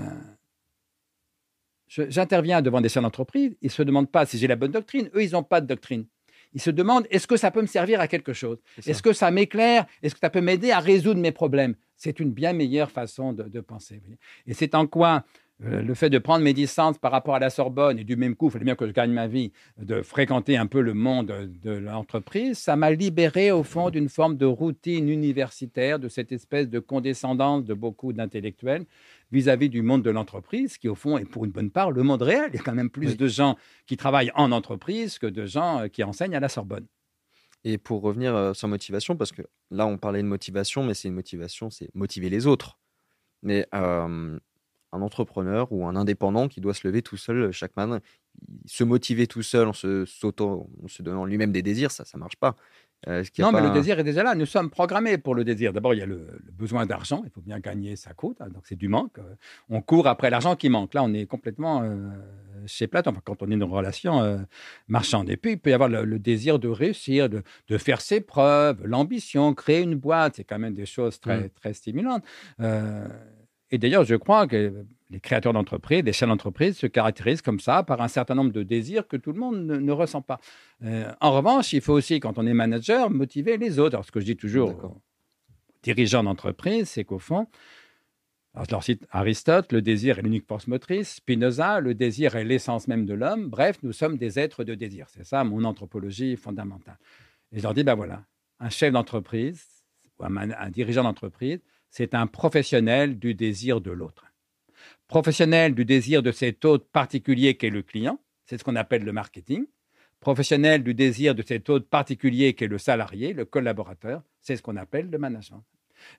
S1: j'interviens devant des chefs d'entreprise, ils ne se demandent pas si j'ai la bonne doctrine. Eux, ils n'ont pas de doctrine. Ils se demandent est-ce que ça peut me servir à quelque chose? Est-ce que ça m'éclaire? Est-ce que ça peut m'aider à résoudre mes problèmes? C'est une bien meilleure façon de, penser. Et c'est en quoi le fait de prendre mes distances par rapport à la Sorbonne et du même coup, il fallait bien que je gagne ma vie, de fréquenter un peu le monde de l'entreprise, ça m'a libéré au fond d'une forme de routine universitaire, de cette espèce de condescendance de beaucoup d'intellectuels vis-à-vis du monde de l'entreprise, qui au fond est pour une bonne part le monde réel. Il y a quand même plus de gens qui travaillent en entreprise que de gens euh, qui enseignent à la Sorbonne.
S2: Et pour revenir euh, sur motivation, parce que là on parlait de motivation, mais c'est une motivation, c'est motiver les autres. Mais un entrepreneur ou un indépendant qui doit se lever tout seul chaque matin, se motiver tout seul en se, en se donnant lui-même des désirs, ça ne marche pas.
S1: Euh, non, mais le désir est déjà là. Nous sommes programmés pour le désir. D'abord, il y a le, besoin d'argent. Il faut bien gagner sa coûte. Hein, donc, c'est du manque. On court après l'argent qui manque. Là, on est complètement euh, chez Platon, quand on est dans une relation euh, marchande. Et puis, il peut y avoir le, désir de réussir, de, faire ses preuves, l'ambition, créer une boîte. C'est quand même des choses très, mmh. très stimulantes. Et d'ailleurs, je crois que les créateurs d'entreprises, les chefs d'entreprise se caractérisent comme ça par un certain nombre de désirs que tout le monde ne, ressent pas. Euh, en revanche, il faut aussi, quand on est manager, motiver les autres. Alors, ce que je dis toujours aux dirigeants d'entreprise, c'est qu'au fond, alors, je leur cite Aristote, le désir est l'unique force motrice. Spinoza, le désir est l'essence même de l'homme. Bref, nous sommes des êtres de désir. C'est ça mon anthropologie fondamentale. Et je leur dis, ben voilà, un chef d'entreprise ou un dirigeant d'entreprise, c'est un professionnel du désir de l'autre. Professionnel du désir de cet autre particulier qu'est le client, c'est ce qu'on appelle le marketing. Professionnel du désir de cet autre particulier qu'est le salarié, le collaborateur, c'est ce qu'on appelle le management.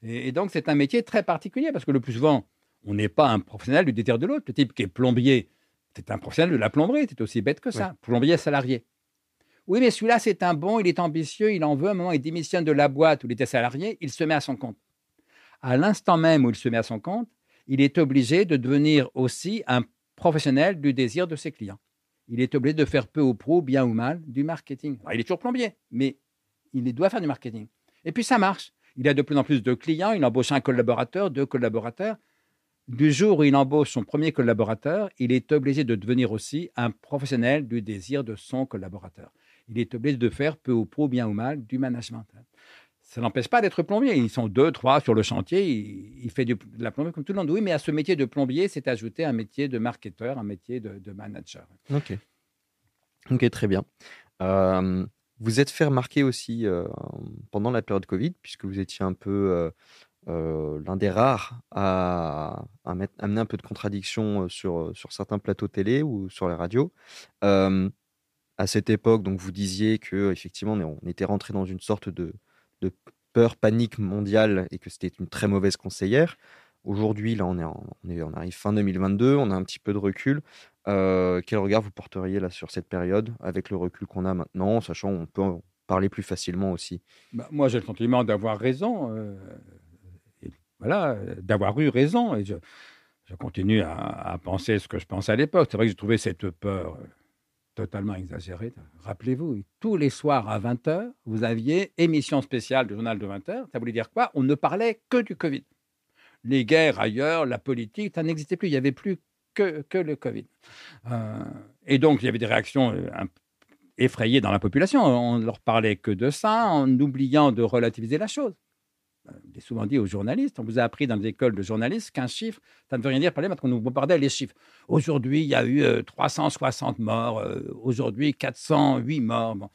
S1: Et, donc c'est un métier très particulier parce que le plus souvent, on n'est pas un professionnel du désir de l'autre. Le type qui est plombier, c'est un professionnel de la plomberie, c'est aussi bête que ça. Plombier salarié. Oui, mais celui-là, c'est un bon, il est ambitieux, il en veut, un moment, il démissionne de la boîte où il était salarié, il se met à son compte à l'instant même où il se met à son compte, il est obligé de devenir aussi un professionnel du désir de ses clients. Il est obligé de faire peu ou prou, bien ou mal, du marketing. il est toujours plombier, mais il doit faire du marketing. Et puis ça marche. Il a de plus en plus de clients, il embauche un collaborateur, deux collaborateurs. Du jour où il embauche son premier collaborateur, il est obligé de devenir aussi un professionnel du désir de son collaborateur. Il est obligé de faire peu ou prou, bien ou mal, du management ça n'empêche pas d'être plombier. Ils sont deux, trois sur le chantier. Il, fait de la plomberie comme tout le monde. Oui, mais à ce métier de plombier, c'est ajouté un métier de marketeur, un métier de, manager.
S2: Ok. Ok, très bien. Euh, vous êtes fait remarquer aussi euh, pendant la période Covid, puisque vous étiez un peu euh, l'un des rares à, amener un peu de contradiction sur, certains plateaux télé ou sur les radios. à cette époque, donc vous disiez que effectivement on était rentré dans une sorte de, peur, panique mondiale et que c'était une très mauvaise conseillère. Aujourd'hui, là, on, est, on, arrive fin 2022, on a un petit peu de recul. Euh, quel regard vous porteriez là sur cette période avec le recul qu'on a maintenant, sachant qu'on peut en parler plus facilement aussi?
S1: Bah, Moi, j'ai le sentiment d'avoir raison, euh, voilà, d'avoir eu raison, et je, continue à, à, penser ce que je pensais à l'époque. C'est vrai que j'ai trouvé cette peur totalement exagéré. Rappelez-vous, tous les soirs à 20h, vous aviez émission spéciale du journal de 20h. Ça voulait dire quoi? On ne parlait que du Covid. Les guerres ailleurs, la politique, ça n'existait plus. Il n'y avait plus que, que le Covid. Euh, et donc, il y avait des réactions euh, effrayées dans la population. On ne leur parlait que de ça, en oubliant de relativiser la chose j'ai souvent dit aux journalistes, on vous a appris dans les écoles de journalistes qu'un chiffre, ça ne veut rien dire parler parce qu'on nous bombardait les chiffres. Aujourd'hui, il y a eu 360 euh, morts, euh, aujourd'hui 408 morts.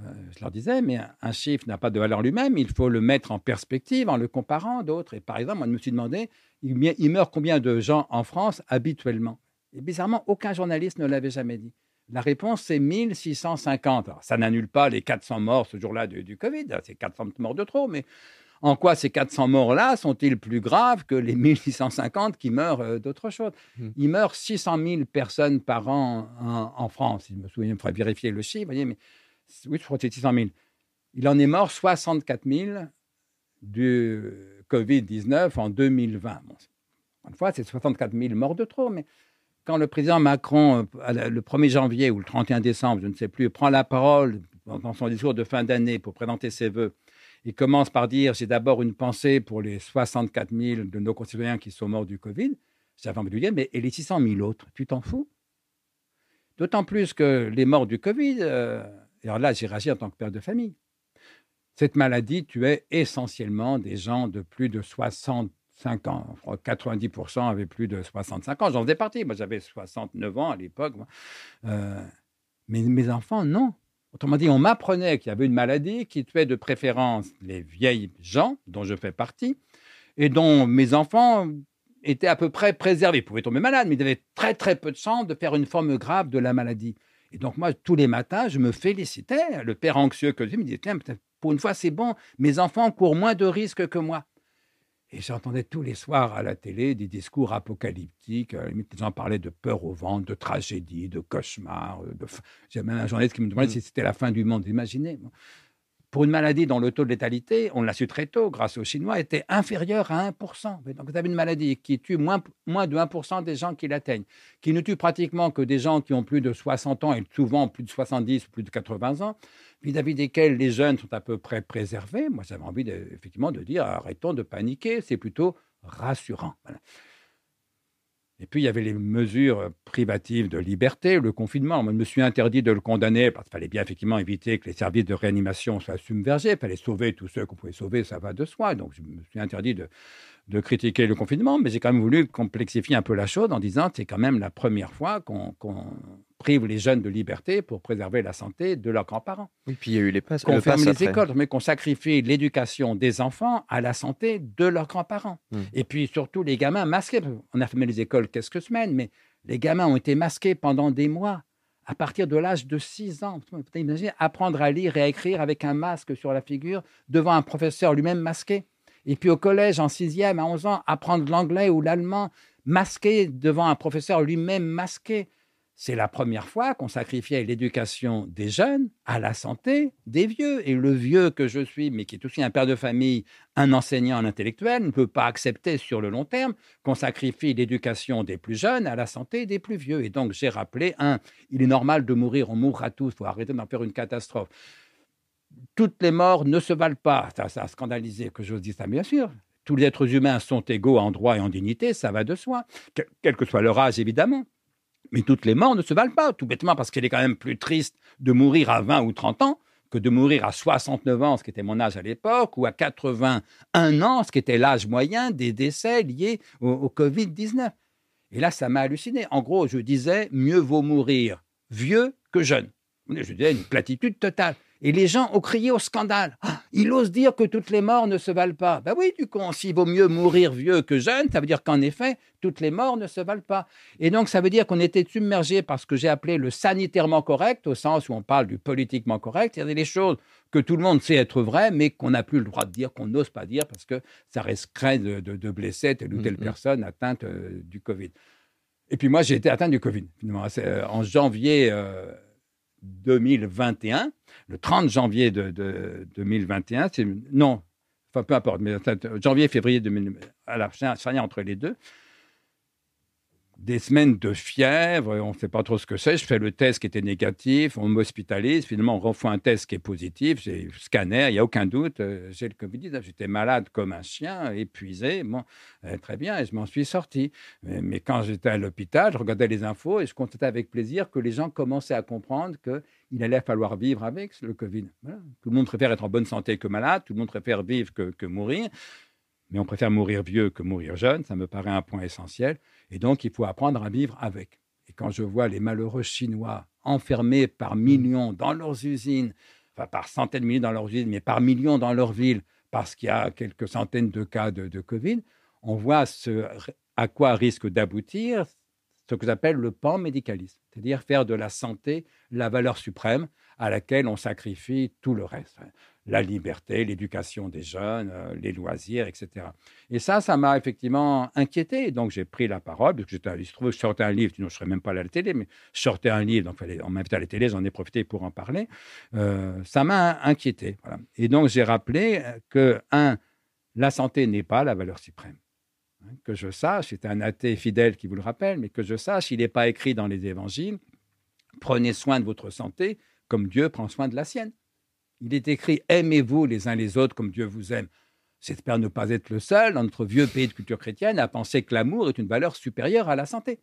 S1: Euh, je leur disais, mais un, chiffre n'a pas de valeur lui-même, il faut le mettre en perspective en le comparant d'autres. Et par exemple, moi, je me suis demandé, il, meurt combien de gens en France habituellement? Et bizarrement, aucun journaliste ne l'avait jamais dit. La réponse, c'est 1650. Alors, ça n'annule pas les 400 morts ce jour-là du Covid, c'est 400 morts de trop, mais en quoi ces 400 morts-là sont-ils plus graves que les *laughs* 1650 qui meurent euh, d'autre chose mmh. Il meurt 600 000 personnes par an en, France. Je me souviens, il faudrait vérifier le chiffre. Voyez, mais, oui, je crois que c'est 600 000. Il en est mort 64 000 du Covid-19 en 2020. Une fois, c'est 64 000 morts de trop, mais quand le président Macron, euh, le 1er janvier ou le 31 décembre, je ne sais plus, prend la parole dans son discours de fin d'année pour présenter ses voeux, il commence par dire J'ai d'abord une pensée pour les 64 000 de nos concitoyens qui sont morts du Covid. J'avais envie de lui dire Mais et les 600 000 autres Tu t'en fous? D'autant plus que les morts du Covid, euh, alors là, j'ai réagi en tant que père de famille. Cette maladie tuait essentiellement des gens de plus de 60 5 ans. 90% avaient plus de 65 ans. J'en faisais partie. Moi, j'avais 69 ans à l'époque. Euh, mais mes enfants, non. Autrement dit, on m'apprenait qu'il y avait une maladie qui tuait de préférence les vieilles gens, dont je fais partie, et dont mes enfants étaient à peu près préservés. Ils pouvaient tomber malades, mais ils avaient très très peu de chance de faire une forme grave de la maladie. Et donc moi, tous les matins, je me félicitais. Le père anxieux que je me disait, tiens, pour une fois, c'est bon, mes enfants courent moins de risques que moi. Et j'entendais tous les soirs à la télé des discours apocalyptiques. À les gens parlaient de peur au ventre, de tragédie, de cauchemar. De... J'ai même un journaliste qui me demandait mm. si c'était la fin du monde. Imaginez pour une maladie dont le taux de létalité, on l'a su très tôt grâce aux Chinois, était inférieur à 1%. Donc vous avez une maladie qui tue moins, moins de 1% des gens qui l'atteignent, qui ne tue pratiquement que des gens qui ont plus de 60 ans et souvent plus de 70 ou plus de 80 ans, vis-à-vis desquels les jeunes sont à peu près préservés. Moi, j'avais envie de, effectivement de dire arrêtons de paniquer, c'est plutôt rassurant. Et puis, il y avait les mesures privatives de liberté, le confinement. Moi, je me suis interdit de le condamner parce qu'il fallait bien effectivement éviter que les services de réanimation soient submergés. Il fallait sauver tous ceux qu'on pouvait sauver, ça va de soi. Donc, je me suis interdit de, critiquer le confinement, mais j'ai quand même voulu complexifier un peu la chose en disant que c'est quand même la première fois qu'on prive les jeunes de liberté pour préserver la santé de leurs grands-parents.
S2: Oui, puis il y a eu les passes.
S1: Qu'on ferme les écoles, mais qu'on sacrifie l'éducation des enfants à la santé de leurs grands-parents. Hmm. Et puis surtout les gamins masqués. On a fermé les écoles quelques semaines, mais les gamins ont été masqués pendant des mois. À partir de l'âge de 6 ans, vous imaginez apprendre à lire et à écrire avec un masque sur la figure devant un professeur lui-même masqué. Et puis au collège, en sixième, à 11 ans, apprendre l'anglais ou l'allemand masqué devant un professeur lui-même masqué. C'est la première fois qu'on sacrifiait l'éducation des jeunes à la santé des vieux. Et le vieux que je suis, mais qui est aussi un père de famille, un enseignant, un intellectuel, ne peut pas accepter sur le long terme qu'on sacrifie l'éducation des plus jeunes à la santé des plus vieux. Et donc j'ai rappelé, un, il est normal de mourir, on mourra tous, il faut arrêter d'en faire une catastrophe toutes les morts ne se valent pas. Ça, a scandalisé que j'ose dire ça, bien sûr. Tous les êtres humains sont égaux en droit et en dignité, ça va de soi, quel que soit leur âge, évidemment. Mais toutes les morts ne se valent pas, tout bêtement parce qu'il est quand même plus triste de mourir à 20 ou 30 ans que de mourir à 69 ans, ce qui était mon âge à l'époque, ou à 81 ans, ce qui était l'âge moyen des décès liés au, au Covid-19. Et là, ça m'a halluciné. En gros, je disais, mieux vaut mourir vieux que jeune. Je disais une platitude totale. Et les gens ont crié au scandale. Ah, il ose dire que toutes les morts ne se valent pas. Ben oui, du coup, s'il vaut mieux mourir vieux que jeune, ça veut dire qu'en effet, toutes les morts ne se valent pas. Et donc, ça veut dire qu'on était submergé par ce que j'ai appelé le sanitairement correct, au sens où on parle du politiquement correct. Il y a des choses que tout le monde sait être vraies, mais qu'on n'a plus le droit de dire, qu'on n'ose pas dire, parce que ça risquerait de, de, blesser telle ou telle mm-hmm. personne atteinte euh, du Covid. Et puis moi, j'ai été atteint du Covid. Euh, en janvier. Euh, 2021, le 30 janvier de, 2021, c'est, non, peu importe, mais janvier, février 2021, à la rien entre les deux, des semaines de fièvre, on ne sait pas trop ce que c'est. Je fais le test qui était négatif, on m'hospitalise. Finalement, on refait un test qui est positif. J'ai scanner, il n'y a aucun doute. Euh, j'ai le Covid-19. J'étais malade comme un chien, épuisé. Bon, euh, très bien, et je m'en suis sorti. Mais, quand j'étais à l'hôpital, je regardais les infos et je constatais avec plaisir que les gens commençaient à comprendre qu'il allait falloir vivre avec le Covid. Tout le monde préfère être en bonne santé que malade. Tout le monde préfère vivre que, que mourir. Mais on préfère mourir vieux que mourir jeune. Ça me paraît un point essentiel. Et donc, il faut apprendre à vivre avec. Et quand je vois les malheureux Chinois enfermés par millions dans leurs usines, enfin par centaines de milliers dans leurs usines, mais par millions dans leurs villes, parce qu'il y a quelques centaines de cas de, Covid, on voit ce, à quoi risque d'aboutir ce que j'appelle le pan-médicalisme, c'est-à-dire faire de la santé la valeur suprême à laquelle on sacrifie tout le reste la liberté, l'éducation des jeunes, euh, les loisirs, etc. Et ça, ça m'a effectivement inquiété. Donc j'ai pris la parole, parce que il se trouve, je sortais un livre, sinon je ne serais même pas allé à la télé, mais je sortais un livre, donc fallait, on m'invitait à la télé, j'en ai profité pour en parler. Euh, ça m'a inquiété. Et donc j'ai rappelé que, un, la santé n'est pas la valeur suprême. hein, que je sache, c'est un athée fidèle qui vous le rappelle, mais que je sache, il n'est pas écrit dans les évangiles, prenez soin de votre santé comme Dieu prend soin de la sienne. Il est écrit, aimez-vous les uns les autres comme Dieu vous aime. J'espère ne pas être le seul dans notre vieux pays de culture chrétienne à penser que l'amour est une valeur supérieure à la santé.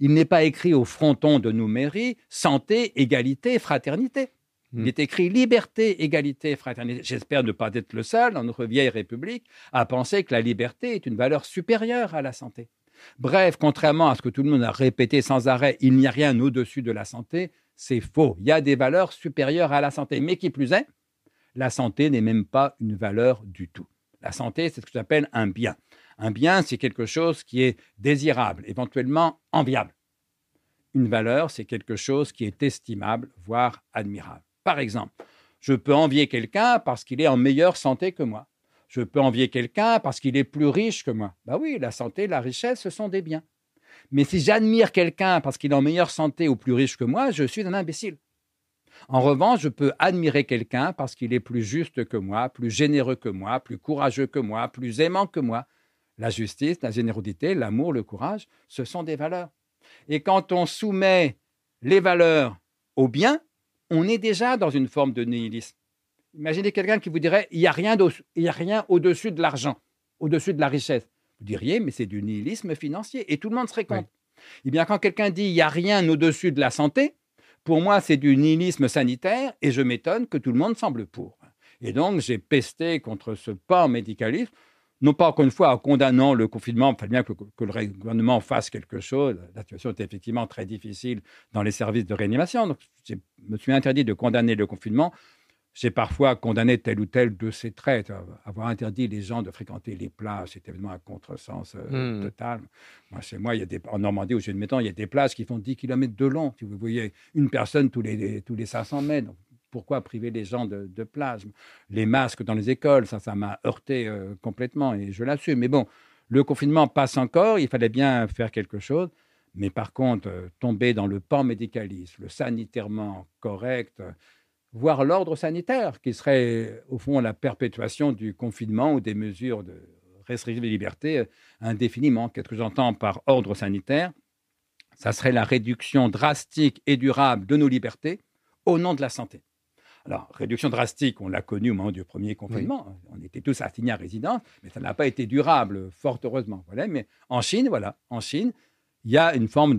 S1: Il n'est pas écrit au fronton de nos mairies santé, égalité, fraternité. Il hmm. est écrit liberté, égalité, fraternité. J'espère ne pas être le seul dans notre vieille République à penser que la liberté est une valeur supérieure à la santé. Bref, contrairement à ce que tout le monde a répété sans arrêt, il n'y a rien au-dessus de la santé, c'est faux. Il y a des valeurs supérieures à la santé. Mais qui plus est, la santé n'est même pas une valeur du tout. La santé, c'est ce que j'appelle un bien. Un bien, c'est quelque chose qui est désirable, éventuellement enviable. Une valeur, c'est quelque chose qui est estimable, voire admirable. Par exemple, je peux envier quelqu'un parce qu'il est en meilleure santé que moi. Je peux envier quelqu'un parce qu'il est plus riche que moi. Bah oui, la santé, la richesse, ce sont des biens. Mais si j'admire quelqu'un parce qu'il est en meilleure santé ou plus riche que moi, je suis un imbécile. En revanche, je peux admirer quelqu'un parce qu'il est plus juste que moi, plus généreux que moi, plus courageux que moi, plus aimant que moi. La justice, la générosité, l'amour, le courage, ce sont des valeurs. Et quand on soumet les valeurs au bien, on est déjà dans une forme de nihilisme. Imaginez quelqu'un qui vous dirait il n'y a rien au-dessus de l'argent, au-dessus de la richesse. Vous diriez mais c'est du nihilisme financier et tout le monde serait contre. Eh bien, quand quelqu'un dit il n'y a rien au-dessus de la santé, pour moi c'est du nihilisme sanitaire et je m'étonne que tout le monde semble pour. Et donc j'ai pesté contre ce pas médicalisme non pas encore une fois en condamnant le confinement, il fallait bien que, le gouvernement fasse quelque chose. La situation était effectivement très difficile dans les services de réanimation. Donc, je me suis interdit de condamner le confinement. J'ai parfois condamné tel ou tel de ses traits. Avoir interdit les gens de fréquenter les plages, c'est évidemment un contresens euh, hmm. total. Moi, chez moi, il y a des, en Normandie, où je suis il y a des plages qui font 10 km de long. Si vous voyez une personne tous les, tous les 500 mètres pourquoi priver les gens de, de plasme? Les masques dans les écoles, ça, ça m'a heurté euh, complètement et je l'assume. Mais bon, le confinement passe encore, il fallait bien faire quelque chose. Mais par contre, euh, tomber dans le pan médicalisme, le sanitairement correct, voire l'ordre sanitaire, qui serait au fond la perpétuation du confinement ou des mesures de restriction des libertés euh, indéfiniment. Qu'est-ce que j'entends par ordre sanitaire Ça serait la réduction drastique et durable de nos libertés au nom de la santé. Alors, réduction drastique, on l'a connu au moment du premier confinement. On était tous assignés à résidence, mais ça n'a pas été durable, fort heureusement. Voilà. Mais en Chine, voilà, en Chine, il y a une forme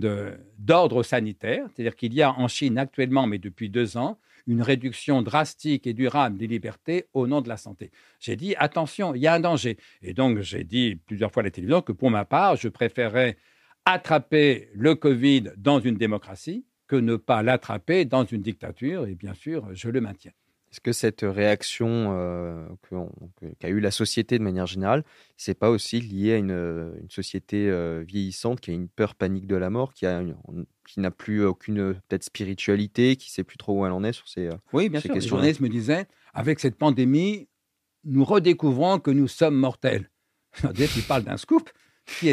S1: d'ordre sanitaire, c'est-à-dire qu'il y a en Chine actuellement, mais depuis deux ans, une réduction drastique et durable des libertés au nom de la santé. J'ai dit, attention, il y a un danger. Et donc, j'ai dit plusieurs fois à la télévision que pour ma part, je préférais attraper le Covid dans une démocratie que ne pas l'attraper dans une dictature. Et bien sûr, je le maintiens.
S2: Est-ce que cette réaction euh, qu'a eu la société de manière générale, c'est pas aussi lié à une, société euh, vieillissante qui a une peur panique de la mort, qui a qui n'a plus aucune peut-être spiritualité, qui sait plus trop où elle en est sur ces, euh,
S1: oui, bien sûr. Les journalistes me disaient, avec cette pandémie, nous redécouvrons que nous sommes mortels. *laughs* Il parle d'un scoop qui,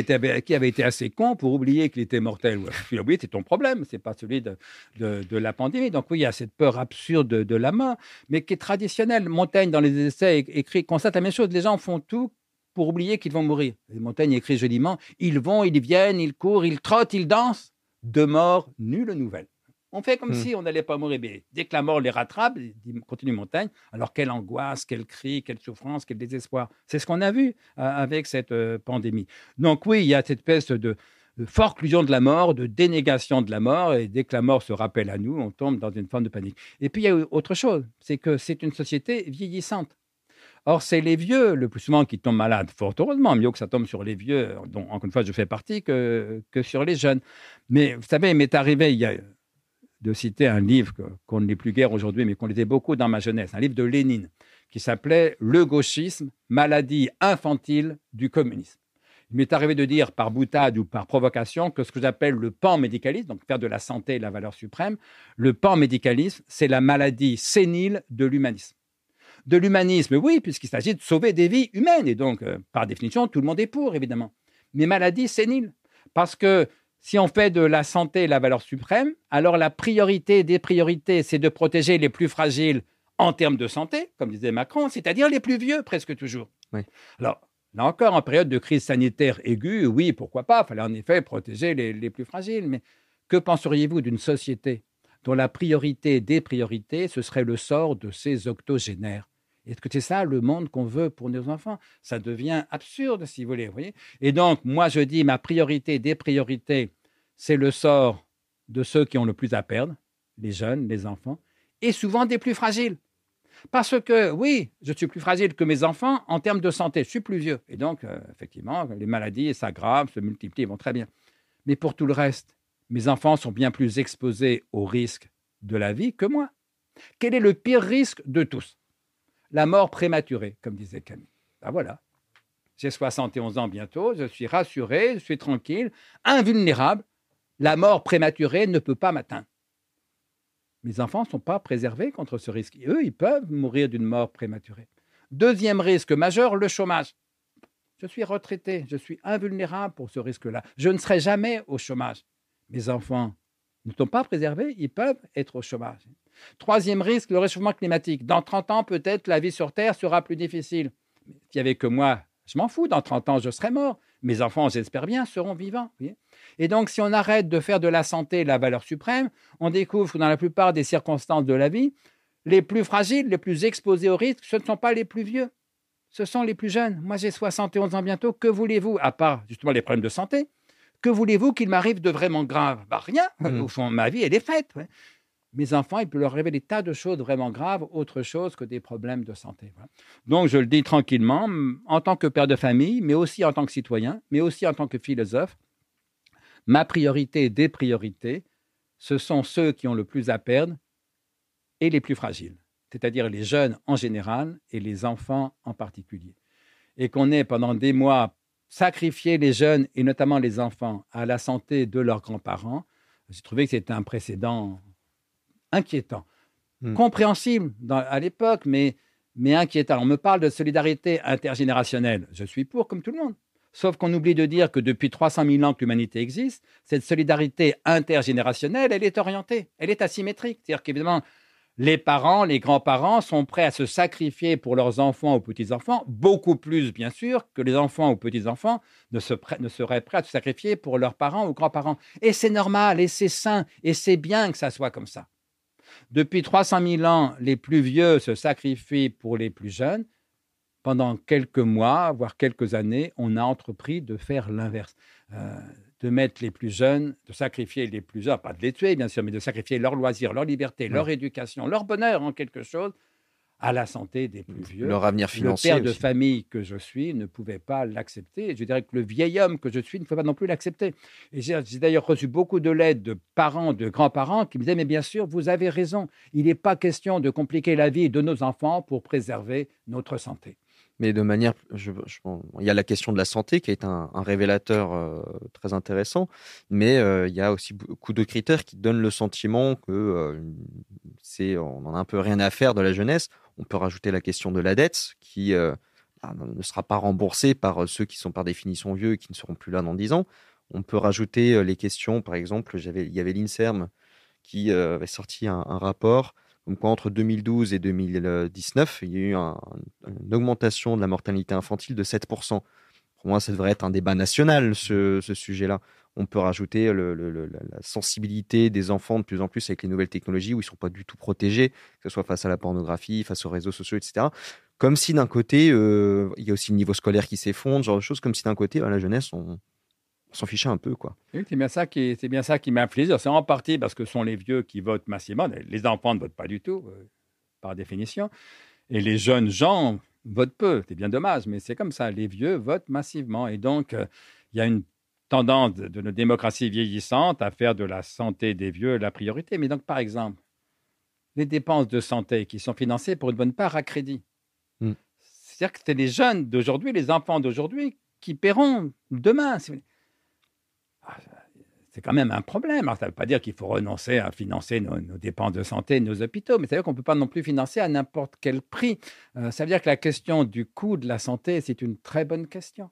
S1: avait été assez con pour oublier qu'il était mortel. Tu l'as oublié, c'est ton problème, c'est pas celui de, de, la pandémie. Donc oui, il y a cette peur absurde de, la mort, mais qui est traditionnelle. Montaigne, dans les essais, écrit, constate la même chose. Les gens font tout pour oublier qu'ils vont mourir. Montaigne écrit joliment, ils vont, ils viennent, ils courent, ils trottent, ils dansent. De mort, nulle nouvelle. On fait comme hmm. si on n'allait pas mourir. Mais dès que la mort les rattrape, continue Montaigne, alors quelle angoisse, quel cri, quelle souffrance, quel désespoir. C'est ce qu'on a vu euh, avec cette euh, pandémie. Donc oui, il y a cette espèce de, forclusion de la mort, de dénégation de la mort, et dès que la mort se rappelle à nous, on tombe dans une forme de panique. Et puis il y a autre chose, c'est que c'est une société vieillissante. Or, c'est les vieux, le plus souvent, qui tombent malades. Fort heureusement, mieux que ça tombe sur les vieux, dont, encore une fois, je fais partie, que, que sur les jeunes. Mais vous savez, il m'est arrivé il y a de citer un livre qu'on ne lit plus guère aujourd'hui, mais qu'on lisait beaucoup dans ma jeunesse, un livre de Lénine, qui s'appelait Le gauchisme, maladie infantile du communisme. Il m'est arrivé de dire par boutade ou par provocation que ce que j'appelle le pan-médicalisme, donc faire de la santé la valeur suprême, le pan-médicalisme, c'est la maladie sénile de l'humanisme. De l'humanisme, oui, puisqu'il s'agit de sauver des vies humaines, et donc, euh, par définition, tout le monde est pour, évidemment. Mais maladie sénile, parce que si on fait de la santé la valeur suprême, alors la priorité des priorités, c'est de protéger les plus fragiles en termes de santé, comme disait Macron, c'est-à-dire les plus vieux presque toujours. Alors, Là encore, en période de crise sanitaire aiguë, oui, pourquoi pas, il fallait en effet protéger les, plus fragiles. Mais que penseriez-vous d'une société dont la priorité des priorités, ce serait le sort de ses octogénaires? Est-ce que c'est ça le monde qu'on veut pour nos enfants? Ça devient absurde, si vous voulez. voyez? Et donc, moi, je dis, ma priorité des priorités, c'est le sort de ceux qui ont le plus à perdre, les jeunes, les enfants, et souvent des plus fragiles. Parce que oui, je suis plus fragile que mes enfants en termes de santé, je suis plus vieux. Et donc, euh, effectivement, les maladies s'aggravent, se multiplient, vont très bien. Mais pour tout le reste, mes enfants sont bien plus exposés aux risques de la vie que moi. Quel est le pire risque de tous? La mort prématurée, comme disait Camille. Ben voilà. J'ai 71 ans bientôt, je suis rassuré, je suis tranquille, invulnérable. La mort prématurée ne peut pas m'atteindre. Mes enfants ne sont pas préservés contre ce risque. Eux, ils peuvent mourir d'une mort prématurée. Deuxième risque majeur, le chômage. Je suis retraité, je suis invulnérable pour ce risque-là. Je ne serai jamais au chômage. Mes enfants ne sont pas préservés, ils peuvent être au chômage. Troisième risque, le réchauffement climatique. Dans 30 ans, peut-être, la vie sur Terre sera plus difficile. S'il n'y avait que moi, je m'en fous, dans 30 ans, je serai mort. Mes enfants, j'espère bien, seront vivants. Et donc, si on arrête de faire de la santé la valeur suprême, on découvre que dans la plupart des circonstances de la vie, les plus fragiles, les plus exposés au risque, ce ne sont pas les plus vieux, ce sont les plus jeunes. Moi, j'ai 71 ans bientôt. Que voulez-vous, à part justement les problèmes de santé, que voulez-vous qu'il m'arrive de vraiment grave? Bah, Rien. Mmh. Au fond, ma vie, elle est faite. Mes enfants, il peut leur arriver des tas de choses vraiment graves, autre chose que des problèmes de santé. Donc, je le dis tranquillement, en tant que père de famille, mais aussi en tant que citoyen, mais aussi en tant que philosophe, Ma priorité des priorités, ce sont ceux qui ont le plus à perdre et les plus fragiles, c'est-à-dire les jeunes en général et les enfants en particulier. Et qu'on ait pendant des mois sacrifié les jeunes et notamment les enfants à la santé de leurs grands-parents, j'ai trouvé que c'était un précédent inquiétant, hmm. compréhensible à l'époque, mais, mais inquiétant. On me parle de solidarité intergénérationnelle. Je suis pour, comme tout le monde. Sauf qu'on oublie de dire que depuis 300 000 ans que l'humanité existe, cette solidarité intergénérationnelle, elle est orientée, elle est asymétrique. C'est-à-dire qu'évidemment, les parents, les grands-parents sont prêts à se sacrifier pour leurs enfants ou petits-enfants, beaucoup plus bien sûr que les enfants ou petits-enfants ne, ne, seraient prêts à se sacrifier pour leurs parents ou grands-parents. Et c'est normal, et c'est sain, et c'est bien que ça soit comme ça. Depuis 300 000 ans, les plus vieux se sacrifient pour les plus jeunes, pendant quelques mois, voire quelques années, on a entrepris de faire l'inverse, euh, de mettre les plus jeunes, de sacrifier les plus jeunes, pas de les tuer bien sûr, mais de sacrifier leur loisir, leur liberté, leur éducation, leur bonheur en quelque chose, à la santé des plus vieux.
S2: Leur avenir financier.
S1: Le père de famille que je suis ne pouvait pas l'accepter. Je dirais que le vieil homme que je suis ne pouvait pas non plus l'accepter. Et j'ai d'ailleurs reçu beaucoup de lettres de parents, de grands-parents qui me disaient Mais bien sûr, vous avez raison, il n'est pas question de compliquer la vie de nos enfants pour préserver notre santé.
S2: Mais de manière, il y a la question de la santé qui est un, révélateur euh, très intéressant, mais euh, il y a aussi beaucoup de critères qui donnent le sentiment que euh, c'est, on en a un peu rien à faire de la jeunesse. On peut rajouter la question de la dette qui bah, ne sera pas remboursée par ceux qui sont par définition vieux et qui ne seront plus là dans 10 ans. On peut rajouter les questions, par exemple, il y avait l'Inserm qui avait sorti un rapport donc entre 2012 et 2019, il y a eu une augmentation de la mortalité infantile de 7%. Pour moi, ça devrait être un débat national, ce, sujet-là. On peut rajouter la sensibilité des enfants de plus en plus avec les nouvelles technologies où ils ne sont pas du tout protégés, que ce soit face à la pornographie, face aux réseaux sociaux, etc. Comme si d'un côté, euh, il y a aussi le niveau scolaire qui s'effondre, genre de choses, comme si d'un côté, la jeunesse, on, s'en fichait un peu. quoi.
S1: c'est bien ça qui, c'est bien ça qui m'inflige. C'est en partie parce que ce sont les vieux qui votent massivement. Les enfants ne votent pas du tout, euh, par définition. Et les jeunes gens votent peu. C'est bien dommage, mais c'est comme ça. Les vieux votent massivement. Et donc, euh, il y a une tendance de, nos démocraties vieillissantes à faire de la santé des vieux la priorité. Mais donc, par exemple, les dépenses de santé qui sont financées pour une bonne part à crédit. Hmm. C'est-à-dire que c'est les jeunes d'aujourd'hui, les enfants d'aujourd'hui qui paieront demain. C'est quand même un problème. ça ne veut pas dire qu'il faut renoncer à financer nos, dépenses de santé, nos hôpitaux, mais ça veut dire qu'on ne peut pas non plus financer à n'importe quel prix. Euh, ça veut dire que la question du coût de la santé, c'est une très bonne question.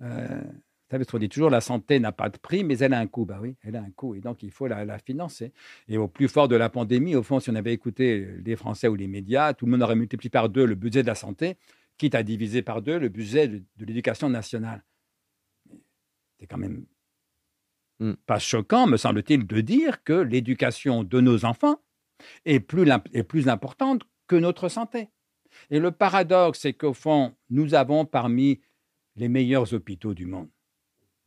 S1: Euh, vous savez, on dit toujours la santé n'a pas de prix, mais elle a un coût. Bah oui, elle a un coût et donc il faut la, la, financer. Et au plus fort de la pandémie, au fond, si on avait écouté les Français ou les médias, tout le monde aurait multiplié par deux le budget de la santé quitte à diviser par deux le budget de, l'éducation nationale. C'est quand même hmm. pas choquant, me semble-t-il, de dire que l'éducation de nos enfants est plus, est plus importante que notre santé. Et le paradoxe, c'est qu'au fond, nous avons parmi les meilleurs hôpitaux du monde.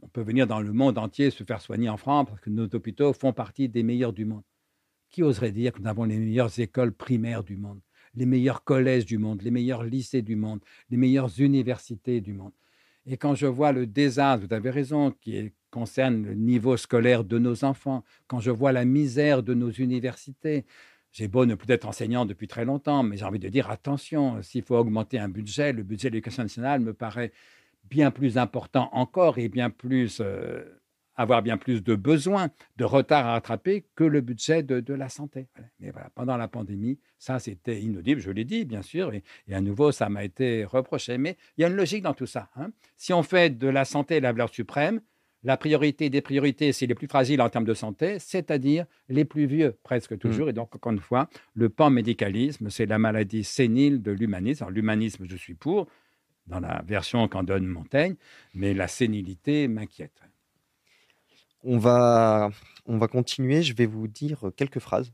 S1: On peut venir dans le monde entier se faire soigner en France parce que nos hôpitaux font partie des meilleurs du monde. Qui oserait dire que nous avons les meilleures écoles primaires du monde, les meilleurs collèges du monde, les meilleurs lycées du monde, les meilleures universités du monde? Et quand je vois le désastre, vous avez raison, qui concerne le niveau scolaire de nos enfants, quand je vois la misère de nos universités, j'ai beau ne plus être enseignant depuis très longtemps, mais j'ai envie de dire attention, s'il faut augmenter un budget, le budget de l'éducation nationale me paraît bien plus important encore et bien plus euh, avoir bien plus de besoins, de retard à rattraper que le budget de, la santé. Mais voilà, pendant la pandémie, ça c'était inaudible, je l'ai dit bien sûr, et, à nouveau ça m'a été reproché. Mais il y a une logique dans tout ça. Hein. Si on fait de la santé la valeur suprême, la priorité des priorités, c'est les plus fragiles en termes de santé, c'est-à-dire les plus vieux, presque toujours. Mmh. Et donc, encore une fois, le pan-médicalisme, c'est la maladie sénile de l'humanisme. l'humanisme, je suis pour, dans la version qu'en donne Montaigne, mais la sénilité m'inquiète.
S2: On va, on va continuer. Je vais vous dire quelques phrases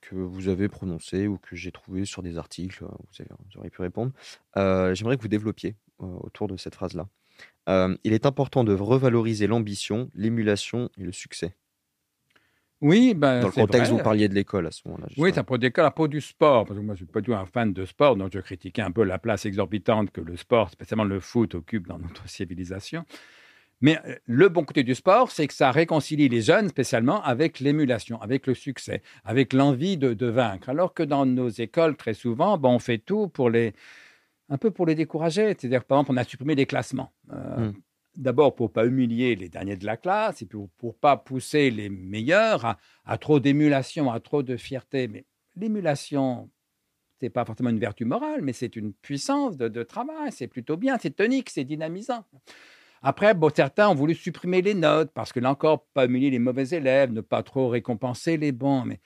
S2: que vous avez prononcées ou que j'ai trouvées sur des articles. Vous, aurez pu répondre. Euh, j'aimerais que vous développiez euh, autour de cette phrase-là. Euh, il est important de revaloriser l'ambition, l'émulation et le succès.
S1: Oui, ben,
S2: dans le contexte où vous parliez de l'école à ce moment-là.
S1: Oui, ça pour l'école, à propos du sport, parce que moi je suis pas du tout un fan de sport, donc je critiquais un peu la place exorbitante que le sport, spécialement le foot, occupe dans notre *laughs* civilisation. Mais euh, le bon côté du sport, c'est que ça réconcilie les jeunes spécialement avec l'émulation, avec le succès, avec l'envie de, vaincre. Alors que dans nos écoles, très souvent, on fait tout pour les, un peu pour les décourager. C'est-à-dire, par exemple, on a supprimé les classements. Euh, hmm. D'abord pour pas humilier les derniers de la classe et pour, pour pas pousser les meilleurs à, trop d'émulation, à trop de fierté. Mais l'émulation, c'est pas forcément une vertu morale, mais c'est une puissance de, travail. C'est plutôt bien, c'est tonique, c'est dynamisant. Après, bon, certains ont voulu supprimer les notes parce que là encore, pas humilier les mauvais élèves, ne pas trop récompenser les bons. Mais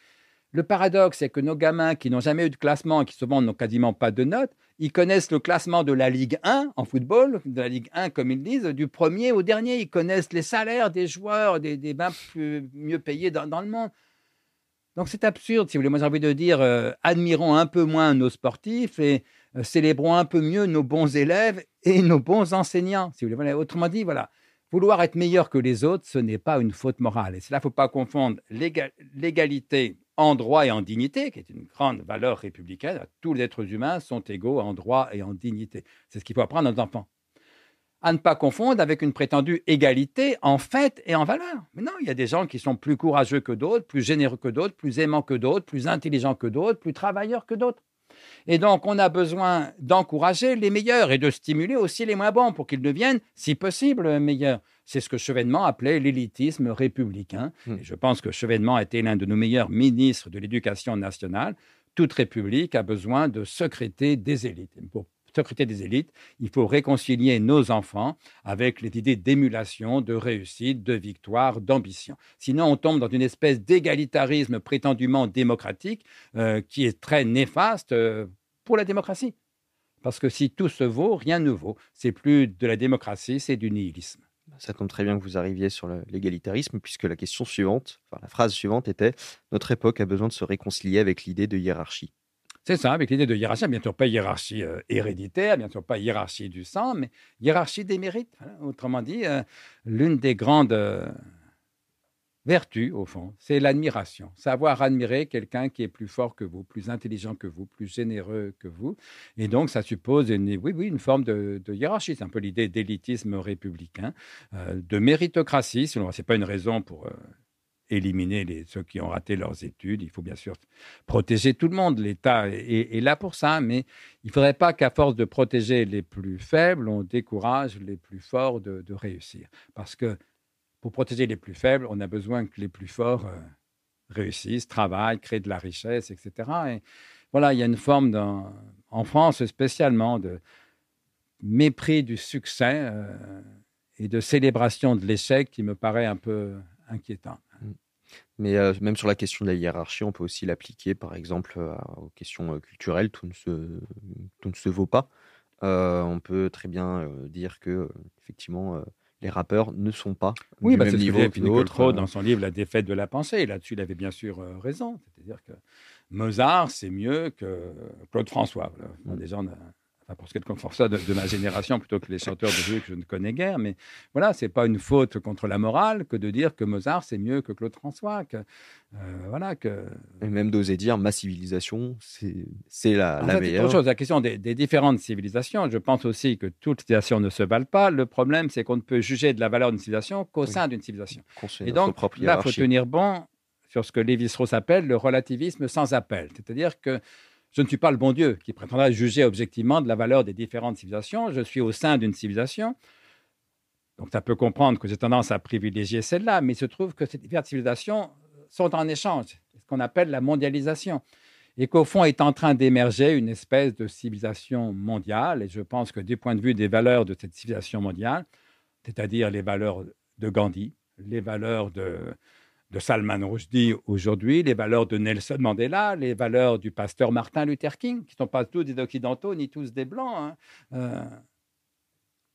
S1: le paradoxe, c'est que nos gamins qui n'ont jamais eu de classement et qui souvent n'ont quasiment pas de notes, ils connaissent le classement de la Ligue 1 en football, de la Ligue 1 comme ils disent, du premier au dernier. Ils connaissent les salaires des joueurs, des, des bains plus, mieux payés dans, le monde. Donc c'est absurde, si vous voulez. Moi j'ai envie de dire, euh, admirons un peu moins nos sportifs et euh, célébrons un peu mieux nos bons élèves et nos bons enseignants. Si vous voulez. Autrement dit, voilà, vouloir être meilleur que les autres, ce n'est pas une faute morale. Et cela, il ne faut pas confondre l'égalité en droit et en dignité, qui est une grande valeur républicaine. Tous les êtres humains sont égaux en droit et en dignité. C'est ce qu'il faut apprendre à nos enfants. À ne pas confondre avec une prétendue égalité en fait et en valeur. Mais non, il y a des gens qui sont plus courageux que d'autres, plus généreux que d'autres, plus aimants que d'autres, plus intelligents que d'autres, plus travailleurs que d'autres. Et donc, on a besoin d'encourager les meilleurs et de stimuler aussi les moins bons pour qu'ils deviennent, si possible, meilleurs. C'est ce que Chevènement appelait l'élitisme républicain. Hmm. Et je pense que Chevènement était l'un de nos meilleurs ministres de l'éducation nationale. Toute république a besoin de secréter des élites. Pour secréter des élites, il faut réconcilier nos enfants avec les idées d'émulation, de réussite, de victoire, d'ambition. Sinon, on tombe dans une espèce d'égalitarisme prétendument démocratique euh, qui est très néfaste euh, pour la démocratie. Parce que si tout se vaut, rien ne vaut. C'est plus de la démocratie, c'est du nihilisme.
S2: Ça tombe très bien que vous arriviez sur l'égalitarisme, puisque la question suivante, enfin la phrase suivante était Notre époque a besoin de se réconcilier avec l'idée de hiérarchie.
S1: C'est ça, avec l'idée de hiérarchie, bien sûr pas hiérarchie euh, héréditaire, bien sûr pas hiérarchie du sang, mais hiérarchie des mérites. Autrement dit, euh, l'une des grandes euh, vertus, au fond, c'est l'admiration. Savoir admirer quelqu'un qui est plus fort que vous, plus intelligent que vous, plus généreux que vous. Et donc, ça suppose une, oui, oui, une forme de, hiérarchie. C'est un peu l'idée d'élitisme républicain, de méritocratie. Ce n'est pas une raison pour éliminer les, ceux qui ont raté leurs études. Il faut bien sûr protéger tout le monde. L'État est, là pour ça, mais il ne faudrait pas qu'à force de protéger les plus faibles, on décourage les plus forts de, réussir. Parce que pour protéger les plus faibles, on a besoin que les plus forts euh, réussissent, travaillent, créent de la richesse, etc. Et voilà, il y a une forme, en France spécialement, de mépris du succès euh, et de célébration de l'échec qui me paraît un peu inquiétant.
S2: Mais euh, même sur la question de la hiérarchie, on peut aussi l'appliquer, par exemple, aux questions culturelles. Tout ne, se, tout ne se vaut pas. on peut très bien dire que, effectivement, les rappeurs ne sont pas
S1: oui,
S2: du
S1: bah,
S2: même niveau que
S1: d'autres. dans son livre La défaite de la pensée. Là-dessus, il avait bien sûr raison. C'est-à-dire que Mozart, c'est mieux que Claude François. Voilà. Des gens pour ce qui est de ça de, ma génération plutôt que les chanteurs de jeu que je ne connais guère. Mais voilà, c'est pas une faute contre la morale que de dire que Mozart c'est mieux que Claude François. Que, euh, voilà, que...
S2: Et même d'oser dire ma civilisation, c'est la, la meilleure.
S1: Autre chose, la question des, différentes civilisations. Je pense aussi que toutes civilisation ne se valent pas. Le problème, c'est qu'on ne peut juger de la valeur d'une civilisation qu'au sein d'une civilisation.
S2: Et donc, là,
S1: il faut tenir bon sur ce que Lévi-Strauss appelle le relativisme sans appel. C'est-à-dire que je ne suis pas le bon Dieu qui prétendra juger objectivement de la valeur des différentes civilisations. Je suis au sein d'une civilisation. Donc, ça peut comprendre que j'ai tendance à privilégier celle-là, mais il se trouve que ces différentes civilisations sont en échange, ce qu'on appelle la mondialisation. Et qu'au fond est en train d'émerger une espèce de civilisation mondiale. Et je pense que du point de vue des valeurs de cette civilisation mondiale, c'est-à-dire les valeurs de Gandhi, les valeurs de, de Salman Rushdie aujourd'hui, les valeurs de Nelson Mandela, les valeurs du pasteur Martin Luther King, qui ne sont pas tous des Occidentaux ni tous des Blancs, hein. euh,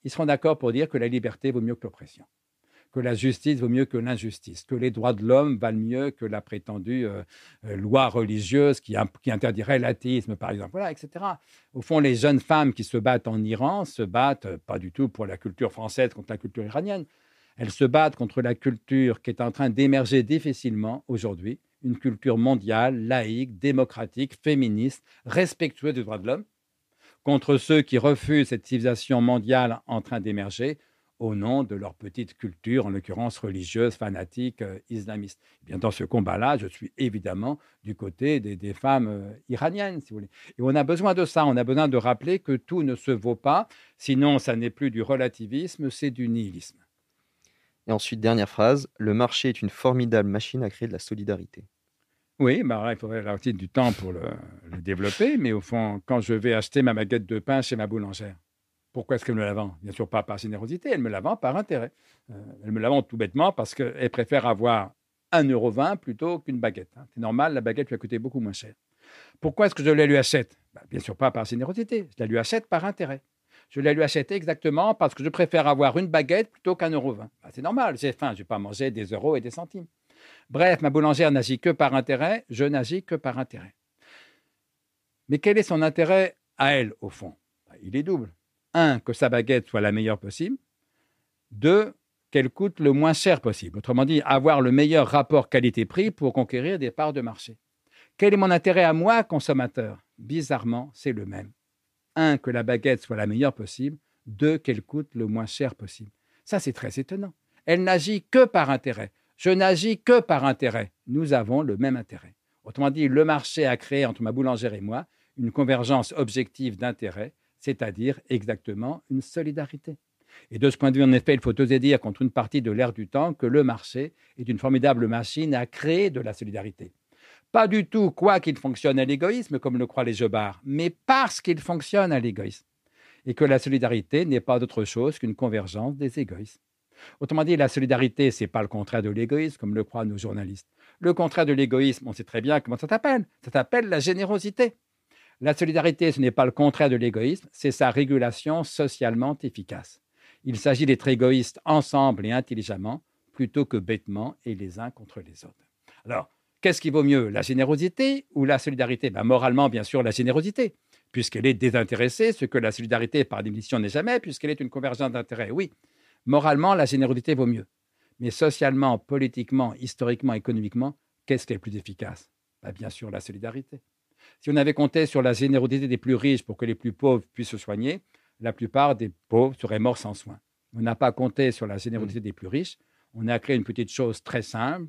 S1: ils seront d'accord pour dire que la liberté vaut mieux que l'oppression, que la justice vaut mieux que l'injustice, que les droits de l'homme valent mieux que la prétendue euh, euh, loi religieuse qui, interdirait l'athéisme, par exemple. Etc. Au fond, les jeunes femmes qui se battent en Iran se battent pas du tout pour la culture française contre la culture iranienne, elles se battent contre la culture qui est en train d'émerger difficilement aujourd'hui, une culture mondiale, laïque, démocratique, féministe, respectueuse des droits de l'homme, contre ceux qui refusent cette civilisation mondiale en train d'émerger au nom de leur petite culture, en l'occurrence religieuse, fanatique, euh, islamiste. Eh bien, dans ce combat-là, je suis évidemment du côté des, femmes euh, iraniennes, si vous voulez. Et on a besoin de ça, on a besoin de rappeler que tout ne se vaut pas, sinon ça n'est plus du relativisme, c'est du nihilisme.
S2: Et ensuite, dernière phrase, le marché est une formidable machine à créer de la solidarité.
S1: Oui, bah, il faudrait aussi du temps pour le, développer, mais au fond, quand je vais acheter ma baguette de pain chez ma boulangère, pourquoi est-ce qu'elle me la vend? Bien sûr, pas par générosité, elle me la vend par intérêt. Euh, elle me la vend tout bêtement parce qu'elle préfère avoir 1,20€ plutôt qu'une baguette. Hein. C'est normal, la baguette lui a coûté beaucoup moins cher. Pourquoi est-ce que je la lui achète? Bah, Bien sûr, pas par générosité, je la lui achète par intérêt je la lui achète exactement parce que je préfère avoir une baguette plutôt qu'un euro vingt. Bah, c'est normal, j'ai faim, je ne vais pas manger des euros et des centimes. Bref, ma boulangère n'agit que par intérêt, je n'agis que par intérêt. Mais quel est son intérêt à elle, au fond? Bah, Il est double. Un, que sa baguette soit la meilleure possible. Deux, qu'elle coûte le moins cher possible. Autrement dit, avoir le meilleur rapport qualité-prix pour conquérir des parts de marché. Quel est mon intérêt à moi, consommateur? Bizarrement, c'est le même un, que la baguette soit la meilleure possible, deux, qu'elle coûte le moins cher possible. Ça, c'est très étonnant. Elle n'agit que par intérêt. Je n'agis que par intérêt. Nous avons le même intérêt. Autrement dit, le marché a créé entre ma boulangère et moi une convergence objective d'intérêt, c'est-à-dire exactement une solidarité. Et de ce point de vue, en effet, il faut oser dire contre une partie de l'ère du temps que le marché est une formidable machine à créer de la solidarité. Pas du tout quoi qu'il fonctionne à l'égoïsme, comme le croient les jobards, mais parce qu'il fonctionne à l'égoïsme. Et que la solidarité n'est pas autre chose qu'une convergence des égoïsmes. Autrement dit, la solidarité, ce n'est pas le contraire de l'égoïsme, comme le croient nos journalistes. Le contraire de l'égoïsme, on sait très bien comment ça s'appelle. Ça s'appelle la générosité. La solidarité, ce n'est pas le contraire de l'égoïsme, c'est sa régulation socialement efficace. Il s'agit d'être égoïste ensemble et intelligemment, plutôt que bêtement et les uns contre les autres. Alors, Qu'est-ce qui vaut mieux, la générosité ou la solidarité? Ben, Moralement, bien sûr, la générosité, puisqu'elle est désintéressée, ce que la solidarité, par définition, n'est jamais, puisqu'elle est une convergence d'intérêts. Oui, moralement, la générosité vaut mieux. Mais socialement, politiquement, historiquement, économiquement, qu'est-ce qui est le plus efficace? Ben, Bien sûr, la solidarité. Si on avait compté sur la générosité des plus riches pour que les plus pauvres puissent se soigner, la plupart des pauvres seraient morts sans soins. On n'a pas compté sur la générosité des plus riches. On a créé une petite chose très simple,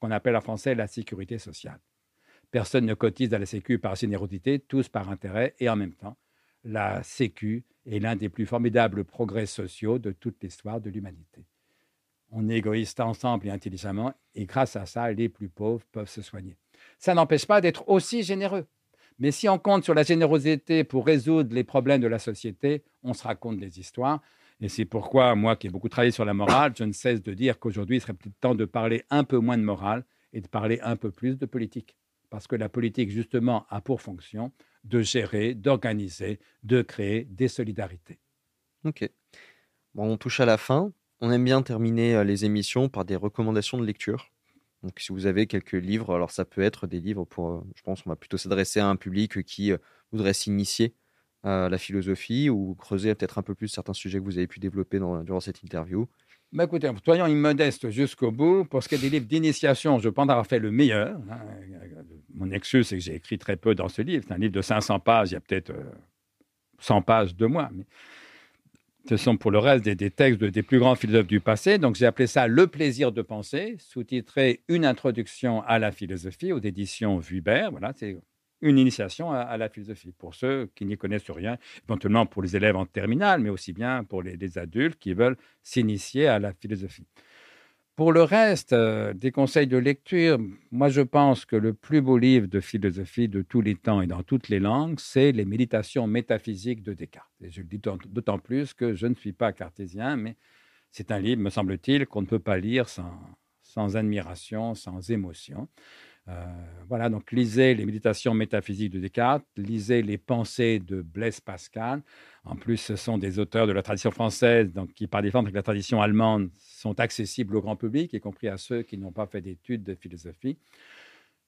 S1: qu'on appelle en français la sécurité sociale. Personne ne cotise à la Sécu par générosité, tous par intérêt, et en même temps, la Sécu est l'un des plus formidables progrès sociaux de toute l'histoire de l'humanité. On égoïste ensemble et intelligemment, et grâce à ça, les plus pauvres peuvent se soigner. Ça n'empêche pas d'être aussi généreux. Mais si on compte sur la générosité pour résoudre les problèmes de la société, on se raconte des histoires. Et c'est pourquoi, moi qui ai beaucoup travaillé sur la morale, je ne cesse de dire qu'aujourd'hui, il serait peut-être temps de parler un peu moins de morale et de parler un peu plus de politique. Parce que la politique, justement, a pour fonction de gérer, d'organiser, de créer des solidarités.
S2: Ok. Bon, on touche à la fin. On aime bien terminer euh, les émissions par des recommandations de lecture. Donc, si vous avez quelques livres, alors ça peut être des livres pour, euh, je pense, on va plutôt s'adresser à un public qui euh, voudrait s'initier à la philosophie ou creuser peut-être un peu plus certains sujets que vous avez pu développer durant cette interview?
S1: Bah écoutez, soyons immodestes jusqu'au bout. Pour ce qui est des livres d'initiation, je pense avoir fait le meilleur. Hein. Mon excuse, c'est que j'ai écrit très peu dans ce livre. C'est un livre de 500 pages, il y a peut-être 100 pages de moi. Ce sont pour le reste des, textes des plus grands philosophes du passé. Donc j'ai appelé ça Le plaisir de penser, sous-titré Une introduction à la philosophie aux éditions Vuibert. Voilà, c'est une initiation à, la philosophie pour ceux qui n'y connaissent rien, éventuellement pour les élèves en terminale, mais aussi bien pour les adultes qui veulent s'initier à la philosophie. Pour le reste, euh, des conseils de lecture, moi je pense que le plus beau livre de philosophie de tous les temps et dans toutes les langues, c'est Les Méditations métaphysiques de Descartes. Et je le dis d'autant plus que je ne suis pas cartésien, mais c'est un livre, me semble-t-il, qu'on ne peut pas lire sans, sans admiration, sans émotion. Euh, voilà, donc lisez les méditations métaphysiques de Descartes, lisez les pensées de Blaise Pascal. En plus, ce sont des auteurs de la tradition française, donc qui, par défense avec la tradition allemande, sont accessibles au grand public, y compris à ceux qui n'ont pas fait d'études de philosophie.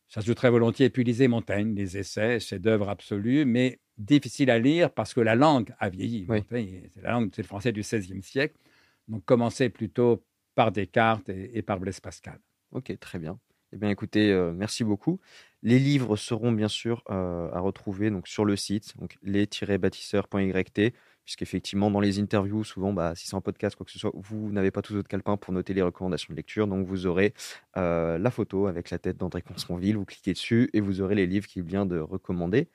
S1: J'ajouterais volontiers, et puis lisez Montaigne, les essais, chefs-d'œuvre absolus, mais difficile à lire parce que la langue a vieilli. C'est la langue, c'est le français du XVIe siècle. Donc, commencez plutôt par Descartes et, et par Blaise Pascal.
S2: Ok, très bien. Eh bien, écoutez, euh, merci beaucoup. Les livres seront bien sûr euh, à retrouver sur le site, donc les-bâtisseurs.yt, puisqu'effectivement, dans les interviews, souvent, bah, si c'est un podcast, quoi que ce soit, vous n'avez pas tous votre calepin pour noter les recommandations de lecture. Donc, vous aurez euh, la photo avec la tête d'André Consponville, vous cliquez dessus et vous aurez les livres qu'il vient de recommander.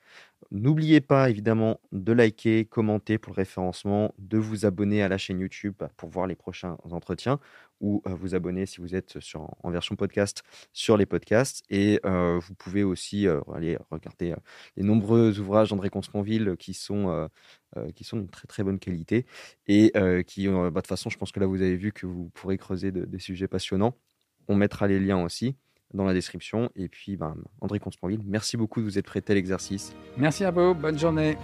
S2: N'oubliez pas évidemment de liker, commenter pour le référencement, de vous abonner à la chaîne YouTube pour voir les prochains entretiens ou euh, vous abonner si vous êtes sur, en version podcast sur les podcasts. Et euh, vous pouvez aussi euh, aller regarder les nombreux ouvrages d'André Consponville qui sont, qui sont d'une très très bonne qualité et qui, bah, de toute façon, je pense que là vous avez vu que vous pourrez creuser des sujets passionnants. On mettra les liens aussi dans la description. Et puis, ben, André Consponville, merci beaucoup de vous être prêté à l'exercice.
S1: Merci à vous, bonne journée.